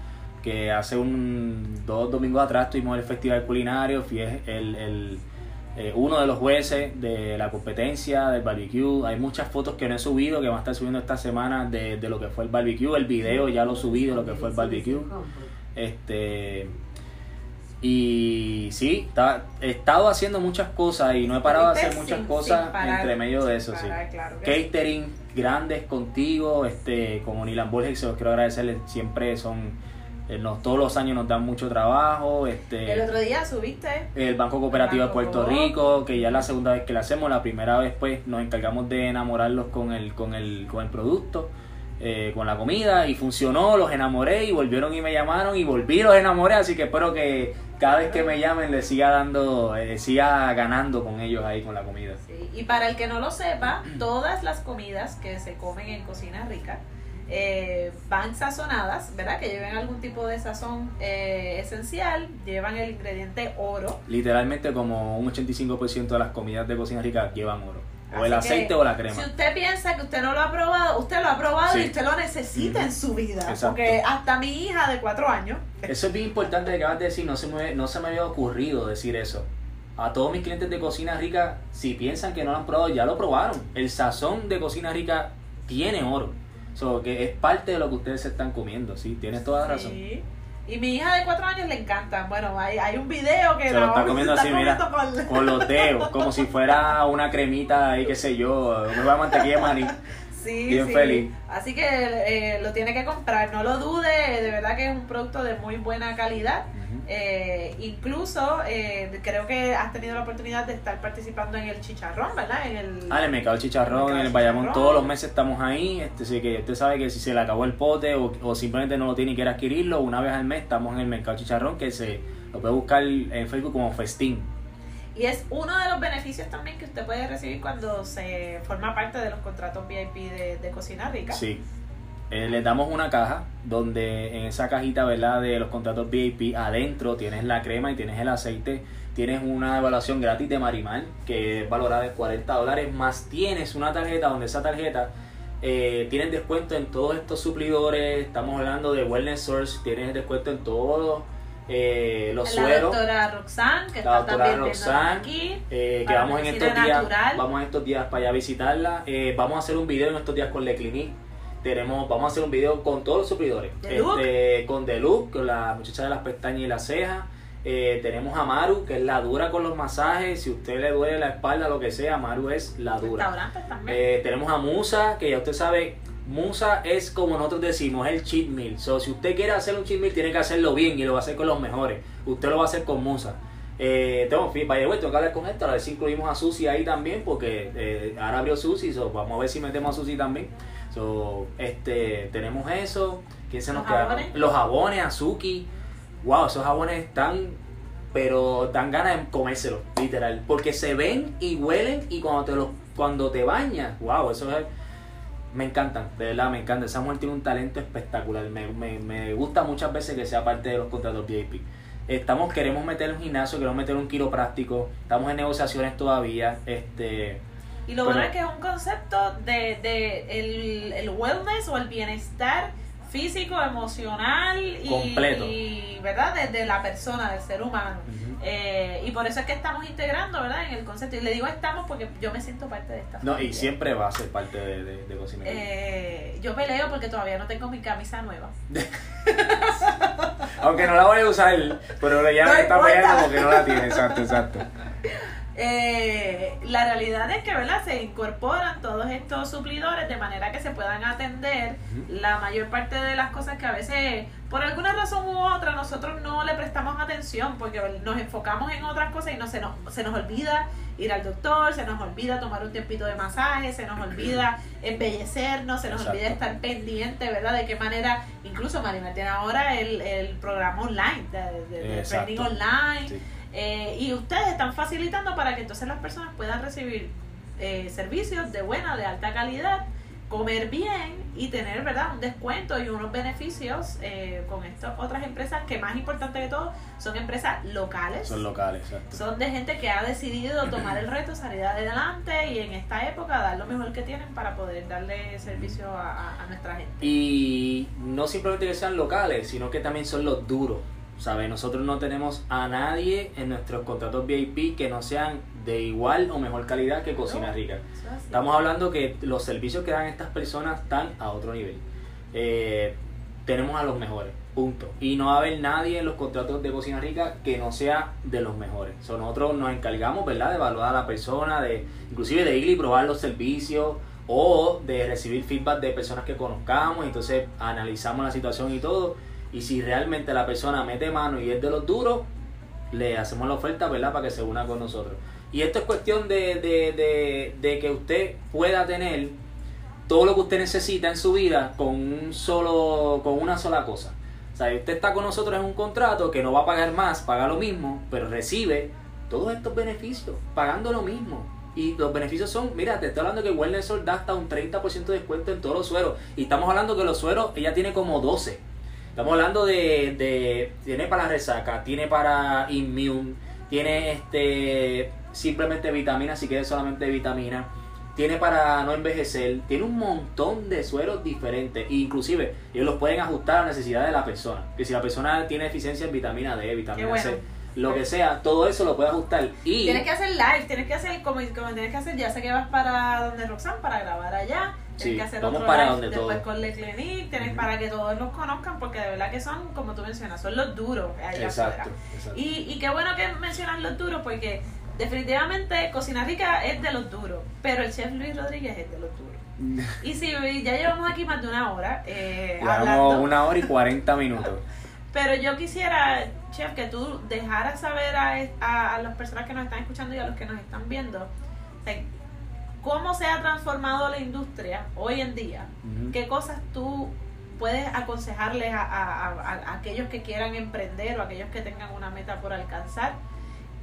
que hace un dos domingos atrás tuvimos el festival culinario, fui el, el- eh, uno de los jueces de la competencia del barbecue, hay muchas fotos que no he subido, que van a estar subiendo esta semana de, de lo que fue el barbecue, el video ya lo subí de lo que fue el barbecue. Este. Y sí, ta- he estado haciendo muchas cosas y no he parado de hacer muchas sin cosas parar, entre medio de eso, claro sí. Catering grandes contigo, este, como Nilan Borges, se los quiero agradecerles, siempre son, eh, nos, todos los años nos dan mucho trabajo, este, El otro día subiste. el Banco Cooperativo de Puerto. Rico, que ya es la segunda vez que lo hacemos, la primera vez pues nos encargamos de enamorarlos con el, con el, con el producto. eh, con la comida y funcionó, los enamoré y volvieron y me llamaron y volví los enamoré, así que espero que cada vez que me llamen les siga dando, eh, siga ganando con ellos ahí con la comida. Sí, Y para el que no lo sepa, todas las comidas que se comen en Cocina Rica eh, van sazonadas, ¿verdad? Que lleven algún tipo de sazón eh, esencial, llevan el ingrediente oro. Literalmente como un 85% de las comidas de cocina rica llevan oro. O Así el que, aceite o la crema. Si usted piensa que usted no lo ha probado, usted lo ha probado Sí. y usted lo necesita en su vida. Exacto. Porque hasta mi hija de cuatro años, [LAUGHS] Eso es bien importante que acabas de decir, no se, me, no se me había ocurrido decir eso. A todos mis clientes de Cocina Rica, si piensan que no lo han probado, ya lo probaron. El sazón de Cocina Rica tiene oro. So, que es parte de lo que ustedes se están comiendo, ¿sí? Tienes toda la razón. Sí. Y mi hija de cuatro años le encantan. Bueno, hay, hay un video que Se lo está comiendo así, mira, con- con los dedos, [LAUGHS] como si fuera una cremita ahí, qué sé yo, una mantequilla de maní. [LAUGHS] Sí, Bien sí. feliz. Así que eh, lo tiene que comprar, no lo dude, de verdad que es un producto de muy buena calidad. Eh, incluso eh, creo que has tenido la oportunidad de estar participando en el chicharrón, ¿verdad? En el, Ah, en el mercado chicharrón, en el Bayamón, todos los meses estamos ahí. Este, así que usted sabe que si se le acabó el pote o, o simplemente no lo tiene y quiere adquirirlo, una vez al mes estamos en el mercado chicharrón que se lo puede buscar en Facebook como Festín. Y es uno de los beneficios también que usted puede recibir cuando se forma parte de los contratos VIP de, de Cocina Rica. Sí. Eh, les damos una caja donde en esa cajita, ¿verdad? De los contratos VIP, adentro tienes la crema y tienes el aceite. Tienes una evaluación gratis de Marimar que es valorada en 40 dólares. Más tienes una tarjeta donde esa tarjeta eh, tienes descuento en todos estos suplidores. Estamos hablando de Wellness Source. Tienes descuento en todos eh, los la sueros. doctora Roxanne, que La está doctora también Roxanne, aquí. Eh, que vamos en estos días vamos en estos días para allá a visitarla eh, vamos a hacer un video en estos días con Le Clinique tenemos vamos a hacer un video con todos los suplidores este, con Look con la muchacha de las pestañas y las cejas Eh, tenemos a Maru que es la dura con los masajes si usted le duele la espalda lo que sea Maru es la dura eh, tenemos a Musa, que ya usted sabe, Musa es como nosotros decimos, es el cheat meal. So, si usted quiere hacer un cheat meal, tiene que hacerlo bien y lo va a hacer con los mejores. Usted lo va a hacer con Musa. Eh, tengo, the way, tengo que hablar con esto, a ver si incluimos a Susi ahí también, porque eh, ahora abrió Susi, so, vamos a ver si metemos a Susi también. So, este, tenemos eso. ¿Quién se nos queda? jabones. Los jabones, Azuki. Wow, esos jabones están pero dan ganas de comérselos, literal, porque se ven y huelen y cuando te los cuando te bañas, wow, eso es me encantan, de verdad me encanta. Esa mujer tiene un talento espectacular. Me, me, me gusta muchas veces que sea parte de los contratos VIP. Estamos, queremos meter un gimnasio, queremos meter un quiropráctico, estamos en negociaciones todavía. Este, Y lo Pero- bueno es que es un concepto de, de el, el wellness o el bienestar físico, emocional y, Completo. y, ¿verdad? Desde la persona, del ser humano. Eh, y por eso es que estamos integrando, ¿verdad? En el concepto. Y le digo estamos porque yo me siento parte de esta no, y siempre va a ser parte de, de, de. Eh, yo peleo porque todavía no tengo mi camisa nueva. [LAUGHS] Aunque no la voy a usar, pero ya No me está peleando porque no la tiene, exacto, exacto. [LAUGHS] Eh, la realidad es que ¿verdad? se incorporan todos estos suplidores de manera que se puedan atender la mayor parte de las cosas que a veces por alguna razón u otra nosotros no le prestamos atención porque nos enfocamos en otras cosas y no se nos, se nos olvida ir al doctor, se nos olvida tomar un tiempito de masaje, se nos olvida [CLEARS THROAT] embellecernos, se nos Exacto. olvida estar pendiente, ¿verdad? De qué manera, incluso Marimar tiene ahora el, el programa online, de, de- de online. Sí. Eh, y ustedes están facilitando para que entonces las personas puedan recibir eh, servicios de buena, de alta calidad, comer bien y tener verdad un descuento y unos beneficios eh, con estas otras empresas que más importante de todo son empresas locales. Son locales, exacto. Son de gente que ha decidido tomar el [CLEARS THROAT] reto, salir adelante y en esta época dar lo mejor que tienen para poder darle servicio a nuestra gente. Y no simplemente que sean locales, sino que también son los duros. ¿Sabes? Nosotros no tenemos a nadie en nuestros contratos VIP que no sean de igual o mejor calidad que Cocina No. Rica. Es. Estamos hablando que los servicios que dan estas personas están a otro nivel. Eh, tenemos a los mejores, punto. Y no va a haber nadie en los contratos de Cocina Rica que no sea de los mejores. So, nosotros nos encargamos, ¿verdad?, de evaluar a la persona, de inclusive de ir y probar los servicios o de recibir feedback de personas que conozcamos. Entonces analizamos la situación y todo. Y si realmente la persona mete mano y es de los duros, le hacemos la oferta, ¿verdad?, para que se una con nosotros. Y esto es cuestión de, de, de, de que usted pueda tener todo lo que usted necesita en su vida con un solo, con una sola cosa. O sea, usted está con nosotros en un contrato que no va a pagar más, paga lo mismo, pero recibe todos estos beneficios, pagando lo mismo. Y los beneficios son, mira, te estoy hablando que Wellness Sol da hasta un 30% de descuento en todos los sueros. Y estamos hablando que los sueros, ella tiene como 12. Estamos hablando de, de tiene para resaca, tiene para immune, tiene este simplemente vitamina, si quieres solamente vitamina, tiene para no envejecer, tiene un montón de sueros diferentes, inclusive ellos los pueden ajustar a la necesidad de la persona. Que si la persona tiene deficiencia en vitamina D, vitamina C, lo que sea, todo eso lo puede ajustar. Y tienes que hacer live, tienes que hacer como, como tienes que hacer, ya sé que vas para donde Roxanne para grabar allá. Tienes que hacer otro para live después todo. con Le Clinique, tienes para que todos los conozcan, porque de verdad que son, como tú mencionas, son los duros allá Exacto, afuera. exacto. Y, y qué bueno que mencionas los duros, porque definitivamente Cocina Rica es de los duros, pero el chef Luis Rodríguez es de los duros. [LAUGHS] Y si ya llevamos aquí más de una hora eh, Llevamos hablando, una hora y 40 minutos. [LAUGHS] pero yo quisiera, chef, que tú dejaras saber a, a, a las personas que nos están escuchando y a los que nos están viendo o sea, cómo se ha transformado la industria hoy en día. Ujú. ¿Qué cosas tú puedes aconsejarles a, a- a- a aquellos que quieran emprender o a aquellos que tengan una meta por alcanzar?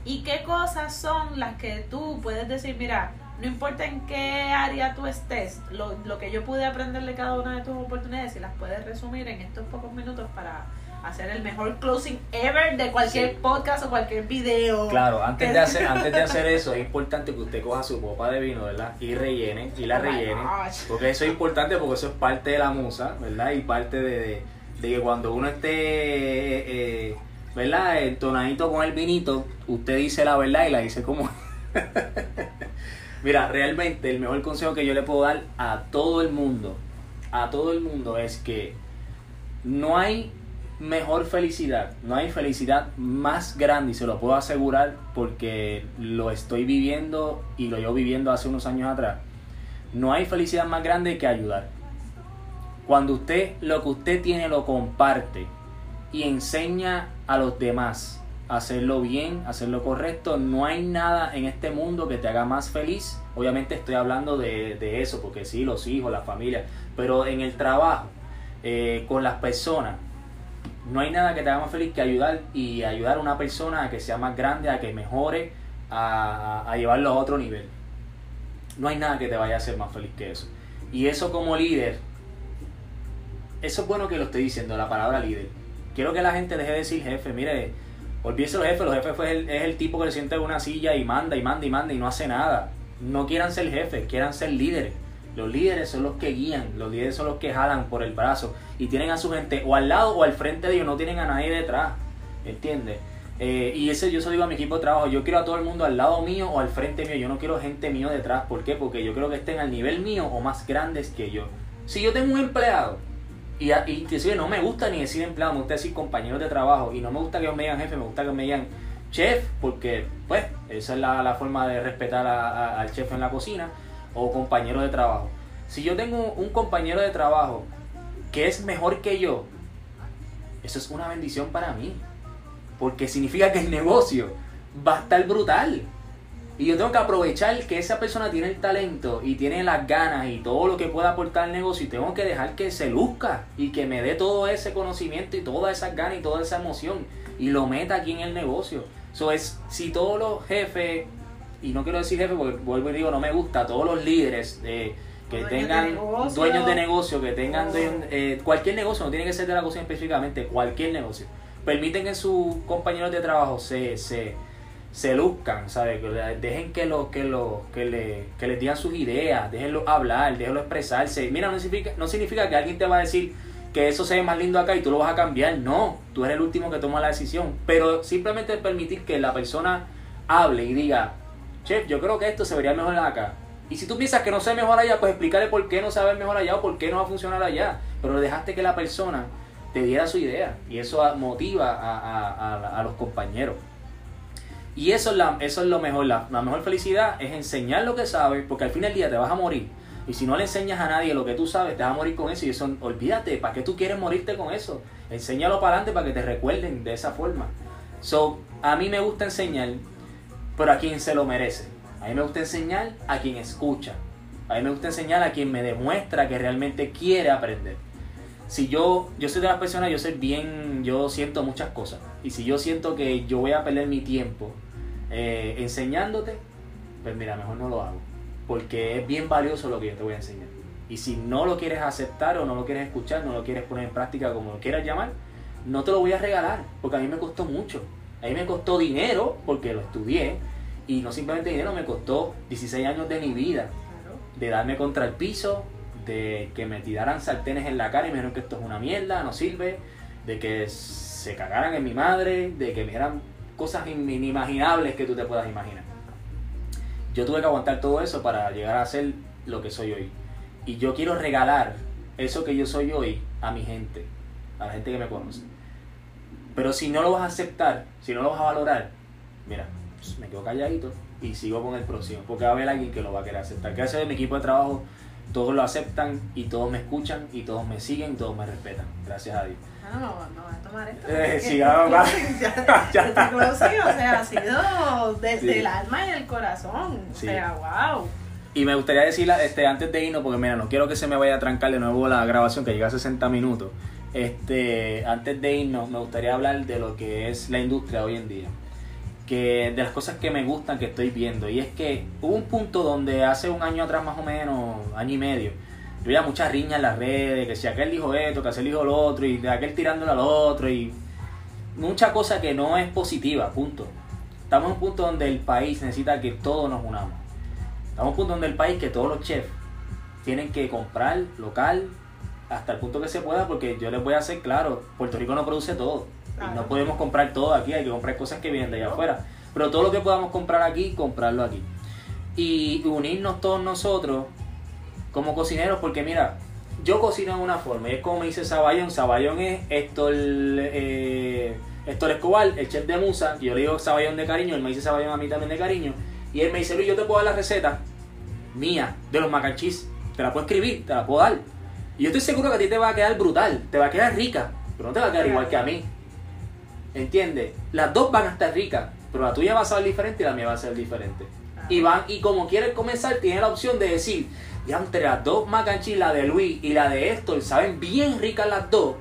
¿Y qué cosas son las que tú puedes decir, mira, no importa en qué área tú estés, lo, lo que yo pude aprender de cada una de tus oportunidades, si las puedes resumir en estos pocos minutos para hacer el mejor closing ever de cualquier Sí. podcast o cualquier video? Claro, antes de hacer [LAUGHS] antes de hacer eso es importante que usted coja su copa de vino, ¿verdad? Y rellene, y la Oh rellene. Porque eso es importante porque eso es parte de la musa, ¿verdad? Y parte de, de- de que cuando uno esté, eh, eh, ¿verdad? Entonadito con el vinito, usted dice la verdad y la dice como... [LAUGHS] Mira, realmente el mejor consejo que yo le puedo dar a todo el mundo, a todo el mundo es que no hay mejor felicidad, no hay felicidad más grande y se lo puedo asegurar porque lo estoy viviendo y lo llevo viviendo hace unos años atrás. No hay felicidad más grande que ayudar. Cuando usted lo que usted tiene lo comparte y enseña a los demás a hacerlo bien, a hacerlo correcto, no hay nada en este mundo que te haga más feliz. Obviamente estoy hablando de, de eso, porque sí, los hijos, la familia, pero en el trabajo, eh, con las personas, no hay nada que te haga más feliz que ayudar y ayudar a una persona a que sea más grande, a que mejore, a, a- llevarlo a otro nivel. No hay nada que te vaya a hacer más feliz que eso. Y eso como líder, eso es bueno que lo estoy diciendo, la palabra líder. Quiero que la gente deje de decir jefe, mire, olvídese los jefes, los jefes es el tipo que le sienta en una silla y manda y manda y manda y no hace nada. No quieran ser jefes, quieran ser líderes. Los líderes son los que guían, los líderes son los que jalan por el brazo y tienen a su gente o al lado o al frente de ellos, no tienen a nadie detrás. ¿Entiendes? Eh, y ese yo se digo a mi equipo de trabajo, yo quiero a todo el mundo al lado mío o al frente mío, yo no quiero gente mío detrás, ¿por qué? Porque yo quiero que estén al nivel mío o más grandes que yo. Si yo tengo un empleado y, y no me gusta ni decir empleado, me gusta decir compañeros de trabajo y no me gusta que me digan jefe, me gusta que me digan chef, porque pues esa es la, forma de respetar a- al chef en la cocina o compañero de trabajo. Si yo tengo un compañero de trabajo que es mejor que yo, eso es una bendición para mí. Porque significa que el negocio va a estar brutal. Y yo tengo que aprovechar que esa persona tiene el talento y tiene las ganas y todo lo que pueda aportar al negocio y tengo que dejar que se luzca y que me dé todo ese conocimiento y todas esas ganas y toda esa emoción y lo meta aquí en el negocio. Eso es, si todos los jefes, y no quiero decir jefe porque vuelvo y digo, no me gusta, todos los líderes eh, que Dueños de tengan dueños de negocio, que tengan Oh. eh, cualquier negocio, no tiene que ser de la cocina específicamente, cualquier negocio, permiten que sus compañeros de trabajo se, se, se luzcan, ¿sabes? Dejen que, lo, que, lo, que, le, que les digan sus ideas, déjenlo hablar, déjenlo expresarse. Mira, no significa, no significa que alguien te va a decir que eso se ve más lindo acá y tú lo vas a cambiar, no, tú eres el último que toma la decisión, pero simplemente permitir que la persona hable y diga, chef, yo creo que esto se vería mejor acá. Y si tú piensas que no se mejor allá, pues explícale por qué no se mejor allá o por qué no va a funcionar allá. Pero dejaste que la persona te diera su idea y eso motiva a, los compañeros. Y eso es, la, eso es lo mejor, la, la mejor felicidad es enseñar lo que sabes, porque al fin del día te vas a morir. Y si no le enseñas a nadie lo que tú sabes, te vas a morir con eso. Y eso, olvídate, ¿para qué tú quieres morirte con eso? Enséñalo para adelante para que te recuerden de esa forma. So, a mí me gusta enseñar, pero a quien se lo merece. A mí me gusta enseñar a quien escucha. A mí me gusta enseñar a quien me demuestra que realmente quiere aprender. Si yo, yo soy de las personas, yo soy bien, yo siento muchas cosas. Y si yo siento que yo voy a perder mi tiempo eh, enseñándote, pues mira, mejor no lo hago. Porque es bien valioso lo que yo te voy a enseñar. Y si no lo quieres aceptar o no lo quieres escuchar, no lo quieres poner en práctica como lo quieras llamar, no te lo voy a regalar, porque a mí me costó mucho. A mí me costó dinero, porque lo estudié, y no simplemente dinero, me costó 16 años de mi vida, de darme contra el piso, de que me tiraran sartenes en la cara y me dijeron que esto es una mierda, no sirve, de que se cagaran en mi madre, de que me eran cosas inimaginables que tú te puedas imaginar. Yo tuve que aguantar todo eso para llegar a ser lo que soy hoy. Y yo quiero regalar eso que yo soy hoy a mi gente, a la gente que me conoce. Pero si no lo vas a aceptar, si no lo vas a valorar, mira, pues, me quedo calladito y sigo con el próximo. Porque va a haber alguien que lo va a querer aceptar. Gracias a mi equipo de trabajo, todos lo aceptan y todos me escuchan y todos me siguen y todos me respetan. Gracias a Dios. Ah, no, no, voy a tomar esto. Eh, [LAUGHS] sí, vamos, vamos. [LAUGHS] ya, ya. Este o sea, ha sido desde Sí. el alma y el corazón. Sí. Sea, wow. Y me gustaría decir este, antes de irnos, porque mira, no quiero que se me vaya a trancar de nuevo la grabación que llega a 60 minutos. Este, antes de irnos, me gustaría hablar de lo que es la industria hoy en día. Que de las cosas que me gustan que estoy viendo. Y es que hubo un punto donde hace un año atrás más o menos, año y medio, yo veía muchas riñas en las redes, que si aquel dijo esto, que aquel dijo lo otro, y de aquel tirándole al otro, y mucha cosa que no es positiva, punto. Estamos en un punto donde el país necesita que todos nos unamos. Estamos en un punto donde el país, que todos los chefs tienen que comprar local hasta el punto que se pueda, porque yo les voy a hacer claro, Puerto Rico no produce todo. Y no podemos comprar todo aquí, hay que comprar cosas que vienen de allá afuera. Pero todo lo que podamos comprar aquí, comprarlo aquí. Y unirnos todos nosotros como cocineros, porque mira, yo cocino de una forma, y es como me dice Saballón, Saballón es Héctor, eh, Héctor Escobar, el chef de Musa, yo le digo Saballón de cariño, él me dice Saballón a mí también de cariño, y él me dice, Luis, yo te puedo dar la receta mía de los mac and cheese, te la puedo escribir, te la puedo dar. Y yo estoy seguro que a ti te va a quedar brutal, te va a quedar rica, pero no te va a quedar igual que a mí. ¿Entiendes? Las dos van a estar ricas, pero la tuya va a ser diferente y la mía va a ser diferente. Y van, y como quieres comenzar, tienes la opción de decir, ya entre las dos mac and cheese, la de Luis y la de Héctor, saben bien ricas las dos,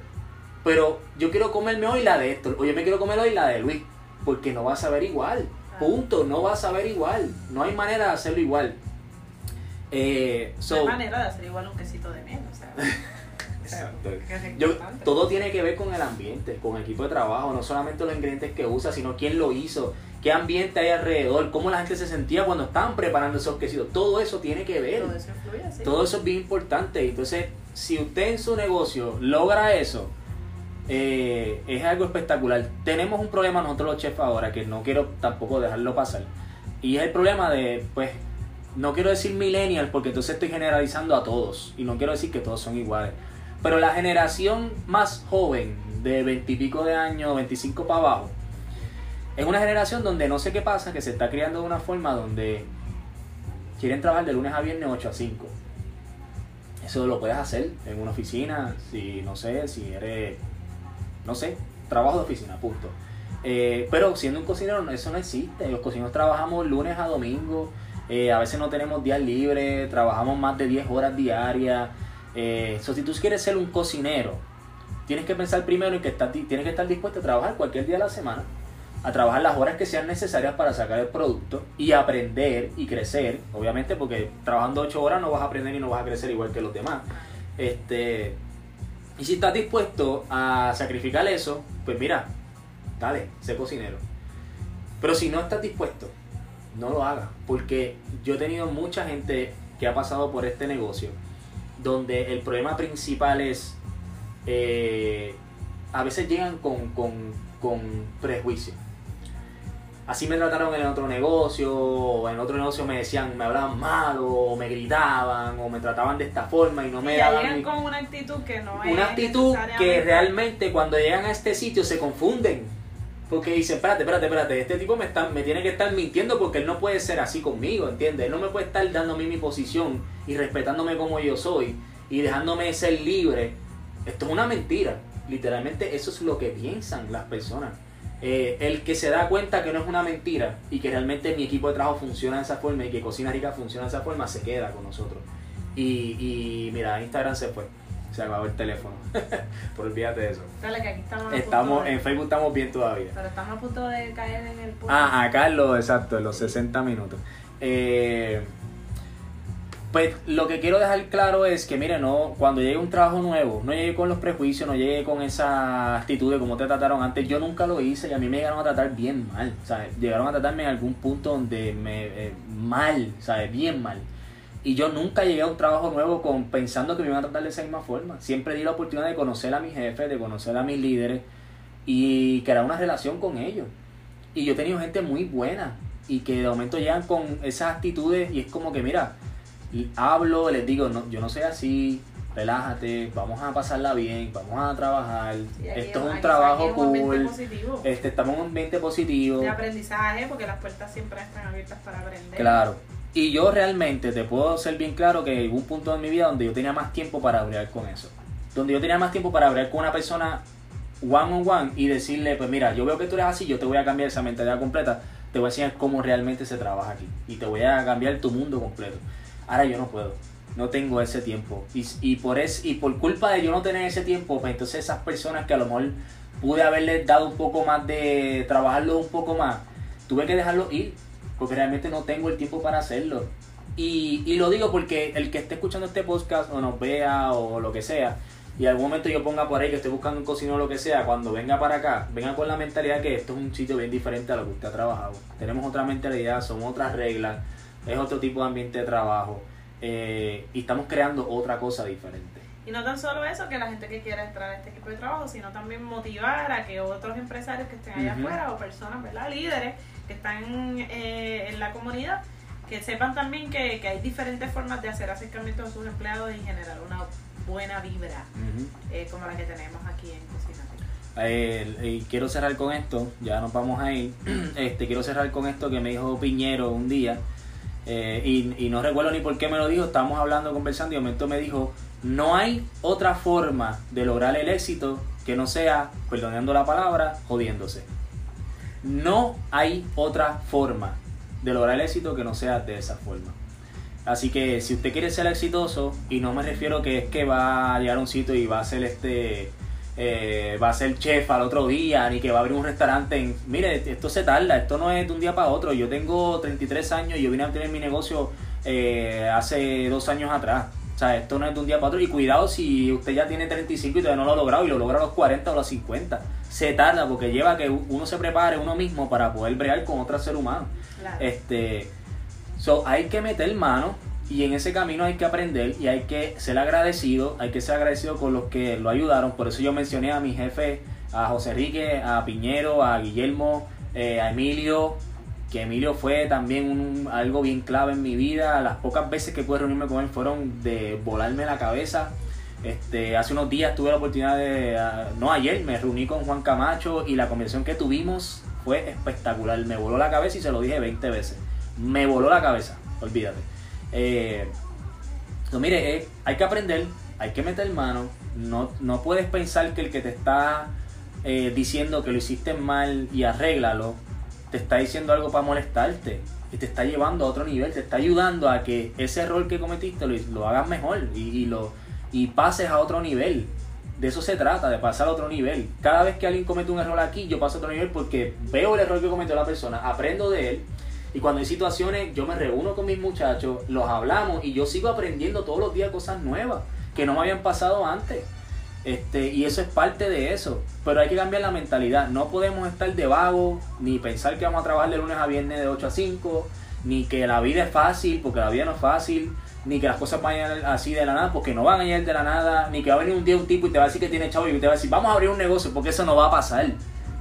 pero yo quiero comerme hoy la de Héctor, o yo me quiero comer hoy la de Luis, porque no va a saber igual. Punto, no va a saber igual. No hay manera de hacerlo igual. Eh, No hay manera de hacer igual un quesito de miel. Exacto. Yo- todo tiene que ver con el ambiente, con el equipo de trabajo, no solamente los ingredientes que usa, sino quién lo hizo, qué ambiente hay alrededor, cómo la gente se sentía cuando estaban preparando esos quesitos. Todo eso tiene que ver. Todo eso influye, sí. Todo eso es bien importante. Entonces, si usted en su negocio logra eso, eh, es algo espectacular. Tenemos un problema nosotros los chefs ahora, que no quiero tampoco dejarlo pasar. Y es el problema de, pues, no quiero decir millennial porque entonces estoy generalizando a todos. Y no quiero decir que todos son iguales. Pero la generación más joven, de veintipico de años, 25 para abajo, es una generación donde no sé qué pasa, que se está criando de una forma donde quieren trabajar de lunes a viernes 8 a 5. Eso lo puedes hacer en una oficina, si no sé, si eres, no sé, trabajo de oficina, punto. Eh, pero siendo un cocinero, eso no existe. Los cocineros trabajamos lunes a domingo, eh, a veces no tenemos días libres, trabajamos más de 10 horas diarias. Eh, si tú quieres ser un cocinero, tienes que pensar primero en que estás di- tienes que estar dispuesto a trabajar cualquier día de la semana, a trabajar las horas que sean necesarias para sacar el producto y aprender y crecer, obviamente porque trabajando 8 horas no vas a aprender y no vas a crecer igual que los demás. Este, y si estás dispuesto a sacrificar eso, pues mira, dale, sé cocinero. Pero si no estás dispuesto, no lo hagas, porque yo he tenido mucha gente que ha pasado por este negocio, donde el problema principal es, eh, a veces llegan con, con, con prejuicio. Así me trataron en otro negocio, o en otro negocio me decían, me hablaban mal, o me gritaban, o me trataban de esta forma y no Y me daban llegan con una actitud que no es. una actitud que realmente cuando llegan a este sitio se confunden. Porque dicen, espérate, espérate, espérate, este tipo me, está, me tiene que estar mintiendo porque él no puede ser así conmigo, ¿entiendes? Él no me puede estar dando a mí mi posición y respetándome como yo soy y dejándome ser libre. Esto es una mentira. Literalmente eso es lo que piensan las personas. Eh, el que se da cuenta que no es una mentira y que realmente mi equipo de trabajo funciona de esa forma y que Cocina Rica funciona de esa forma, se queda con nosotros. Y, y mira, Instagram se fue. Se acabó el teléfono. [LAUGHS] Por olvídate de eso. Dale, que aquí estamos. Estamos, de- en Facebook estamos bien todavía. Pero estamos a punto de caer en el punto. Ah, acá en los, exacto, en los 60 minutos. Eh, pues lo que quiero dejar claro es que, mire, no, cuando llegue un trabajo nuevo, no llegue con los prejuicios, no llegue con esa actitud de cómo te trataron antes. Yo nunca lo hice y a mí me llegaron a tratar bien mal. ¿sabes? Llegaron a tratarme en algún punto donde me. eh, mal, ¿sabes? Bien mal. Y yo nunca llegué a un trabajo nuevo con pensando que me iban a tratar de esa misma forma. Siempre di la oportunidad de conocer a mis jefes, de conocer a mis líderes y crear una relación con ellos. Y yo he tenido gente muy buena y que de momento llegan con esas actitudes y es como que, mira, y hablo, les digo, no, yo no soy así, relájate, vamos a pasarla bien, vamos a trabajar, esto es un trabajo un cool, este, estamos en un ambiente positivo. de aprendizaje, porque las puertas siempre están abiertas para aprender. Claro. Y yo realmente te puedo ser bien claro que hubo un punto en mi vida donde yo tenía más tiempo para hablar con eso. Donde yo tenía más tiempo para hablar con una persona one on one y decirle, pues mira, yo veo que tú eres así, yo te voy a cambiar esa mentalidad completa, te voy a enseñar cómo realmente se trabaja aquí y te voy a cambiar tu mundo completo. Ahora yo no puedo, no tengo ese tiempo. Y, y por, es, y por culpa de yo no tener ese tiempo, pues entonces esas personas que a lo mejor pude haberles dado un poco más de trabajarlo un poco más, tuve que dejarlo ir porque realmente no tengo el tiempo para hacerlo. Y, y lo digo porque el que esté escuchando este podcast o nos vea o lo que sea, y algún momento yo ponga por ahí que estoy buscando un cocinero o lo que sea, cuando venga para acá, venga con la mentalidad que esto es un sitio bien diferente a lo que usted ha trabajado. Tenemos otra mentalidad, son otras reglas, es otro tipo de ambiente de trabajo eh, y estamos creando otra cosa diferente. Y no tan solo eso, que la gente que quiera entrar a este equipo de trabajo, sino también motivar a que otros empresarios que estén allá afuera o personas, ¿verdad? Líderes que están eh, en la comunidad, que sepan también que, que hay diferentes formas de hacer acercamiento a sus empleados y generar una buena vibra, eh, como la que tenemos aquí en Cocina. Eh, y quiero cerrar con esto, ya nos vamos a ir. [CLEARS THROAT] Este, quiero cerrar con esto que me dijo Piñero un día. eh, y, y no recuerdo ni por qué me lo dijo. Estábamos hablando, conversando, y de momento me dijo: No hay otra forma de lograr el éxito que no sea, perdonando la palabra, jodiéndose. No hay otra forma de lograr el éxito que no sea de esa forma. Así que si usted quiere ser exitoso, y no me refiero que es que va a llegar a un sitio y va a ser este eh, va a ser chef al otro día, ni que va a abrir un restaurante. Mire, esto se tarda, esto no es de un día para otro. Yo tengo 33 años y yo vine a tener mi negocio eh, hace dos años atrás. O sea, esto no es de un día para otro. Y cuidado si usted ya tiene 35 y todavía no lo ha logrado y lo logra a los 40 o a los 50. Se tarda porque lleva que uno se prepare uno mismo para poder bregar con otro ser humano. Claro. Este, so, hay que meter mano y en ese camino hay que aprender y hay que ser agradecido, hay que ser agradecido con los que lo ayudaron. Por eso yo mencioné a mi jefe, a José Enrique, a Piñero, a Guillermo, eh, a Emilio, que Emilio fue también un, algo bien clave en mi vida. Las pocas veces que pude reunirme con él fueron de volarme la cabeza. Este, hace unos días tuve la oportunidad de, ah, no ayer, me reuní con Juan Camacho y la conversación que tuvimos fue espectacular. Me voló la cabeza y se lo dije 20 veces. Me voló la cabeza, olvídate. Eh, no, mire, eh, hay que aprender, hay que meter mano. No, no puedes pensar que el que te está eh, diciendo que lo hiciste mal y arréglalo, te está diciendo algo para molestarte. Y te está llevando a otro nivel, te está ayudando a que ese error que cometiste lo, lo hagas mejor y lo, y pases a otro nivel. De eso se trata, de pasar a otro nivel. Cada vez que alguien comete un error aquí, yo paso a otro nivel porque veo el error que cometió la persona, aprendo de él. Y cuando hay situaciones, yo me reúno con mis muchachos, los hablamos y yo sigo aprendiendo todos los días cosas nuevas que no me habían pasado antes. Este, y eso es parte de eso. Pero hay que cambiar la mentalidad. No podemos estar de vago, ni pensar que vamos a trabajar de lunes a viernes de 8 a 5, ni que la vida es fácil, porque la vida no es fácil, ni que las cosas vayan así de la nada, porque no van a ir de la nada, ni que va a venir un día un tipo y te va a decir que tiene chavo y te va a decir, vamos a abrir un negocio, porque eso no va a pasar.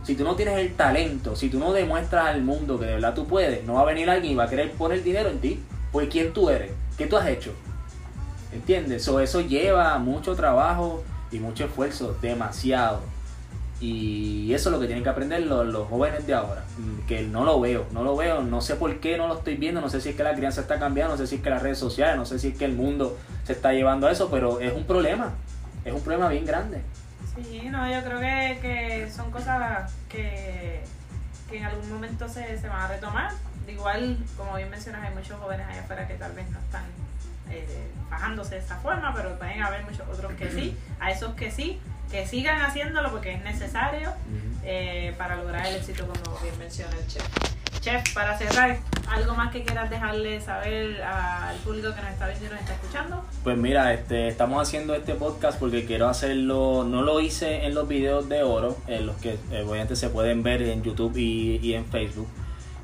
Si tú no tienes el talento, si tú no demuestras al mundo que de verdad tú puedes, no va a venir alguien y va a querer poner dinero en ti. Pues ¿quién tú eres? ¿Qué tú has hecho? ¿Entiendes? So, eso lleva mucho trabajo y mucho esfuerzo, demasiado. Y eso es lo que tienen que aprender los, los jóvenes de ahora. Mm, Que no lo veo, no lo veo, no sé por qué no lo estoy viendo, no sé si es que la crianza está cambiando, no sé si es que las redes sociales, no sé si es que el mundo se está llevando a eso, pero es un problema, es un problema bien grande. Sí, no, yo creo que, que son cosas que, que en algún momento se, se van a retomar. De igual, como bien mencionas, hay muchos jóvenes allá afuera que tal vez no están eh, bajándose de esa forma, pero pueden haber muchos otros que sí. A esos que sí, que sigan haciéndolo porque es necesario eh, para lograr el éxito, como bien menciona el chef. Chef, para cerrar, ¿algo más que quieras dejarle saber al público que nos está viendo y nos está escuchando? Pues mira, este, estamos haciendo este podcast porque quiero hacerlo, no lo hice en los videos de oro, en los que eh, obviamente se pueden ver en YouTube y, y en Facebook.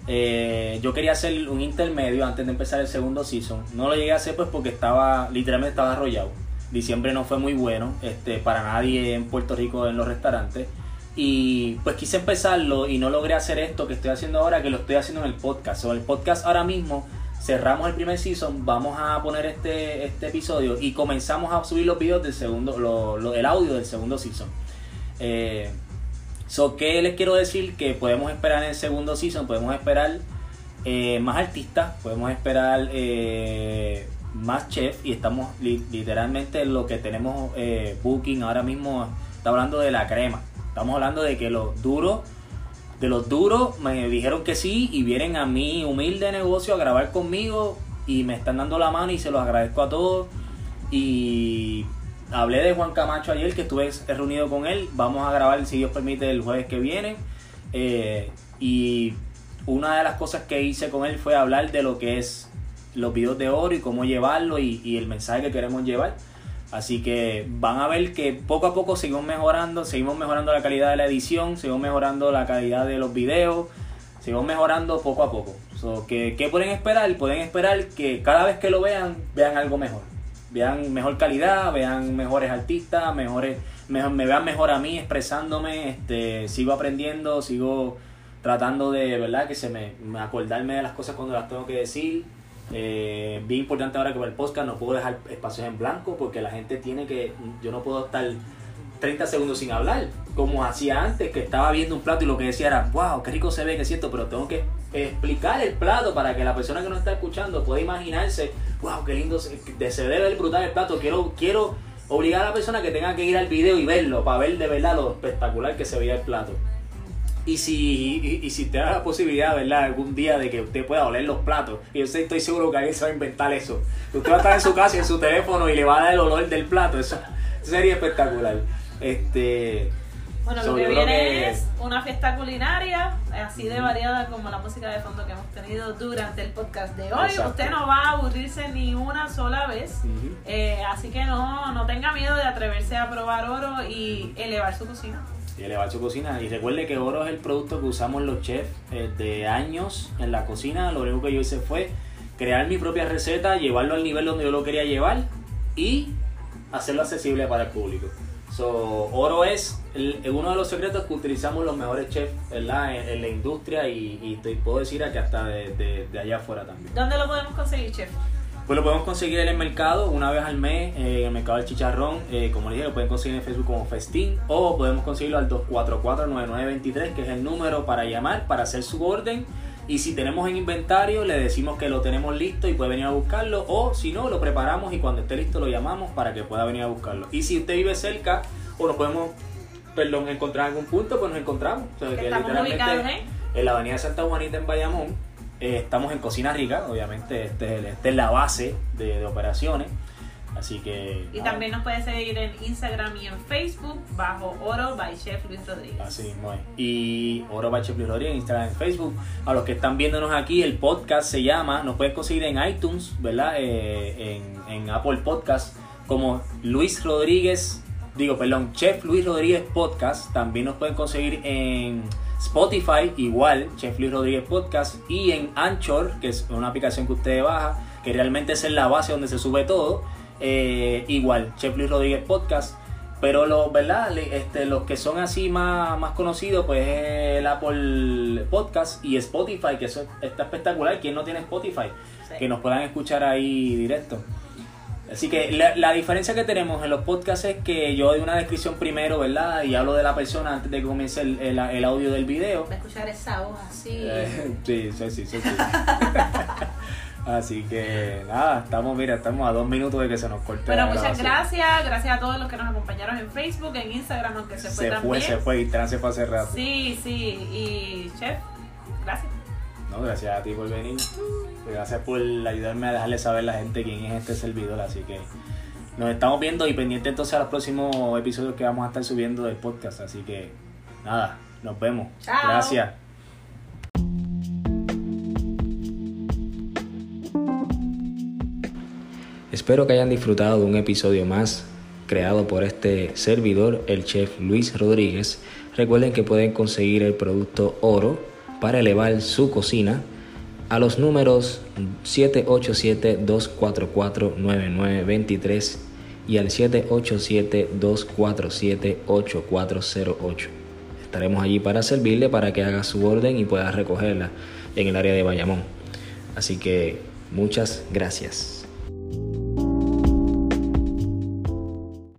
Eh, yo quería hacer un intermedio antes de empezar el segundo season. No lo llegué a hacer pues porque estaba, literalmente estaba arrollado. Diciembre no fue muy bueno este, para nadie en Puerto Rico en los restaurantes. Y pues quise empezarlo y no logré hacer esto que estoy haciendo ahora, que lo estoy haciendo en el podcast. O el podcast ahora mismo cerramos el primer season, vamos a poner este, este episodio y comenzamos a subir los videos del segundo, lo, el audio del segundo season. Eh, so, ¿qué les quiero decir? Que podemos esperar en el segundo season, podemos esperar eh, más artistas, podemos esperar eh, más chef y estamos li- literalmente lo que tenemos eh, booking ahora mismo está hablando de la crema. Estamos hablando de que los duros, de los duros me dijeron que sí y vienen a mi humilde negocio a grabar conmigo y me están dando la mano y se los agradezco a todos. Y hablé de Juan Camacho ayer que estuve reunido con él. Vamos a grabar, si Dios permite, el jueves que viene. Eh, y una de las cosas que hice con él fue hablar de lo que es los videos de oro y cómo llevarlo y, el mensaje que queremos llevar. Así que van a ver que poco a poco seguimos mejorando, seguimos mejorando la calidad de la edición, seguimos mejorando la calidad de los videos, seguimos mejorando poco a poco. So, ¿Qué pueden esperar? Pueden esperar que cada vez que lo vean, vean algo mejor. Vean mejor calidad, vean mejores artistas, mejores, mejor, me vean mejor a mí expresándome, este, sigo aprendiendo, sigo tratando de, ¿verdad? Que se me acordarme de las cosas cuando las tengo que decir. Eh, bien importante ahora que para el podcast no puedo dejar espacios en blanco porque la gente tiene que, yo no puedo estar 30 segundos sin hablar, como hacía antes, que estaba viendo un plato y lo que decía era, wow, qué rico se ve, es cierto, pero tengo que explicar el plato para que la persona que no está escuchando pueda imaginarse, wow, qué lindo, se, se debe ver brutal el plato, quiero, quiero obligar a la persona que tenga que ir al video y verlo, para ver de verdad lo espectacular que se veía el plato. Y si, y, y si te da la posibilidad, ¿verdad? Algún día de que usted pueda oler los platos, y yo estoy seguro que alguien se va a inventar eso. Usted va a estar en su casa y en su teléfono y le va a dar el olor del plato, eso sería espectacular. Este, Bueno, So, lo que viene que- es una fiesta culinaria, así de variada como la música de fondo que hemos tenido durante el podcast de hoy. Exacto. Usted no va a aburrirse ni una sola vez. Eh, así que no, no tenga miedo de atreverse a probar oro y elevar su cocina. Y elevar su cocina. Y recuerde que oro es el producto que usamos los chefs eh, de años en la cocina. Lo único que yo hice fue crear mi propia receta, llevarlo al nivel donde yo lo quería llevar y hacerlo accesible para el público. So, oro es uno de los secretos que utilizamos los mejores chefs ¿verdad? En, en la industria y, puedo decir que hasta de- de allá afuera también. ¿Dónde lo podemos conseguir, chef? Pues lo podemos conseguir en el mercado una vez al mes, eh, en el mercado del chicharrón. eh, como les dije, lo pueden conseguir en Facebook como Festín o podemos conseguirlo al 244-9923, que es el número para llamar, para hacer su orden. Y si tenemos en inventario, le decimos que lo tenemos listo y puede venir a buscarlo. O si no, lo preparamos y cuando esté listo lo llamamos para que pueda venir a buscarlo. Y si usted vive cerca o nos podemos perdón, encontrar en algún punto, pues nos encontramos. O sea, Que estamos ubicados en... en la avenida Santa Juanita en Bayamón. Eh, estamos en Cocina Rica, obviamente, este, es esta la base de, de operaciones. Así que. Y nada, también nos puede seguir en Instagram y en Facebook bajo Oro by Chef Luis Rodríguez. Así mismo es. Y Oro Bache Luis Rodríguez en Instagram en Facebook. A los que están viéndonos aquí, el podcast se llama, nos pueden conseguir en iTunes, ¿verdad? Eh, en, en Apple Podcast, como Luis Rodríguez, digo, perdón, Chef Luis Rodríguez Podcast. También nos pueden conseguir en Spotify, igual, Chef Luis Rodríguez Podcast. Y en Anchor, que es una aplicación que usted baja, que realmente es en la base donde se sube todo. Eh, igual, Chef Luis Rodríguez Podcast. Pero los, ¿verdad? Este, los que son así más, más conocidos, pues es el Apple Podcast y Spotify, que eso está espectacular. ¿Quién no tiene Spotify? Sí. Que nos puedan escuchar ahí directo. Así que la, la diferencia que tenemos en los podcasts es que yo doy una descripción primero, ¿verdad? Y hablo de la persona antes de que comience el, el- el audio del video. Va a escuchar esa voz así. Eh, [LAUGHS] sí, sí, sí, sí, sí. [LAUGHS] Así que nada, estamos, mira, estamos a dos minutos de que se nos corte. Bueno, la muchas gracias. Gracias a todos los que nos acompañaron en Facebook, en Instagram, aunque se fue Se también. fue, se fue, y trance fue hace rato. Sí, sí. Y chef, gracias. No, gracias a ti por venir. Gracias por ayudarme a dejarle saber a la gente quién es este servidor. Así que nos estamos viendo y pendientes entonces a los próximos episodios que vamos a estar subiendo del podcast. Así que nada, nos vemos. Chao. Gracias. Espero que hayan disfrutado de un episodio más creado por este servidor, el chef Luis Rodríguez. Recuerden que pueden conseguir el producto oro para elevar su cocina a los números 787-244-9923 y al 787-247-8408. Estaremos allí para servirle para que haga su orden y pueda recogerla en el área de Bayamón. Así que muchas gracias.